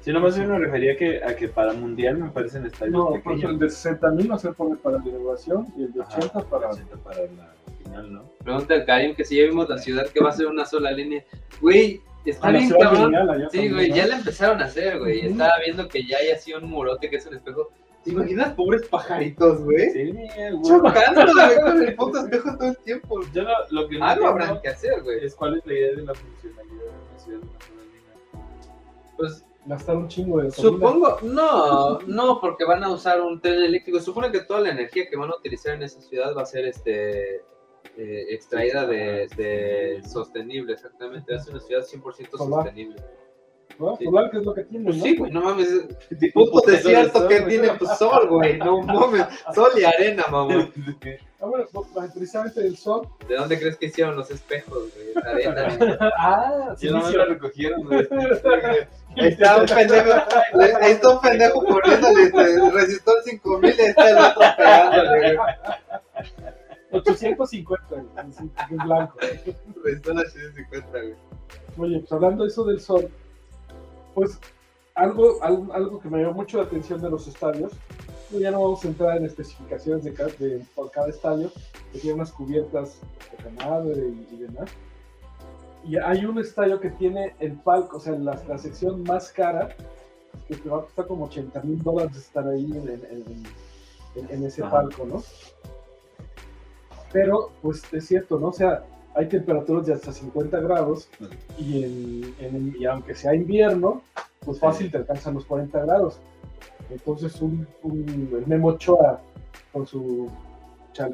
Sí, nomás yo me refería que, a que para mundial me parecen estadios No, pequeños. el de 60 mil va a ser para la inauguración y el de Ajá, 80 para. 80 para la final, ¿no? Pregunta al Karim que si ya vimos la ciudad que va a ser una sola línea. Güey, está la bien cabrón. lineal Sí, güey, ¿no? ya la empezaron a hacer, güey. Estaba viendo que ya hay así un murote que es un espejo. ¿Te imaginas pobres pajaritos, güey? Sí, güey. Con el puto espejo todo el tiempo. Yo lo, lo que no Algo habrán que hacer, güey. es cuál es la idea de la funcionalidad de una ciudad. Pues Gastar un chingo de. Supongo, no, no, porque van a usar un tren eléctrico. Supone que toda la energía que van a utilizar en esa ciudad va a ser este eh, extraída de, de sostenible, exactamente. Ser una ciudad 100% Solar. sostenible. ¿no? Sí. Solar, que es lo que tiene, Pues ¿no? sí, güey, no mames. Puto desierto sol, que tiene pues, sol, güey. No mames. Sol y arena, mamá. Ah, bueno, pues, precisamente el sol. ¿De dónde crees que hicieron los espejos, güey? La arena. Ah, Yo nomás lo recogieron, güey. Ahí está un pendejo, está un pendejo poniéndole este, resistor 5000 y está el otro pegándole, güey. 850 güey, en- en blanco. Resistor 850, güey. Oye, pues hablando de eso del sol, pues algo, algo, algo que me llamó mucho la atención de los estadios, pues, ya no vamos a entrar en especificaciones de cada, de, por cada estadio, que tiene unas cubiertas de madre y, y demás. Y hay un estadio que tiene el palco, o sea, la, la sección más cara, que te va a costar como 80 mil dólares estar ahí en, en- en- en- en ese Ajá. palco, ¿no? Pero, pues es cierto, ¿no? O sea, hay temperaturas de hasta 50 grados y, en- en- y aunque sea invierno, pues fácil te alcanzan los 40 grados. Entonces, un, un- el Memo Ochoa con su,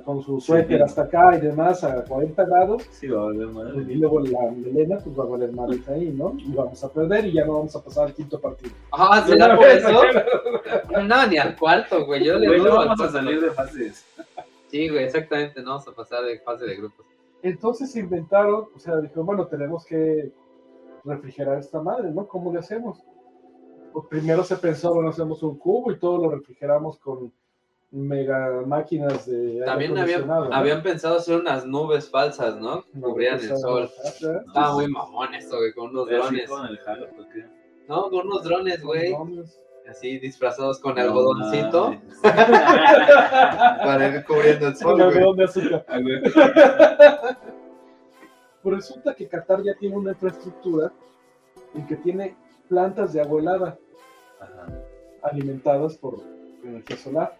con su suéter hasta acá y demás a 40 grados, Sí, va a valer madre. y luego la melena, pues va a valer madres ahí, ¿no? Y vamos a perder y ya no vamos a pasar al quinto partido. Ah, ¿será por eso? No, ni al cuarto, güey. Yo le Güey, no vamos a salir de fases. Sí, güey, exactamente. No vamos a pasar de fase de grupos. Entonces se inventaron, o sea, dijeron, bueno, tenemos que refrigerar esta madre, ¿no? ¿Cómo le hacemos? Pues primero se pensó, bueno, hacemos un cubo y todo lo refrigeramos con mega máquinas de aire También habían, acondicionado, ¿no? habían pensado hacer unas nubes falsas, ¿no? Que No, Cubrían el sol. ¿eh? Estaba muy mamón esto, güey, con unos drones. con el jalo, ¿por qué? No, con unos drones, güey. Así disfrazados con algodoncito para ir cubriendo el sol, güey. algodón de azúcar. Güey. Pues resulta que Qatar ya tiene una infraestructura en que tiene plantas de agua helada Ajá. alimentadas por energía solar.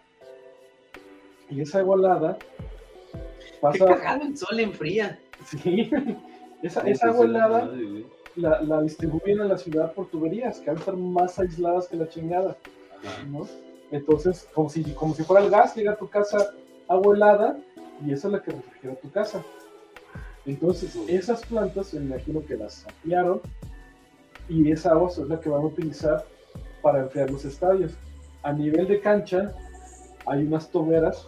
Y esa agua helada Qué pasa. cagado el sol enfría. Sí, esa, esa sí, la, la distribuyen a la ciudad por tuberías, que van a estar más aisladas que la chingada. ¿no? Entonces, como si, como si fuera el gas, llega a tu casa agua helada y esa es la que refrigera tu casa. Entonces, esas plantas, me imagino que las saquearon y esa agua es la que van a utilizar para enfriar los estadios. A nivel de cancha, hay unas toberas,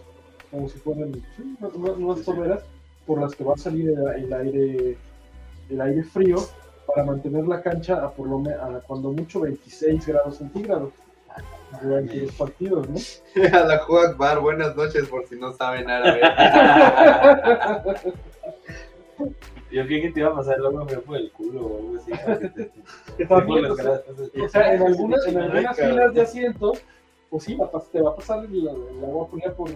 como si fueran sí, unas, toberas, por las que va a salir el, el aire, el aire frío para mantener la cancha a por lo me- a cuando mucho 26 grados centígrados durante los partidos, ¿no? A la Juan Bar, buenas noches por si no saben árabe. Yo creí que te iba a pasar luego me por el culo o algo así. en algunas, en algunas filas de asientos, pues sí, va a pas- te va a pasar el, el agua fría por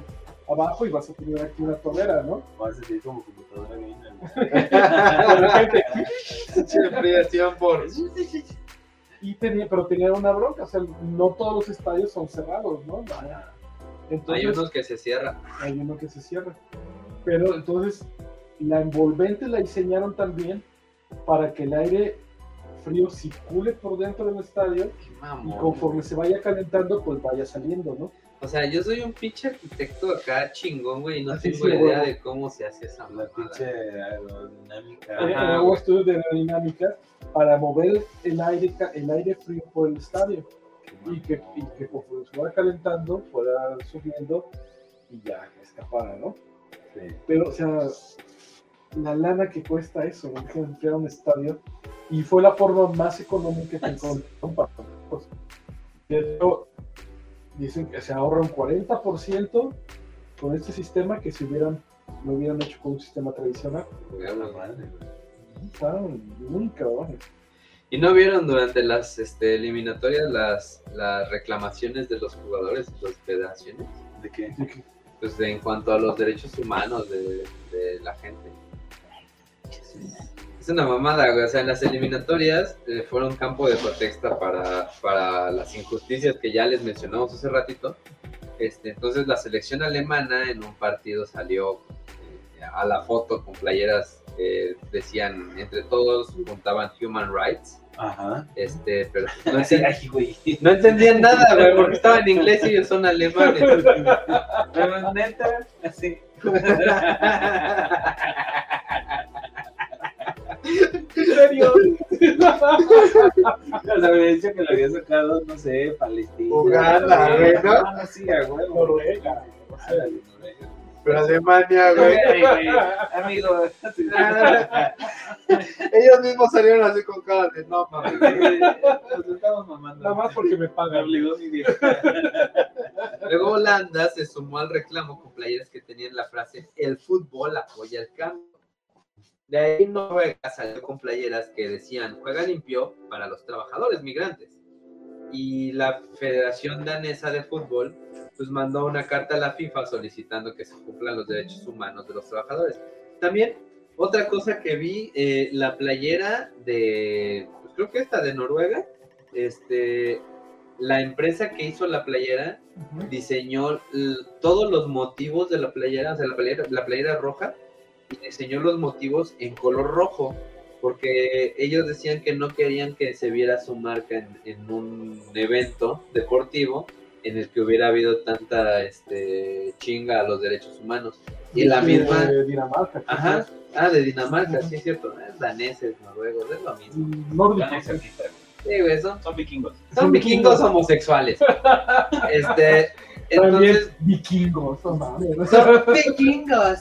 abajo y vas a tener aquí una tolera, ¿no? Vas a sentir como computadora gamer. De repente, Enfriación por. y tenía, pero tenía una bronca, o sea, no todos los estadios son cerrados, ¿no? Entonces, Hay unos que se cierran. hay uno que se cierra. Pero entonces, la envolvente la diseñaron también para que el aire frío circule por dentro del estadio Qué y conforme se vaya calentando, pues vaya saliendo, ¿no? O sea, yo soy un pinche arquitecto acá chingón, güey, y no Sí, tengo sí, idea de cómo se hace esa La mamada. pinche aerodinámica. Ajá, hago estudios de aerodinámica para mover el aire, el aire frío por el estadio y que, y que conforme se vaya calentando, fuera subiendo y ya escapara, ¿no? Sí. Pero, o sea, la lana que cuesta eso, ¿no? que enfriar un estadio, y fue la forma más económica que encontraron para pues, De hecho, dicen que se ahorra un 40% con este sistema que si hubieran, lo hubieran hecho con un sistema tradicional. A la madre, güey. Estaban muy cabrones. ¿Y no vieron durante las este, eliminatorias las, las reclamaciones de los jugadores y las federaciones? ¿De qué? Así que, Pues de- en cuanto a los derechos humanos de, de la gente. Es una mamada, güey. O sea, en las eliminatorias eh, fueron campo de protesta para, para las injusticias que ya les mencionamos hace ratito. Este, entonces la selección alemana en un partido salió eh, a la foto con playeras que decían, entre todos juntaban human rights. Ajá. Este, pero no, Así, enten- ay, güey. no entendían nada, güey, porque estaba en inglés y ellos son alemanes. Neta, así. ¿En serio? O sea, me dicho que lo había sacado, no sé, Palestina. Uganda, no sé, güey, ¿no? Ah, sí, a huevo. Noruega. Pero Alemania, güey, Amigo, Ellos mismos salieron así con cara de no, mames. nos estamos mamando. Nada más porque me pagan. Luego Holanda se sumó al reclamo con playeras que tenían la frase el fútbol apoya el cambio. De ahí Noruega salió con playeras que decían juega limpio para los trabajadores migrantes. Y la Federación Danesa de Fútbol pues mandó una carta a la FIFA solicitando que se cumplan los derechos humanos de los trabajadores. También otra cosa que vi, eh, la playera de, pues creo que esta de Noruega, este, la empresa que hizo la playera diseñó todos los motivos de la playera, o sea, la playera, la playera roja, y diseñó los motivos en color rojo, porque ellos decían que no querían que se viera su marca en, en un evento deportivo en el que hubiera habido tanta este, chinga a los derechos humanos. Y la De misma... Dinamarca. que Ajá. Ah, de Dinamarca, sí es cierto. Es daneses, noruegos, es lo mismo. Nórdico. Sí, güey, son, Son vikingos. son vikingos homosexuales. Este, También entonces, vikingos, no mames. son vikingos.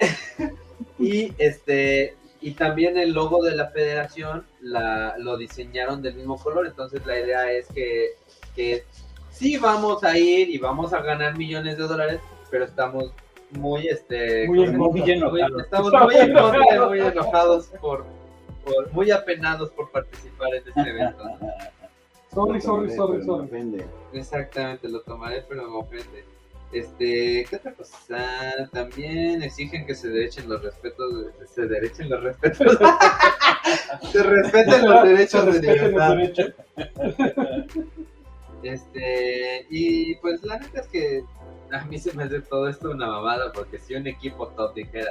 y este y también el logo de la federación la, lo diseñaron del mismo color. Entonces la idea es que, que sí vamos a ir y vamos a ganar millones de dólares, pero estamos muy este Muy enojados. estamos muy en contra y muy enojados por, por- muy apenados por participar en este evento. ¿no? Sorry, sorry, sorry, sorry. Exactamente, lo tomaré, pero me ofende. Este, ¿qué otra cosa? También exigen que se derechen los respetos, de- se derechen los respetos. se respeten los derechos de libertad. derechos. Este, y pues la neta es que a mí se me hace todo esto una mamada, porque si un equipo top dijera,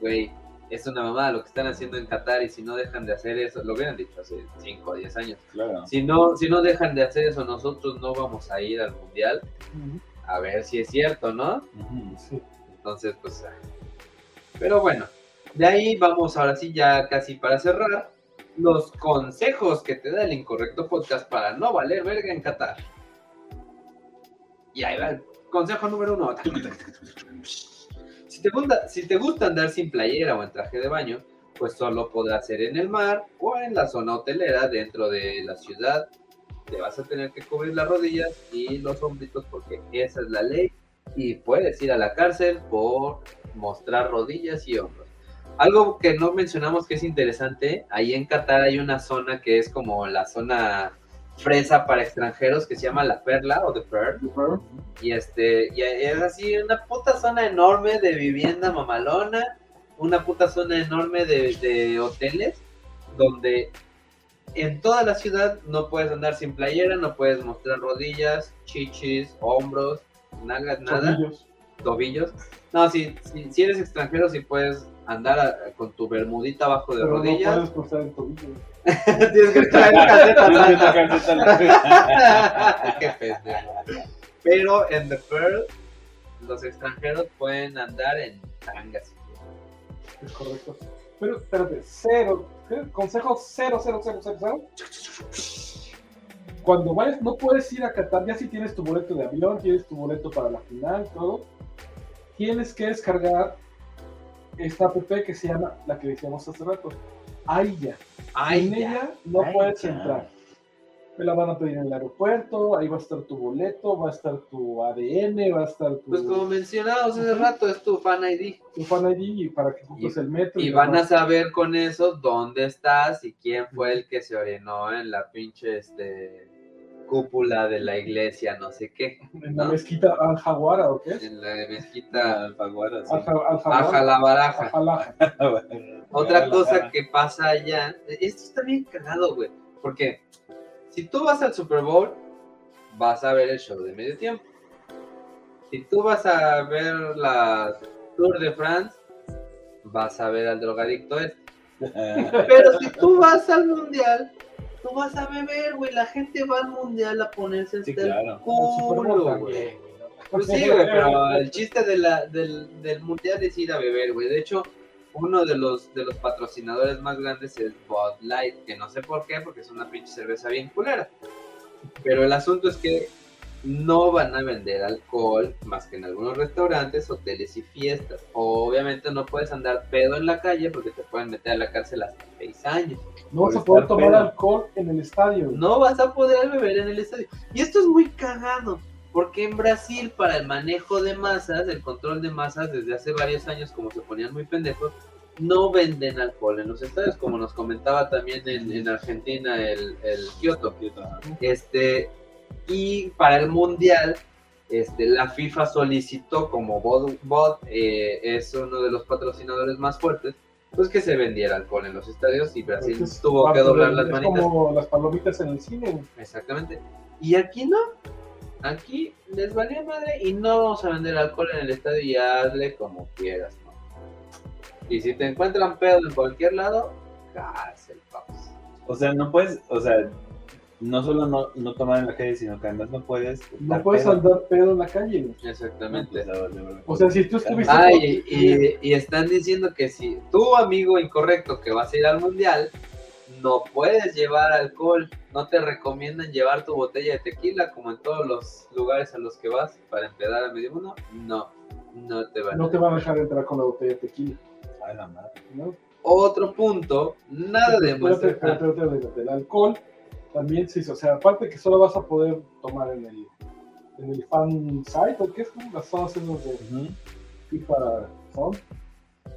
güey, es una mamada lo que están haciendo en Qatar y si no dejan de hacer eso, lo hubieran dicho hace 5 o 10 años. Claro. Si no, si no dejan de hacer eso, nosotros no vamos a ir al mundial. A ver si es cierto, ¿no? Sí. Entonces, pues. ah. Pero bueno, de ahí vamos ahora sí, ya casi para cerrar. Los consejos que te da el incorrecto podcast para no valer verga en Qatar. Y ahí va el consejo número uno. Si te, gusta, si te gusta andar sin playera o en traje de baño, pues solo podrás ser en el mar o en la zona hotelera dentro de la ciudad. Te vas a tener que cubrir las rodillas y los hombritos porque esa es la ley y puedes ir a la cárcel por mostrar rodillas y hombros. Algo que no mencionamos que es interesante, ahí en Qatar hay una zona que es como la zona fresa para extranjeros que se llama La Perla o The Pearl. Y este, y es así una puta zona enorme de vivienda mamalona, una puta zona enorme de, de hoteles, donde en toda la ciudad no puedes andar sin playera, no puedes mostrar rodillas, chichis, hombros, nalgas, nada, Tobillos. tobillos. No, si, si, si eres extranjero, sí puedes andar a- con tu bermudita abajo de Pero no rodillas. puedes cruzar el tobillo. Tienes que traer calcetas Tienes que altas. sacar esta- Qué pendejo. Pero en The Pearl, los extranjeros pueden andar en tangas. Es correcto. Pero, espérate, cero. ¿qué? Consejo cero, cero, cero, cero, cero. Cuando vayas, no puedes ir a Qatar, ya si tienes tu boleto de avión, tienes tu boleto para la final, todo. Tienes que descargar esta app que se llama, la que decíamos hace rato. Ay, en ya. ella no Ay, puedes ya. entrar. Me la van a pedir en el aeropuerto, ahí va a estar tu boleto, va a estar tu ADN, va a estar tu, Pues como mencionamos hace rato, es tu fan ID. tu fan ID y para que el metro. Y van a saber con eso dónde estás y quién fue el que se orinó en la pinche este, cúpula de la iglesia, no sé qué. En la mezquita Al-Jawara, ¿o qué? En la mezquita Alfaguara, sí. Ajalabaraja. Otra cosa que pasa allá, esto está bien cagado, güey, porque si tú vas al Super Bowl, vas a ver el show de medio tiempo. Si tú vas a ver la Tour de France, vas a ver al drogadicto este. Pero si tú vas al mundial, tú vas a beber, güey. La gente va al mundial a ponerse Sí, hasta el claro. Bowl culo, güey. Pues sí, güey, pero el chiste de la, del, del mundial es ir a beber, güey. De hecho, uno de los, de los patrocinadores más grandes es Bud Light, que no sé por qué, porque es una pinche cerveza bien culera. Pero el asunto es que no van a vender alcohol más que en algunos restaurantes, hoteles y fiestas. Obviamente no puedes andar pedo en la calle porque te pueden meter a la cárcel hasta seis años. No vas a poder tomar pedo. alcohol en el estadio. No vas a poder beber en el estadio. Y esto es muy cagado, porque en Brasil para el manejo de masas, el control de masas, desde hace varios años, como se ponían muy pendejos, no venden alcohol en los estadios, como nos comentaba también en, en Argentina el, el Kioto. Este, y para el Mundial, este, la FIFA solicitó, como Bod, eh, es uno de los patrocinadores más fuertes, pues que se vendiera alcohol en los estadios y Brasil Entonces, tuvo que doblar de- las es manitas. como las palomitas en el cine. Exactamente. Y aquí no. Aquí les valió madre y no vamos a vender alcohol en el estadio y hazle como quieras, ¿no? Y si te encuentran pedo en cualquier lado, cárcel, paps. O sea, no puedes, o sea, no solo no, no tomar en la calle, sino que además no puedes. No puedes pedo. andar pedo en la calle. Exactamente. Pues. O sea, si tú estuviste. Ah, y, y- y están diciendo que si tu amigo incorrecto que vas a ir al mundial, no puedes llevar alcohol. No te recomiendan llevar tu botella de tequila como en todos los lugares a los que vas para empedar a medio mundo. No, no te van a no te van a dejar entrar con la botella de tequila. A la madre. ¿no? Otro punto, nada de Espérate, muestra. espérate, espérate, espérate. El alcohol también se hizo. O sea, aparte que solo vas a poder tomar en el, en el fan site, ¿o qué es? como Las zonas esas de. FIFA son,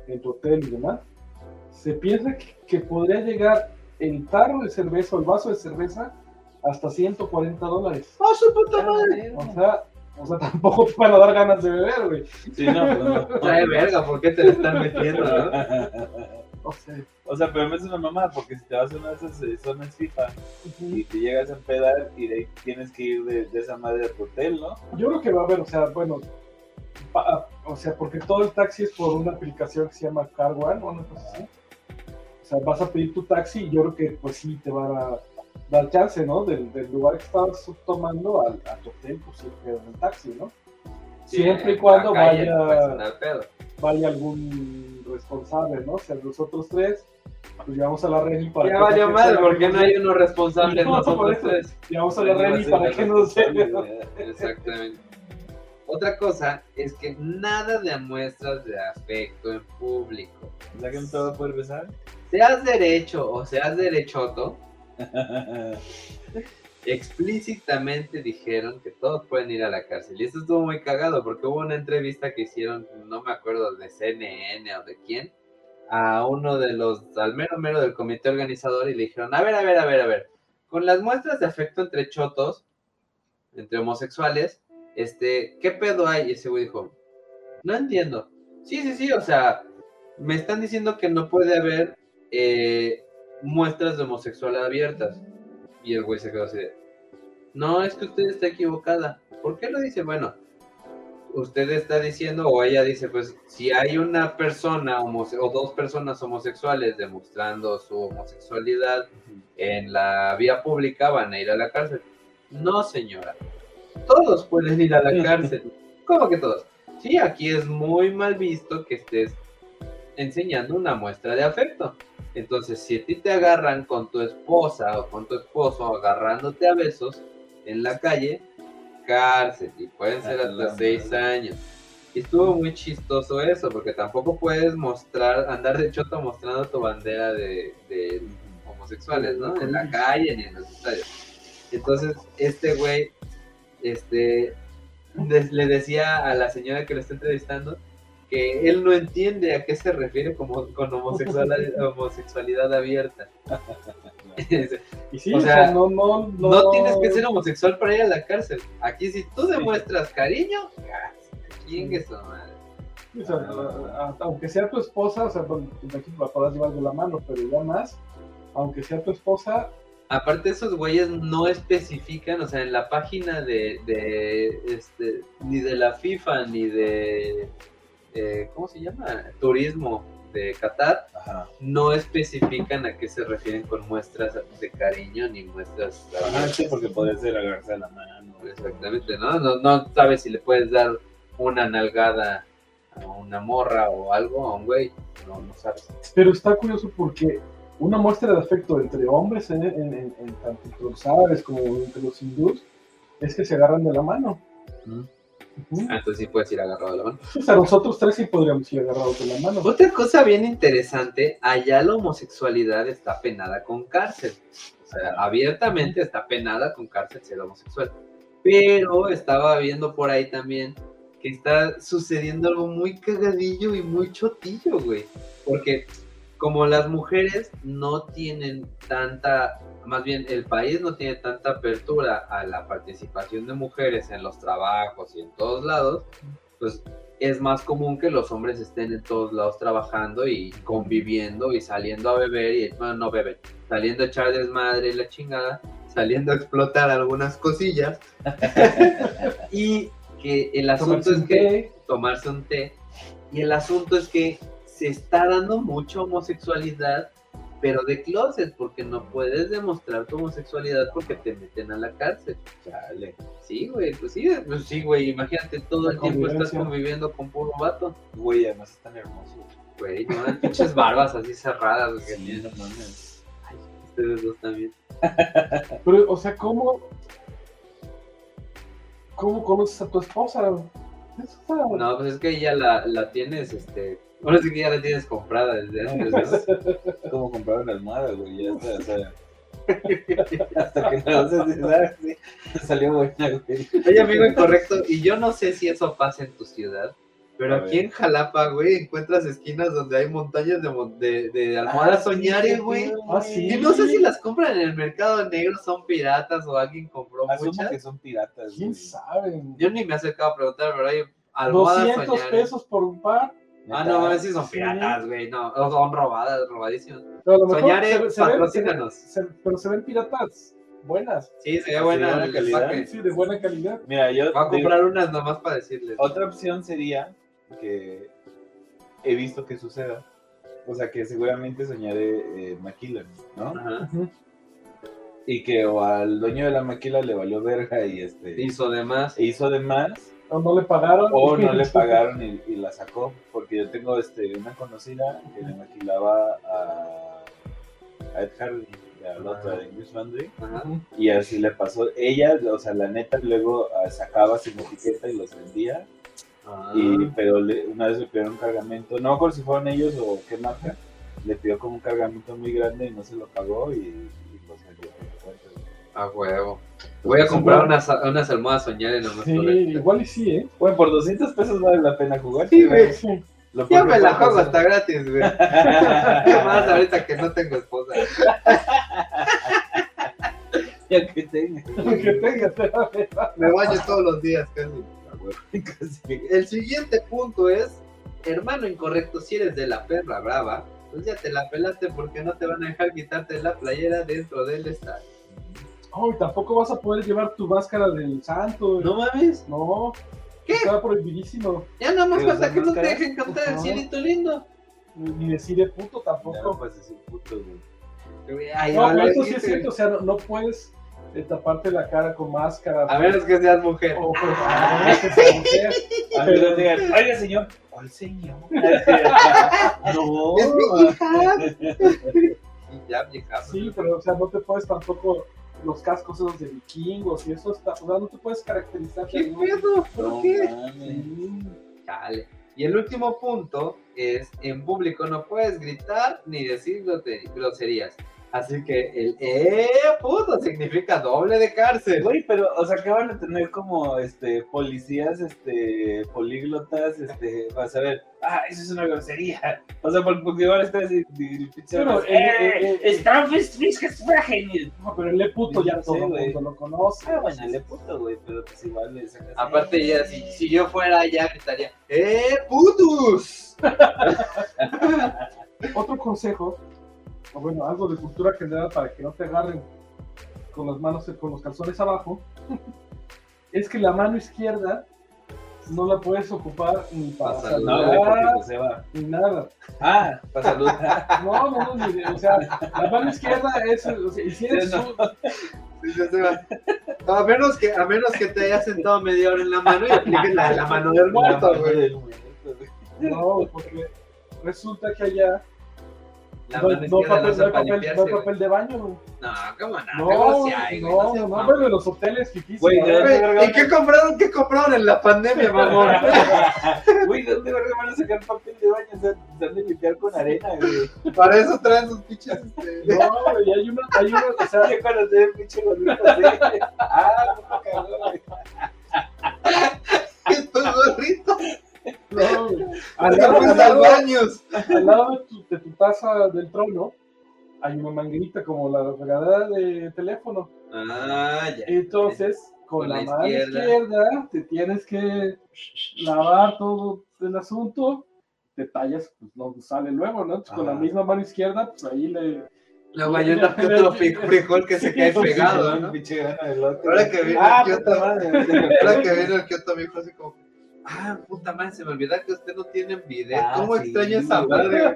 en tu hotel y demás. Se piensa que, que podría llegar el tarro de cerveza o el vaso de cerveza hasta 140 dólares. ¡Oh, su puta madre! O sea, o sea, tampoco te van a dar ganas de beber, güey. Sí, no, pues no. Trae verga, ¿por qué te le están metiendo, no? O sea, O sea, pero me es una mamá, porque si te vas a una de esas eh, zonas FIFA y te llegas a empedar y de ahí tienes que ir de, de esa madre a tu hotel, ¿no? yo creo que va a haber, o sea, bueno, pa- o sea, porque todo el taxi es por una aplicación que se llama Car One o una cosa así. O sea, vas a pedir tu taxi y yo creo que pues sí te van a dar chance, ¿no? Del, del lugar que estabas tomando al, a tu hotel, pues sí, te dan el taxi, ¿no? Siempre y en cuando la calle vaya- vaya algún responsable, ¿no? O sea, nosotros tres, pues llevamos a la Reni para Ya que valió madre, porque no hay uno responsable No, nosotros tres. Llevamos a la Reni para que nos Exactamente. Otra cosa es que nada de muestras de afecto en público. Sea que no te va a poder besar. Seas derecho o seas derechoto, explícitamente dijeron que todos pueden ir a la cárcel. Y esto estuvo muy cagado porque hubo una entrevista que hicieron, no me acuerdo de CNN o de quién, a uno de los, al mero mero del comité organizador y le dijeron, a ver, a ver, a ver, a ver, con las muestras de afecto entre chotos, entre homosexuales, este, ¿qué pedo hay? Y ese güey dijo, no entiendo. Sí, sí, sí, o sea, me están diciendo que no puede haber eh, muestras de homosexualidad abiertas. Y el güey se quedó así de, no, es que usted está equivocada. ¿Por qué lo dice? Bueno, usted está diciendo, o ella dice, pues si hay una persona o dos personas homosexuales demostrando su homosexualidad en la vía pública, van a ir a la cárcel. No, señora. Todos pueden ir a la cárcel. ¿Cómo que todos? Sí, aquí es muy mal visto que estés enseñando una muestra de afecto. Entonces, si a ti te agarran con tu esposa o con tu esposo agarrándote a besos en la calle, cárcel y pueden ser hasta seis madre. años. Y estuvo muy chistoso eso, porque tampoco puedes mostrar, andar de choto mostrando tu bandera de, de homosexuales, ¿no? En la calle ni en los estadios. Entonces, este güey, este, le decía a la señora que lo está entrevistando que él no entiende a qué se refiere como, con homosexualidad, homosexualidad abierta. Y sí, O sea, no, no, no, No tienes que ser homosexual para ir a la cárcel. Aquí si tú demuestras cariño. Chingue su madre. o sea, a- a- aunque sea tu esposa, o sea, bueno, aquí la podrás llevar de la mano, pero ya más, aunque sea tu esposa, Aparte esos güeyes no especifican, o sea, en la página de, de este, ni de la FIFA ni de eh, ¿cómo se llama? Turismo de Qatar, Ajá. no especifican a qué se refieren con muestras de cariño ni muestras Ajá, sí, porque podría ser agarrarse la mano. Exactamente, ¿no? ¿no? No sabes si le puedes dar una nalgada a una morra o algo a un güey. No, no sabes. pero está curioso porque una muestra de afecto entre hombres, en, en, en- en tanto entre los árabes como entre los hindús, es que se agarran de la mano. ¿Mm? Ah, Entonces sí puedes ir agarrado de la mano. O sea, nosotros tres sí podríamos ir agarrados de la mano. Otra cosa bien interesante, allá la homosexualidad está penada con cárcel. O sea, abiertamente está penada con cárcel ser homosexual. Pero estaba viendo por ahí también que está sucediendo algo muy cagadillo y muy chotillo, güey. Porque como las mujeres no tienen tanta, más bien el país no tiene tanta apertura a la participación de mujeres en los trabajos y en todos lados, pues es más común que los hombres estén en todos lados trabajando y conviviendo y saliendo a beber y, bueno, no beben, saliendo a echar desmadre y la chingada, saliendo a explotar algunas cosillas. y que el asunto es que tomarse un té. Y el asunto es que se está dando mucha homosexualidad, pero de closet, porque no puedes demostrar tu homosexualidad porque te meten a la cárcel. Chale. Sí, güey, pues sí, pues sí, güey, imagínate, todo La el tiempo estás conviviendo con puro vato. Güey, además es tan hermoso. Güey, no, las pinches barbas así cerradas, güey, Sí, tienen. no mames. Ay, ustedes dos también. pero, o sea, ¿cómo, cómo conoces a tu esposa? No, pues es que ya la, la tienes, este, ahora sí que ya la tienes comprada desde antes, ¿no? Como comprar una almohada, güey. Ya está, o sea. Hasta que no sé si sabes, sí. Salió buena, güey. Oye, amigo incorrecto, y yo no sé si eso pasa en tu ciudad, pero A aquí ver. en Jalapa, güey, encuentras esquinas donde hay montañas de, de, de almohadas soñares, güey. Ah, sí. Y no sé si las compran en el mercado negro, son piratas o alguien compró Asumo muchas. que son piratas, ¿Quién güey. sabe? Yo ni me he acercado a preguntar, pero hay almohadas 200 soñares. pesos por un par. Ah, no, a ver si son piratas, güey. No, son robadas, robadísimas. Soñare, patrocínanos. se- pero se ven piratas buenas. Sí, se ve ¿De buena el calidad? Sí, de buena calidad. Mira, yo. Voy a digo, comprar unas nomás para decirles. Otra opción sería que he visto que suceda. O sea, que seguramente soñaré eh, maquila, ¿no? Ajá. Y que o al dueño de la maquila le valió verga y este Hizo de más. e hizo de más O no le pagaron. o no le pagaron y, y la sacó. Porque yo tengo este una conocida que le maquilaba a, a Ed Hardy y a la otra de English Laundry. Y así le pasó. Ella, o sea, la neta, luego ah, sacaba sin etiqueta y los vendía. Ah. Y, pero le- una vez le pidieron un cargamento, no me acuerdo si fueron ellos o qué marca, le pidió como un cargamento muy grande y no se lo pagó y, A huevo. Voy a comprar unas, unas almohadas soñares nomás Sí, igual y sí, ¿eh? Bueno, por 200 pesos vale la pena jugar. Sí, güey. Sí. Yo me la juego hasta gratis, güey. ¿Qué más ahorita que no tengo esposa? Ya que tenga. Que tengas, espérame. Me baño todos los días, casi. Casi. El siguiente punto es, hermano incorrecto, si eres de la perra brava, pues ya te la pelaste porque no te van a dejar quitarte la playera dentro del estadio. Ay, tampoco vas a poder llevar tu máscara del santo. No mames. No. ¿Qué? Está prohibidísimo. Ya no más ¿Pero falta que no te dejen cantar el No. cielito lindo. Ni decir de puto No, tampoco. pues es un puto, güey. Ay, No, vale, pero eso sí es cierto. O sea, no, no puedes eh, taparte la cara con máscara. A menos que seas mujer. O pues, a menos que sea mujer. A no digan, oiga, señor. ¿Cuál señor? no. Es mi hija. Y ya, vieja. Sí, pero o sea, no te puedes tampoco los cascos esos de vikingos y eso está, o sea, no te puedes caracterizar. ¿Qué pedo? ¿Por No qué? Sí. Chale. Y el último punto es, en público no puedes gritar ni decir groserías. Así que el ¡eh, puto! significa doble de cárcel. Güey, pero, o sea, que van a tener como, este, policías, este, políglotas, este, para saber, ah, eso es una grosería. O sea, por- porque igual está así, y el pinche Pero, eh, eh, ¡Eh! No, pero el puto ya todo el güey. mundo lo conoce. Ah, bueno, le puto, güey, pero pues igual le sacas. Aparte ya, si, si yo fuera allá, gritaría ¡eh, putus! Otro consejo, o bueno, algo de cultura general para que no te agarren con las manos, con los calzones abajo, es que la mano izquierda no la puedes ocupar ni para güey, saludar, porque pues se va. ni nada. Ah, para saludar. No, no, no, ni o sea, la mano izquierda es, o sea, y si eres no. Sí, se va. A menos, que, a menos que te hayas sentado media hora en la mano y apliques la la mano del muerto, güey. no, porque resulta que allá La no, mano papel, no hay papel, no limpiarse, hay güey. papel de baño, güey. No, cómo no, No, sí hay, güey. no, No, en los hoteles Güey, ¿Y qué compraron? ¿Qué compraron en la pandemia, mamón? Güey, ¿de dónde verga van a sacar papel de baño? O sea, se han de limpiar con arena, güey. Para eso traen sus pinches. Este... No, güey, hay una, hay una, o sea, Ya cuando se pinche gordito así. Ah, no cagó, güey. Estos gorritos. No, güey. Al lado, al al lado- baños. al lado de tu, de tu taza del trono hay una manguerita como la regadera de teléfono. Ah, ya. Entonces, con, Con la, la mano izquierda. izquierda te tienes que lavar todo el asunto, te tallas, pues no sale luego, ¿no? Entonces, con la Ajá. misma mano izquierda, pues ahí le... La bayona que otro fri- frijol que se cae pegado, ¿no? Ahora que vino Ah, el madre. ahora que vino el Kioto me dijo así como, ah, puta madre, se me olvidaba que usted no tiene bidet. Ah, ¿Cómo sí, extraño esa madre?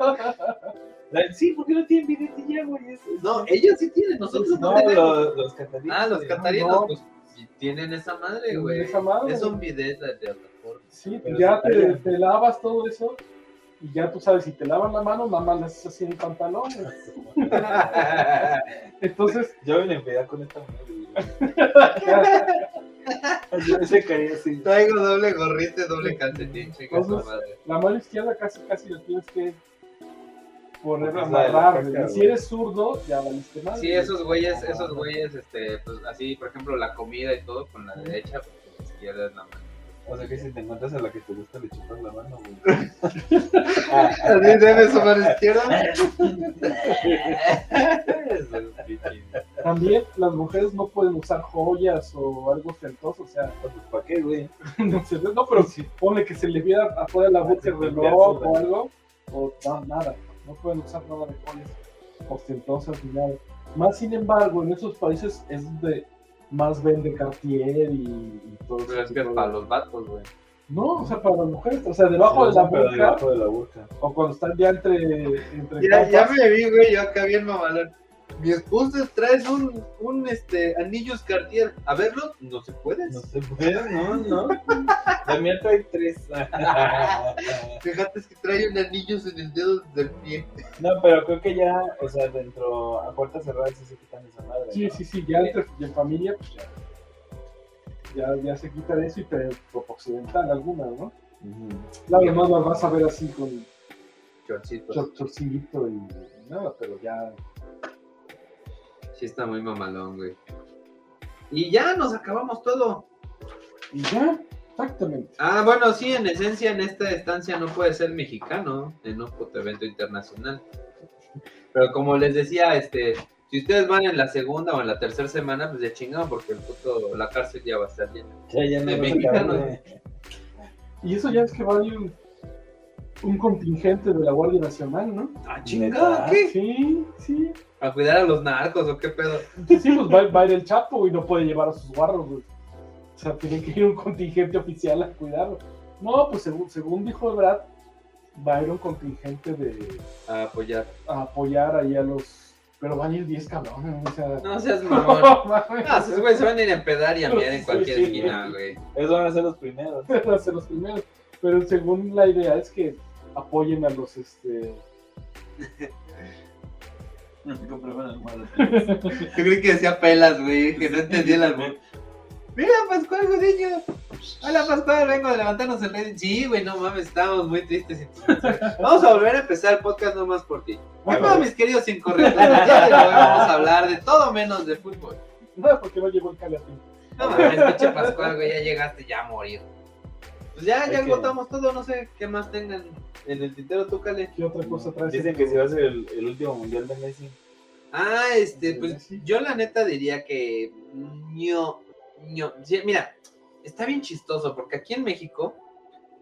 Sí, ¿por qué no tienen billete ya, güey? No, ellos sí tienen, nosotros no, No, tenemos. los, los catarinos. Ah, los catarinos, No. pues sí tienen esa madre, güey. esa madre, Es un bidet de de. Sí, Pero pues ya te, te lavas todo eso y ya tú sabes, si te lavas la mano, nada más le haces así en el pantalón. Entonces, Yo me envié con esta güey. Yo se caía así. Traigo doble gorrito y doble calcetín, madre. la mano izquierda casi casi la tienes que poner Porque amarrar. Y si eres zurdo, ya valiste mal. Sí, esos güeyes, esos güeyes, este, pues así, por ejemplo, la comida y todo con la derecha, pues la izquierda es la mano. O sea que si te encuentras a la que te gusta le chupas la mano, güey. Así debe su mano izquierda. También las mujeres no pueden usar joyas o algo ostentoso, o sea, Pues, ¿Para qué, güey? no, sé, no pero si pone que se le viera afuera la boca el reloj o algo, o no, nada, no pueden usar nada de joyas ostentosas ni nada. Más sin embargo, en esos países es donde más vende Cartier y, y todo Pero es que es para los vatos, güey. No, o sea, para las mujeres, o sea, debajo de la Pero boca, debajo de la boca. o cuando están ya entre, entre Ya, ya me vi, güey, yo acá bien mamalón. Mi esposa traes un, un este, anillos Cartier. A verlo, no se puede. No se puede, no, no. La mía trae tres. Fíjate es que trae un anillos en el dedo del pie. No, pero creo que ya, o sea, dentro, a puertas cerradas sí se quitan esa madre. Sí, ¿no? sí, sí, ya entre en familia, pues ya. Ya, ya se quita de eso y te occidental alguna, ¿no? Ujú. La demás las vas a ver así con Chorcitos. chor- chorcillito y nada, pero ya. Sí está muy mamalón, güey. Y ya nos acabamos todo. Y ya, Exactamente. Ah, bueno, sí, en esencia en esta estancia no puede ser mexicano en un puto evento internacional. Pero como les decía, este, si ustedes van en la segunda o en la tercera semana, pues ya chingaron porque el puto, la cárcel ya va a estar llena. Ya, ya no De mexicanos. de- Y eso ya es que va a haber un, un contingente de la Guardia Nacional, ¿no? Ah, chingada, ¿qué? Sí, sí. ¿A cuidar a los narcos o qué pedo? Sí, pues va, va a ir el Chapo y no puede llevar a sus guarros, güey. O sea, tiene que ir un contingente oficial a cuidarlo. No, pues según, según dijo Brad, va a ir un contingente de A apoyar. a apoyar ahí a los. Pero van a ir 10 cabrones, o sea. No seas mamón. No, mames. Esos güeyes se van a ir a empedar y a mirar en Sí, cualquier sí. esquina, güey. Esos van a ser los primeros. Van a ser los primeros. Pero según la idea es que apoyen a los este. Yo creí que decía pelas, güey, que no entendía el albur. Mira, Pascual Gudiño. Hola, Pascual, vengo a levantarnos el rey. Sí, güey, no mames, estamos muy tristes. y tristes. Vamos a volver a empezar el podcast nomás por ti. Bueno, mis queridos incorrectos, el día de hoy vamos a hablar de todo menos de fútbol. No, porque no llegó el calatín. No mames, pinche Pascual, güey, ya llegaste ya a morir. Pues ya, ya que- agotamos todo, no sé qué más tengan en el tintero, tú, Cale. ¿Qué otra cosa traes? Dicen que si va a ser el, el último mundial de Messi. Ah, este, pues yo la neta diría que ño, ño. Sí, mira, está bien chistoso porque aquí en México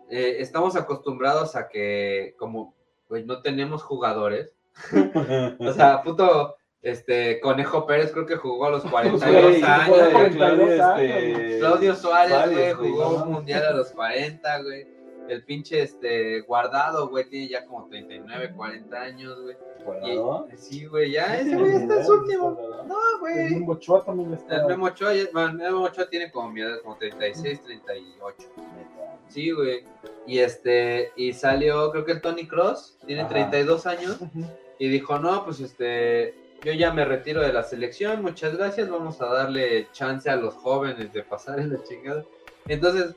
eh, estamos acostumbrados a que como pues no tenemos jugadores, o sea, puto este Conejo Pérez creo que jugó a los 42 Güey, años. jugó a güey. 42 este, Claudio Suárez, Suárez, güey, jugó un mundial a los 40, güey. El pinche este guardado, güey, tiene ya como 39, 40 años, güey. ¿Guardado? Y- Sí, güey, ya ese güey está en su último. No, El güey. Memo Ochoa también está. El Memo Ochoa, bueno, Memo Ochoa tiene como mi edad, como 36, 38. Sí, güey. Y este, y salió, creo que el Tony Cross, tiene Ajá. 32 años, y dijo, no, pues este, yo ya me retiro de la selección, muchas gracias, vamos a darle chance a los jóvenes de pasar en la chingada. Entonces,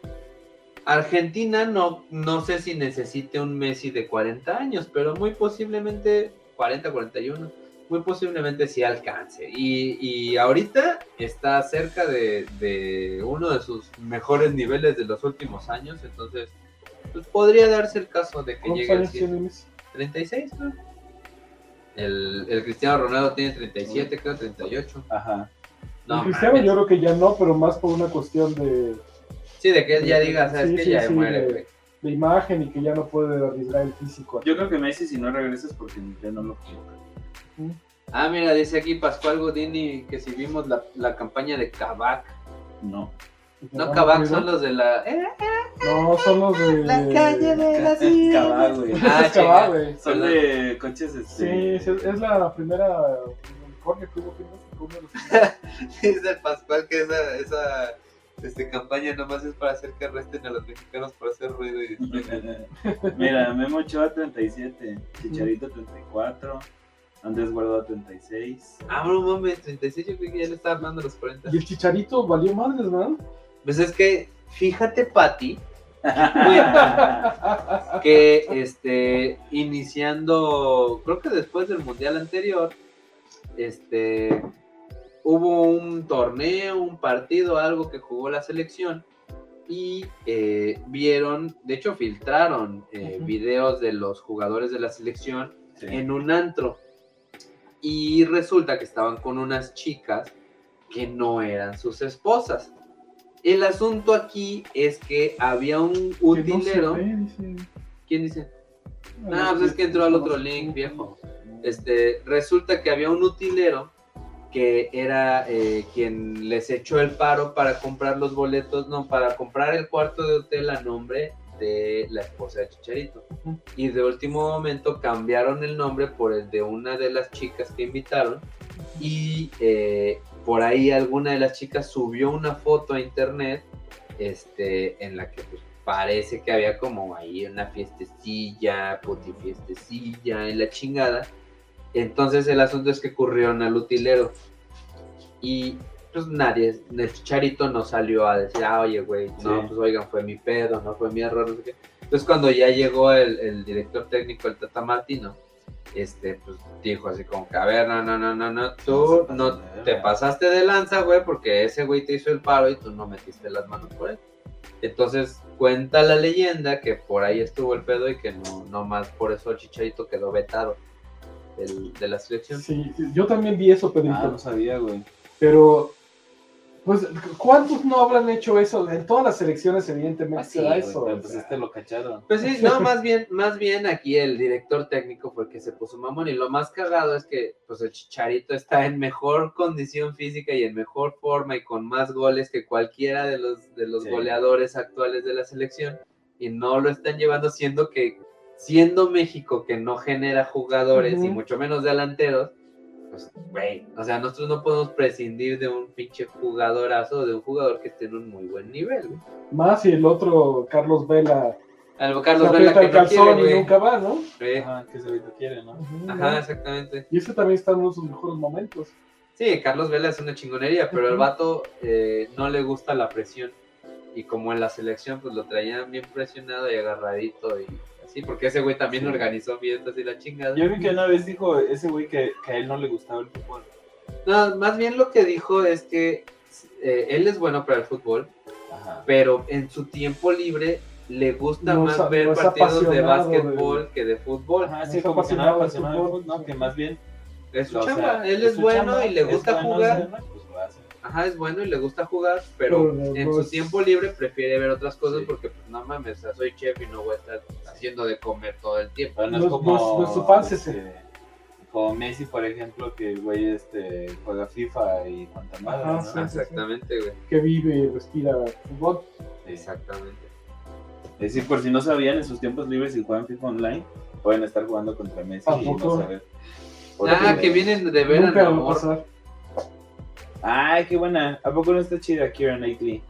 Argentina no, no sé si necesite un Messi de 40 años, pero muy posiblemente 40, 41, muy posiblemente sí alcance. Y, y ahorita está cerca de, de uno de sus mejores niveles de los últimos años, entonces pues podría darse el caso de que ¿Cuántos llegue al años 100. tiene Messi? 36, creo. El, el Cristiano Ronaldo tiene 37, creo 38. Ajá. No, el Cristiano mames. yo creo que ya no, pero más por una cuestión de, Sí, de que él ya diga, sabes Sí, que sí, ya sí, muere, de- güey. de imagen y que ya no puede arriesgar el físico. Yo creo que Messi, si no regresa, es porque ya no lo quiere. Ah, mira, dice aquí Pascual Godini que si vimos la, la campaña de Kavak. No. No, Kavak son los de la. eh, No, son los de. La calle de la Cabal, güey. Ah, Es güey. Son de coches, Sí, este. es, es la primera unicornio que hubo Dice el Pascual que esa, esa este, campaña nomás es para hacer que arresten a los mexicanos por hacer ruido y. Mira, Memo Ochoa 37, Chicharito 34, Andrés Guardado 36. Ah, no mames, 36, yo creí que ya le estaba hablando a los 40. Y el chicharito valió madres, ¿no? Pues es que, fíjate, Pati, que este, iniciando, creo que después del mundial anterior, este, hubo un torneo, un partido, algo que jugó la selección y eh, vieron, de hecho filtraron eh, videos de los jugadores de la selección Sí. en un antro y resulta que estaban con unas chicas que no eran sus esposas. El asunto aquí es que había un no utilero. ¿Quién dice? Ah, pues es que entró al otro link, viejo. Este, resulta que había un utilero que era eh, quien les echó el paro para comprar los boletos, no, para comprar el cuarto de hotel a nombre de la esposa de Chicharito. Y de último momento cambiaron el nombre por el de una de las chicas que invitaron y eh, por ahí alguna de las chicas subió una foto a internet este, en la que pues, parece que había como ahí una fiestecilla, puti fiestecilla y la chingada. Entonces el asunto es que corrieron al utilero y pues nadie, el chicharito no salió a decir, ah, oye, güey, no, Sí. pues oigan, fue mi pedo, no fue mi error, no sé qué. Entonces cuando ya llegó el, el director técnico, el Tata Martino, este, pues dijo así como que, a ver, no, no, no, no, no, tú No te verga". pasaste de lanza, güey, porque ese güey te hizo el paro y tú no metiste las manos por él. Entonces cuenta la leyenda que por ahí estuvo el pedo y que no, no más por eso el Chicharito quedó vetado del- de la selección. Sí, yo también vi eso, Pedrito. Ah, no sabía, güey. Pero, pues, ¿cuántos no habrán hecho eso? En todas las selecciones, evidentemente, Ah, sí, se da güey, eso. o pues sea. este lo cacharon. Pues sí, no, más bien, más bien aquí el director técnico fue el que se puso mamón. Y lo más cagado es que pues el Chicharito está en mejor condición física y en mejor forma y con más goles que cualquiera de los, de los Sí. goleadores actuales de la selección. Y no lo están llevando siendo que, siendo México que no genera jugadores y mucho menos delanteros, pues, güey, o sea, nosotros no podemos prescindir de un pinche jugadorazo, de un jugador que esté en un muy buen nivel. güey. Más y el otro, Carlos Vela, Al se Carlos aprieta Vela que el no quiere, y güey. nunca va, ¿no? Sí. Ajá, que se lo quiere, ¿no? Ajá, exactamente. Y ese también está en uno de sus mejores momentos. Sí, Carlos Vela es una chingonería, pero el vato eh, no le gusta la presión. Y como en la selección, pues lo traían bien presionado y agarradito y así, porque ese güey también Sí. organizó fiestas y la chingada. Yo vi que una vez dijo ese güey que, que a él no le gustaba el fútbol. No, más bien lo que dijo es que eh, él es bueno para el fútbol, Ajá. pero en su tiempo libre le gusta No más ver no partidos de básquetbol que de fútbol. Ajá, No sí, como que nada apasionado fútbol. fútbol, no, que más bien Es su o sea, chamba, él es bueno chamba, y le gusta bueno jugar. Ajá, es bueno y le gusta jugar, pero en su tiempo libre prefiere ver otras cosas Sí. porque, pues, no mames, o sea, soy chef y no voy a estar haciendo de comer todo el tiempo. Pero no, No es como. no es- no es su fase, sí. este, como Messi, por ejemplo, que el güey este, juega FIFA y cuanta madre, ¿no? sí. Exactamente, güey. Que vive y respira fútbol. Exactamente. Es decir, por si no sabían, en sus tiempos libres y juegan FIFA Online, pueden estar jugando contra Messi ¿A y no saber. Ah, que vienen de ver a Nunca va a Namor. pasar. Ay, qué buena. ¿A poco no está chida Kira Knightley?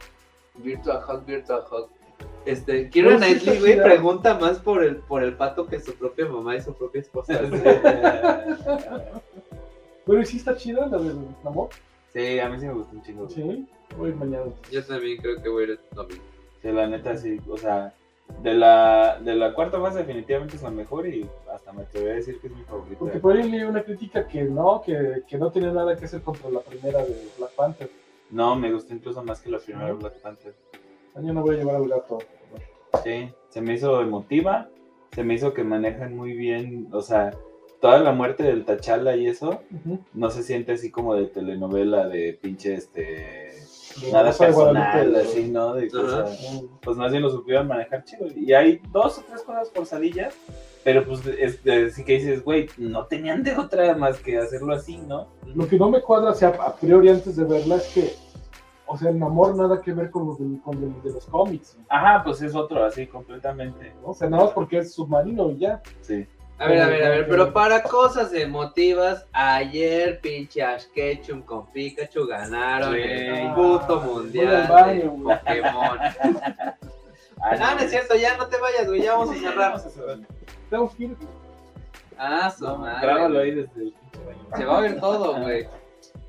Virtual Hug, Virtual Hug. Este, Kira No, sí Knightley, güey, pregunta más por el, por el pato que su propia mamá y su propia esposa. Pero ¿y sí está chida la del amor? sí, a mí sí me gustó un chingo. Sí. Sí. Voy mañana. Yo también creo que voy a ir el domingo. la neta sí, o sea, de la, de la cuarta fase definitivamente es la mejor y hasta me atrevería a decir que es mi favorita. Porque por ahí leí una crítica que no, que, que no tenía nada que hacer contra la primera de Black Panther. No, me gustó incluso más que la primera Ujú. Black Panther. Yo no voy a llevar al gato. Sí, se me hizo emotiva, se me hizo que manejan muy bien, o sea, toda la muerte del Tachala y eso, no se siente así como de telenovela de pinche este De nada Rosa personal, así, ¿no? De Mm. pues más bien lo supieron manejar chido. Y hay dos o tres cosas forzadillas, pero pues es, es- sí que dices, güey, no tenían de otra más que hacerlo así, ¿no? Lo que no me cuadra, o sea, a priori antes de verla, es que, o sea, el amor nada que ver con los de, con el de los cómics. Ajá, pues es otro, así completamente. ¿no? O sea, nada más porque es submarino y ya. Sí. A ver, a ver, a ver, pero para cosas emotivas, ayer pinche Ash Ketchum con Pikachu ganaron Sí. el puto Voy mundial baño, de güey. Pokémon. Ay, Ah, no es cierto, ya no te vayas, güey, ya vamos a cerrar. Tengo que ir. Ah, su No, madre. grábalo ahí desde el pinche baño. Se va a oír todo, güey.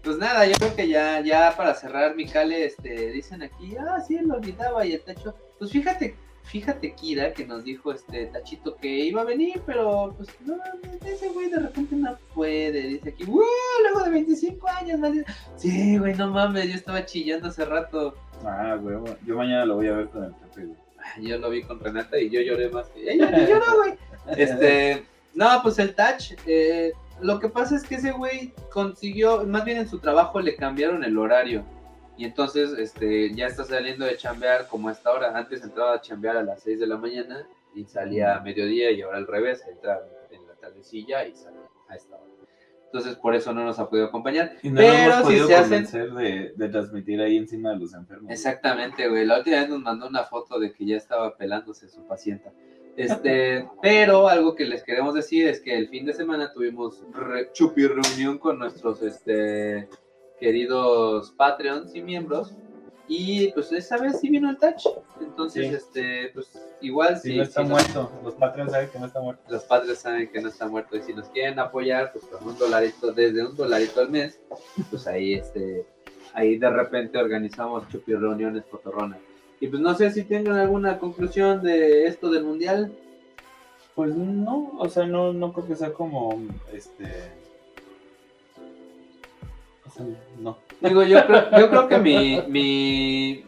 Pues nada, yo creo que ya, ya para cerrar, mi Cale, este, dicen aquí, ah, sí, lo olvidaba y el Tacho. Pues fíjate, fíjate, Kira, que nos dijo este Tachito que iba a venir, pero pues no, ese güey de repente no puede. Dice aquí, ¡uh! Luego de 25 años, nadie. Sí, güey, no mames, yo estaba chillando hace rato. Ah, huevo. Yo mañana lo voy a ver con el Pepe, güey. Yo lo vi con Renata y yo lloré más que ella. lloró, güey. Este, no, pues el touch, eh, lo que pasa es que ese güey consiguió, más bien en su trabajo le cambiaron el horario. Y entonces, este, ya está saliendo de chambear como a esta hora. Antes entraba a chambear a las 6 de la mañana y salía a mediodía y ahora al revés, entra en la tardecilla y sale a esta hora. Entonces, por eso no nos ha podido acompañar. Y no lo hemos Pero si podido se hacen... de transmitir ahí encima de los enfermos. Exactamente, güey. La última vez nos mandó una foto de que ya estaba pelándose su paciente. Este, pero algo que les queremos decir es que el fin de semana tuvimos re- chupi reunión con nuestros este, queridos Patreons y miembros. Y pues esa vez sí vino el touch. Entonces, Sí. este, pues igual Si sí, no está muerto, los Patreons saben que no está muerto. los padres saben que no está muerto y si nos quieren apoyar pues con un dolarito desde un dolarito al mes pues ahí este ahí de repente organizamos chupi reuniones cotorronas y pues no sé si tengan alguna conclusión de esto del mundial Pues no, o sea, no, no creo que sea como este. No. digo yo creo yo creo que mi mi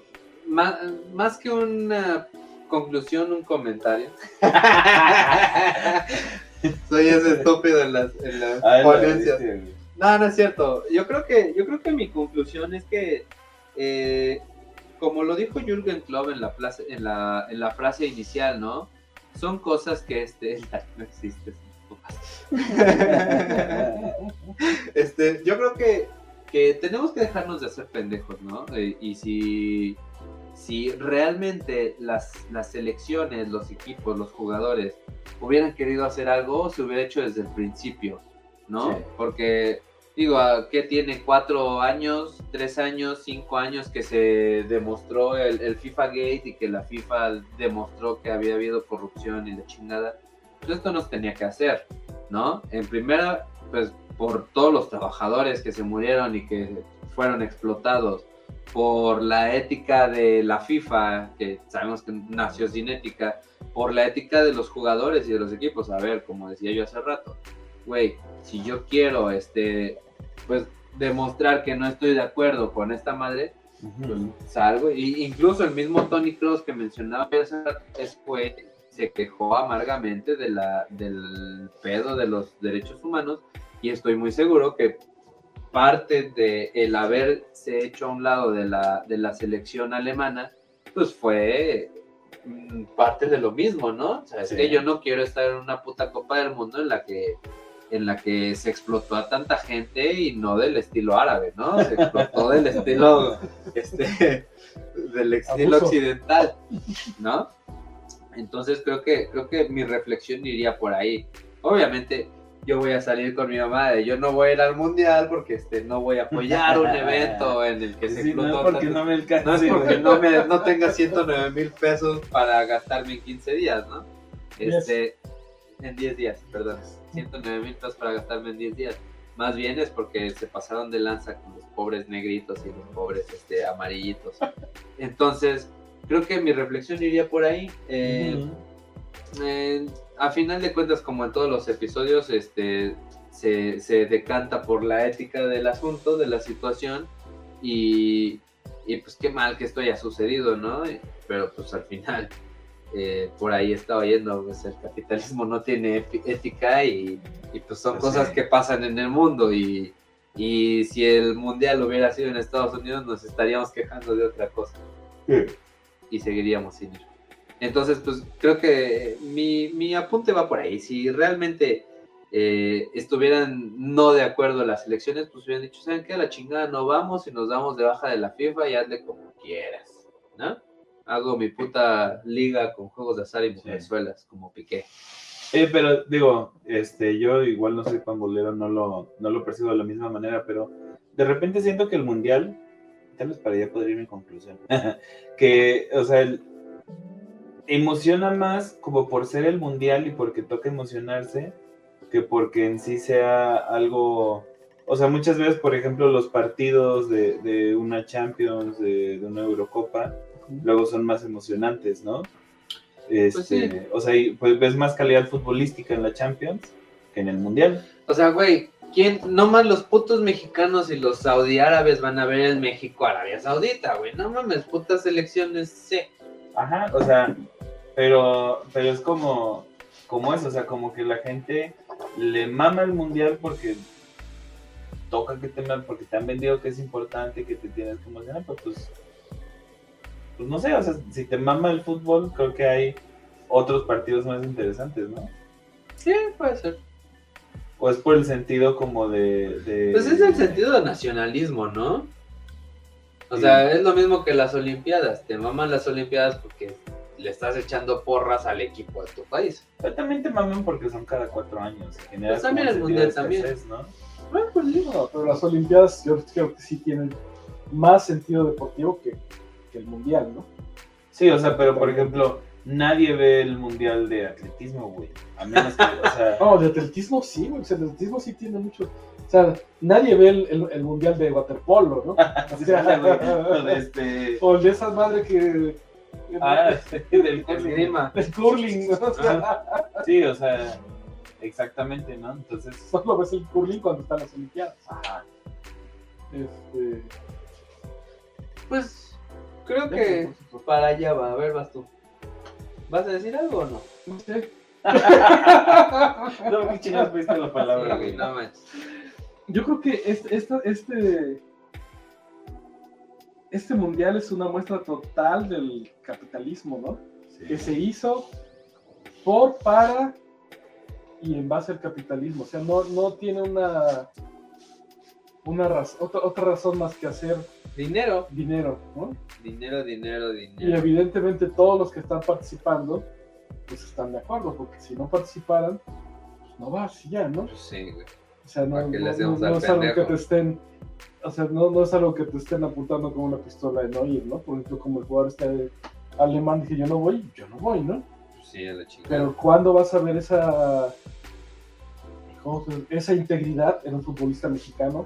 más, más que una conclusión, un comentario. Soy ese estúpido en las, en las Ay, la ponencias. No, no es cierto. Yo creo que, yo creo que mi conclusión es que, eh, como lo dijo Jürgen Klopp en la, place- en la, en la frase inicial, ¿no? Son cosas que este no existe. este, yo creo que, que tenemos que dejarnos de hacer pendejos, ¿no? Eh, y si, si realmente las, las selecciones, los equipos, los jugadores hubieran querido hacer algo, se hubiera hecho desde el principio, ¿no? Sí. Porque, digo, ¿a ¿qué tiene? ¿Cuatro años, tres años, cinco años que se demostró el, el FIFA Gate y que la FIFA demostró que había habido corrupción y la chingada? Pues esto no se tenía que hacer, ¿no? En primera, pues por todos los trabajadores que se murieron y que fueron explotados, por la ética de la FIFA, que sabemos que nació sin ética, por la ética de los jugadores y de los equipos. A ver, como decía yo hace rato, güey, si yo quiero, este, pues demostrar que no estoy de acuerdo con esta madre, Ujú. salgo. Y incluso el mismo Tony Cross que mencionaba es fue, se quejó amargamente de la, del pedo de los derechos humanos y estoy muy seguro que parte de el haberse hecho a un lado de la, de la selección alemana, pues fue mm, parte de lo mismo, ¿no? O sea, es Sí. que yo no quiero estar en una puta Copa del Mundo en la que en la que se explotó a tanta gente y no del estilo árabe, ¿no? Se explotó del estilo este, del estilo Abuso. occidental, ¿no? Entonces creo que creo que mi reflexión iría por ahí. Obviamente yo voy a salir con mi mamá de yo no voy a ir al mundial porque este no voy a apoyar un evento en el que se Sí, no es explotó porque tanto- no me alcanza. no es porque no, me, no tenga 109 mil pesos para gastarme en 15 días, ¿no? Este, en 10 días, perdón. 109 mil pesos para gastarme en 10 días. Más bien es porque se pasaron de lanza con los pobres negritos y los pobres este, amarillitos. Entonces, creo que mi reflexión iría por ahí. Eh. Eh, a final de cuentas, como en todos los episodios, este, se, se decanta por la ética del asunto, de la situación, y, y pues qué mal que esto haya sucedido, ¿no? Pero pues al final, eh, por ahí estaba yendo, pues el capitalismo no tiene ética y, y, pues son Pues cosas sí. que pasan en el mundo y, y si el mundial hubiera sido en Estados Unidos nos estaríamos quejando de otra cosa y seguiríamos sin ir. Entonces, pues creo que mi, mi apunte va por ahí. Si realmente eh, estuvieran no de acuerdo las elecciones, pues hubieran dicho, ¿saben qué? A la chingada no vamos y nos damos de baja de la FIFA y hazle como quieras, ¿no? Hago mi puta liga con juegos de azar y mujerzuelas, como Piqué. Eh, pero digo, este, yo igual no soy pambolero, no lo, no lo percibo de la misma manera, pero de repente siento que el mundial, tal vez para allá podría ir mi conclusión, que, o sea, el- emociona más como por ser el mundial y porque toca emocionarse, que porque en sí sea algo, o sea, muchas veces, por ejemplo, los partidos de, de una Champions, de, de una Eurocopa, luego son más emocionantes, ¿no? Este, sí. O sea, y, pues ves más calidad futbolística en la Champions que en el Mundial. O sea, güey, ¿quién? No más los putos mexicanos y los saudí árabes van a ver el México-Arabia Saudita, güey. No mames, putas elecciones, sí. Ajá, o sea, pero, pero es como, como eso, o sea, como que la gente le mama el Mundial porque toca que te porque te han vendido que es importante, que te tienes que emocionar, pues, pues, pues no sé, o sea, si te mama el fútbol, creo que hay otros partidos más interesantes, ¿no? Sí, puede ser. O es por el sentido como de... de- Pues es el sentido de nacionalismo, ¿no? O sea, es lo mismo que las Olimpiadas. Te maman las Olimpiadas porque le estás echando porras al equipo de tu país. Pero también te maman porque son cada cuatro años. Pues también el Mundial escasez, ¿no? Bueno, pues. No, pero las Olimpiadas yo creo que sí tienen más sentido deportivo que, que el Mundial, ¿no? Sí, o sea, pero por ejemplo, nadie ve el mundial de atletismo, güey. A menos que, o sea, No, de atletismo sí, güey. O sea, el atletismo sí tiene mucho. O sea, nadie ve el, el- el Mundial de waterpolo, ¿no? sí, güey, o de este. O de esa madre que. Ah, del Esgrima. El curling, ¿no? O sea, Sí, o sea, exactamente, ¿no? Entonces, solo ves el curling cuando están las Olimpiadas. Este, Pues creo que para allá va. A ver, vas tú. ¿Vas a decir algo o no? No sé. No, qué chingados fuiste la palabra, Sí, no. Yo creo que este, esta- este, este mundial es una muestra total del capitalismo, ¿no? Que se hizo por, para y en base al capitalismo. O sea, no, no tiene una, una raz- otra, otra razón más que hacer Dinero. dinero, ¿no? Dinero, dinero, Y dinero. evidentemente todos los que están participando, pues están de acuerdo, porque si no participaran, pues no va así ya, ¿no? Pues sí, güey. O sea, no, ¿Para qué le no- no- al no es algo que te estén, o sea, no, no es algo que te estén apuntando como una pistola en oír, ¿no? Por ejemplo, como el jugador este alemán que yo no voy, yo no voy, ¿no? Sí, a la chingada. Pero ¿cuándo vas a ver esa, esa integridad en un futbolista mexicano?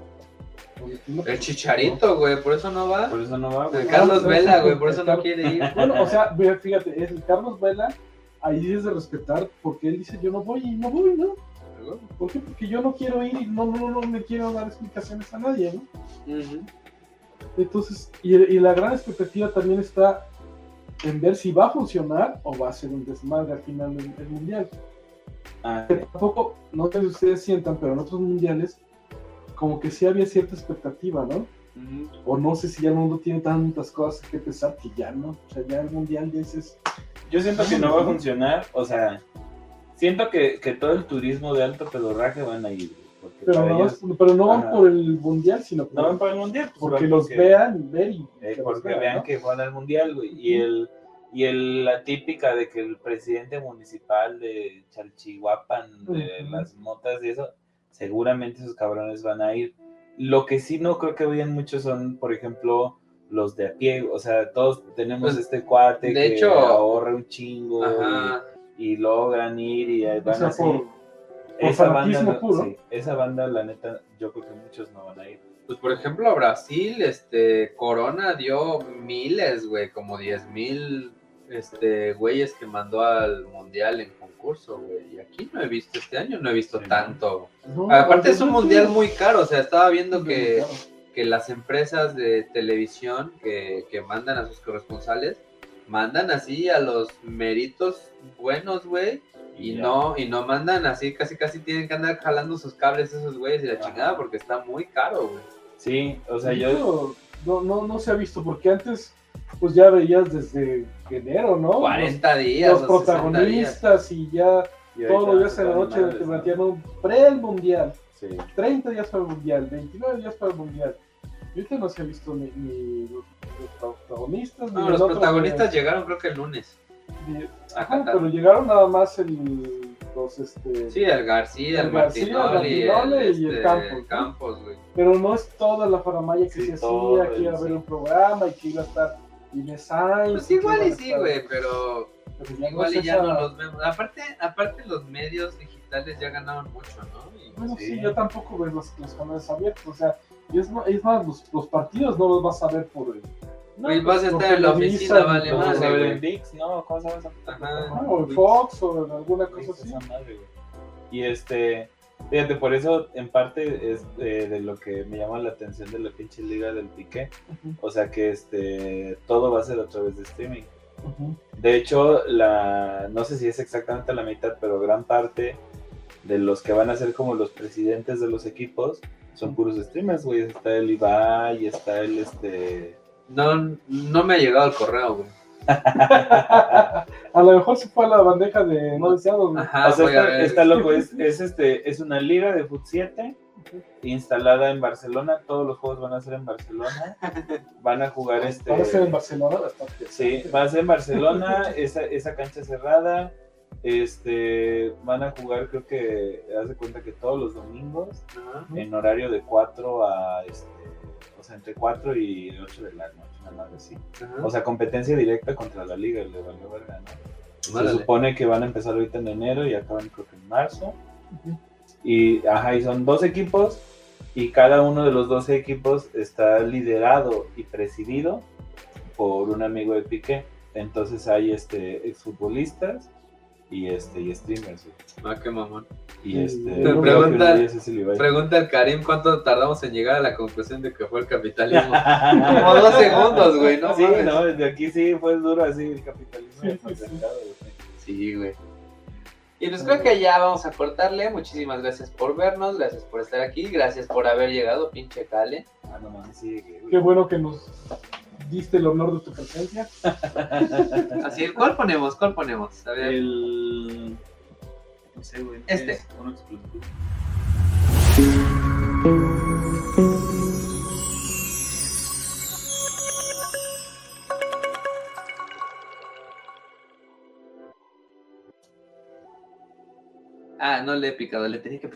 El chicharito, güey, por eso no va. Por eso no va, güey. El Carlos Ah, Vela, güey, por eso no quiere ir. Bueno, o sea, fíjate, es el Carlos Vela, ahí es de respetar, porque él dice yo no voy y no voy, ¿no? ¿Por qué? Porque yo no quiero ir y no, no, no me quiero dar explicaciones a nadie, ¿no? Entonces, y, y la gran expectativa también está en ver si va a funcionar o va a ser un desmadre al final del, del mundial. Ah, Que tampoco, no sé si ustedes sientan, pero en otros mundiales, como que sí había cierta expectativa, ¿no? O no sé si ya el mundo tiene tantas cosas que pensar que ya no. O sea, ya el mundial ya es. Yo siento que no va a funcionar, o sea, siento que, que todo el turismo de alto pedorraje van a ir, Pero no, ellos pero no van Ajá. por el mundial, sino por- no van para el mundial, pues, porque los vean, ver y eh, porque vean, vean ¿no? que van al mundial, güey, y el y el, la típica de que el presidente municipal de Chalchihuapan, de las motas y eso, seguramente esos cabrones van a ir. Lo que sí no creo que vayan muchos son, por ejemplo, los de a pie, o sea, todos tenemos Pues, este cuate de que hecho- ahorra un chingo Ajá. y, y logran ir y ahí O van sea, así. por, por esa banda, fanatismo no- puro. sí, esa banda, la neta, yo creo que muchos no van a ir. Pues por ejemplo, a Brasil, este, Corona dio miles, güey, como 10 mil, este, güeyes que mandó al mundial en concurso, güey. Y aquí no he visto, este año no he visto tanto. No, Aparte es un no, mundial sí. muy caro, o sea, estaba viendo que, que las empresas de televisión que, que mandan a sus corresponsales, mandan así a los meritos buenos, güey, y no, y no mandan así, casi casi tienen que andar jalando sus cables esos güeyes y la Ajá. chingada porque está muy caro, güey. Sí, o sea, yo... no, no, no se ha visto, porque antes, pues ya veías desde enero, ¿no? 40 días. Los, los 60 días. protagonistas y ya y todos los días en la noche te ¿no? metían un pre-mundial. Sí. 30 días para el mundial, 29 días para el mundial. Yo ahorita no se ha visto ni, ni los, los protagonistas. ni No, los protagonistas llegaron creo que el lunes. Ajá, pero llegaron nada más el, los este. Sí, el García, el, El García, el Martinoli, el, Martinoli y el este, Campos, ¿no? Campos, güey. Pero no es toda la faramaya que Sí, se todo hacía, que iba a haber sí. un programa y que iba a estar Inés Sainz. Pues igual y sí, güey, pero pero no igual y ya esa- no los vemos. Aparte, aparte los medios digitales ya ganaron mucho, ¿no? Y- Bueno, sí, Sí. yo tampoco veo los, los canales abiertos. O sea, y es, es más, los, los partidos no los vas a ver por. No, y vas a estar en la oficina, ni vale ver güey. en VIX, ¿no? ¿Cómo se llama esa Ajá. Ah, o en Fox o en alguna cosa así. madre, güey. Y este, fíjate, por eso en parte es eh, de lo que me llama la atención de la pinche liga del piqué. O sea que este, todo va a ser a través de streaming. De hecho, la, no sé si es exactamente la mitad, pero gran parte de los que van a ser como los presidentes de los equipos son puros streamers, güey. Está el Ibai, está el este. No, no me ha llegado el correo, güey. a lo mejor se fue a la bandeja de no deseados. güey. Ajá, o sea, está, loco, es, es este, es una liga de Foot 7 instalada en Barcelona. Todos los juegos van a ser en Barcelona. Van a jugar este. Va a ser en Barcelona bastante. Sí, va a ser en Barcelona, esa, esa cancha cerrada. Este, van a jugar, creo que, haz de cuenta que todos los domingos, en horario de 4 a, este, o sea, entre 4 y 8 de la noche, una madre así. Ajá. O sea, competencia directa contra la liga, le valió verga, ¿no? Se Órale. supone que van a empezar ahorita en enero y acaban creo que en marzo. Ujú. Y, ajá, y son dos equipos y cada uno de los 12 equipos está liderado y presidido por un amigo de Piqué. Entonces hay este exfutbolistas y este y streamers. güey. Ah, qué mamón. Y este Ibai. Pregunta al Karim cuánto tardamos en llegar a la conclusión de que fue el capitalismo. Como dos segundos, güey, ¿no? sí, mames. no, desde aquí sí fue duro así el capitalismo Sí, sí, sí. concentrado, güey. Sí, güey. Y pues creo que ya vamos a cortarle. Muchísimas gracias por vernos, gracias por estar aquí, gracias por haber llegado, pinche Cale. Ah, no mames, sí, güey. Qué bueno que nos diste el honor de tu presencia. Así, ¿cuál ponemos? ¿Cuál ponemos? A ver. El. No sé, güey. ¿qué Este. es? Explosivo. Ah, no le he picado, le tenía que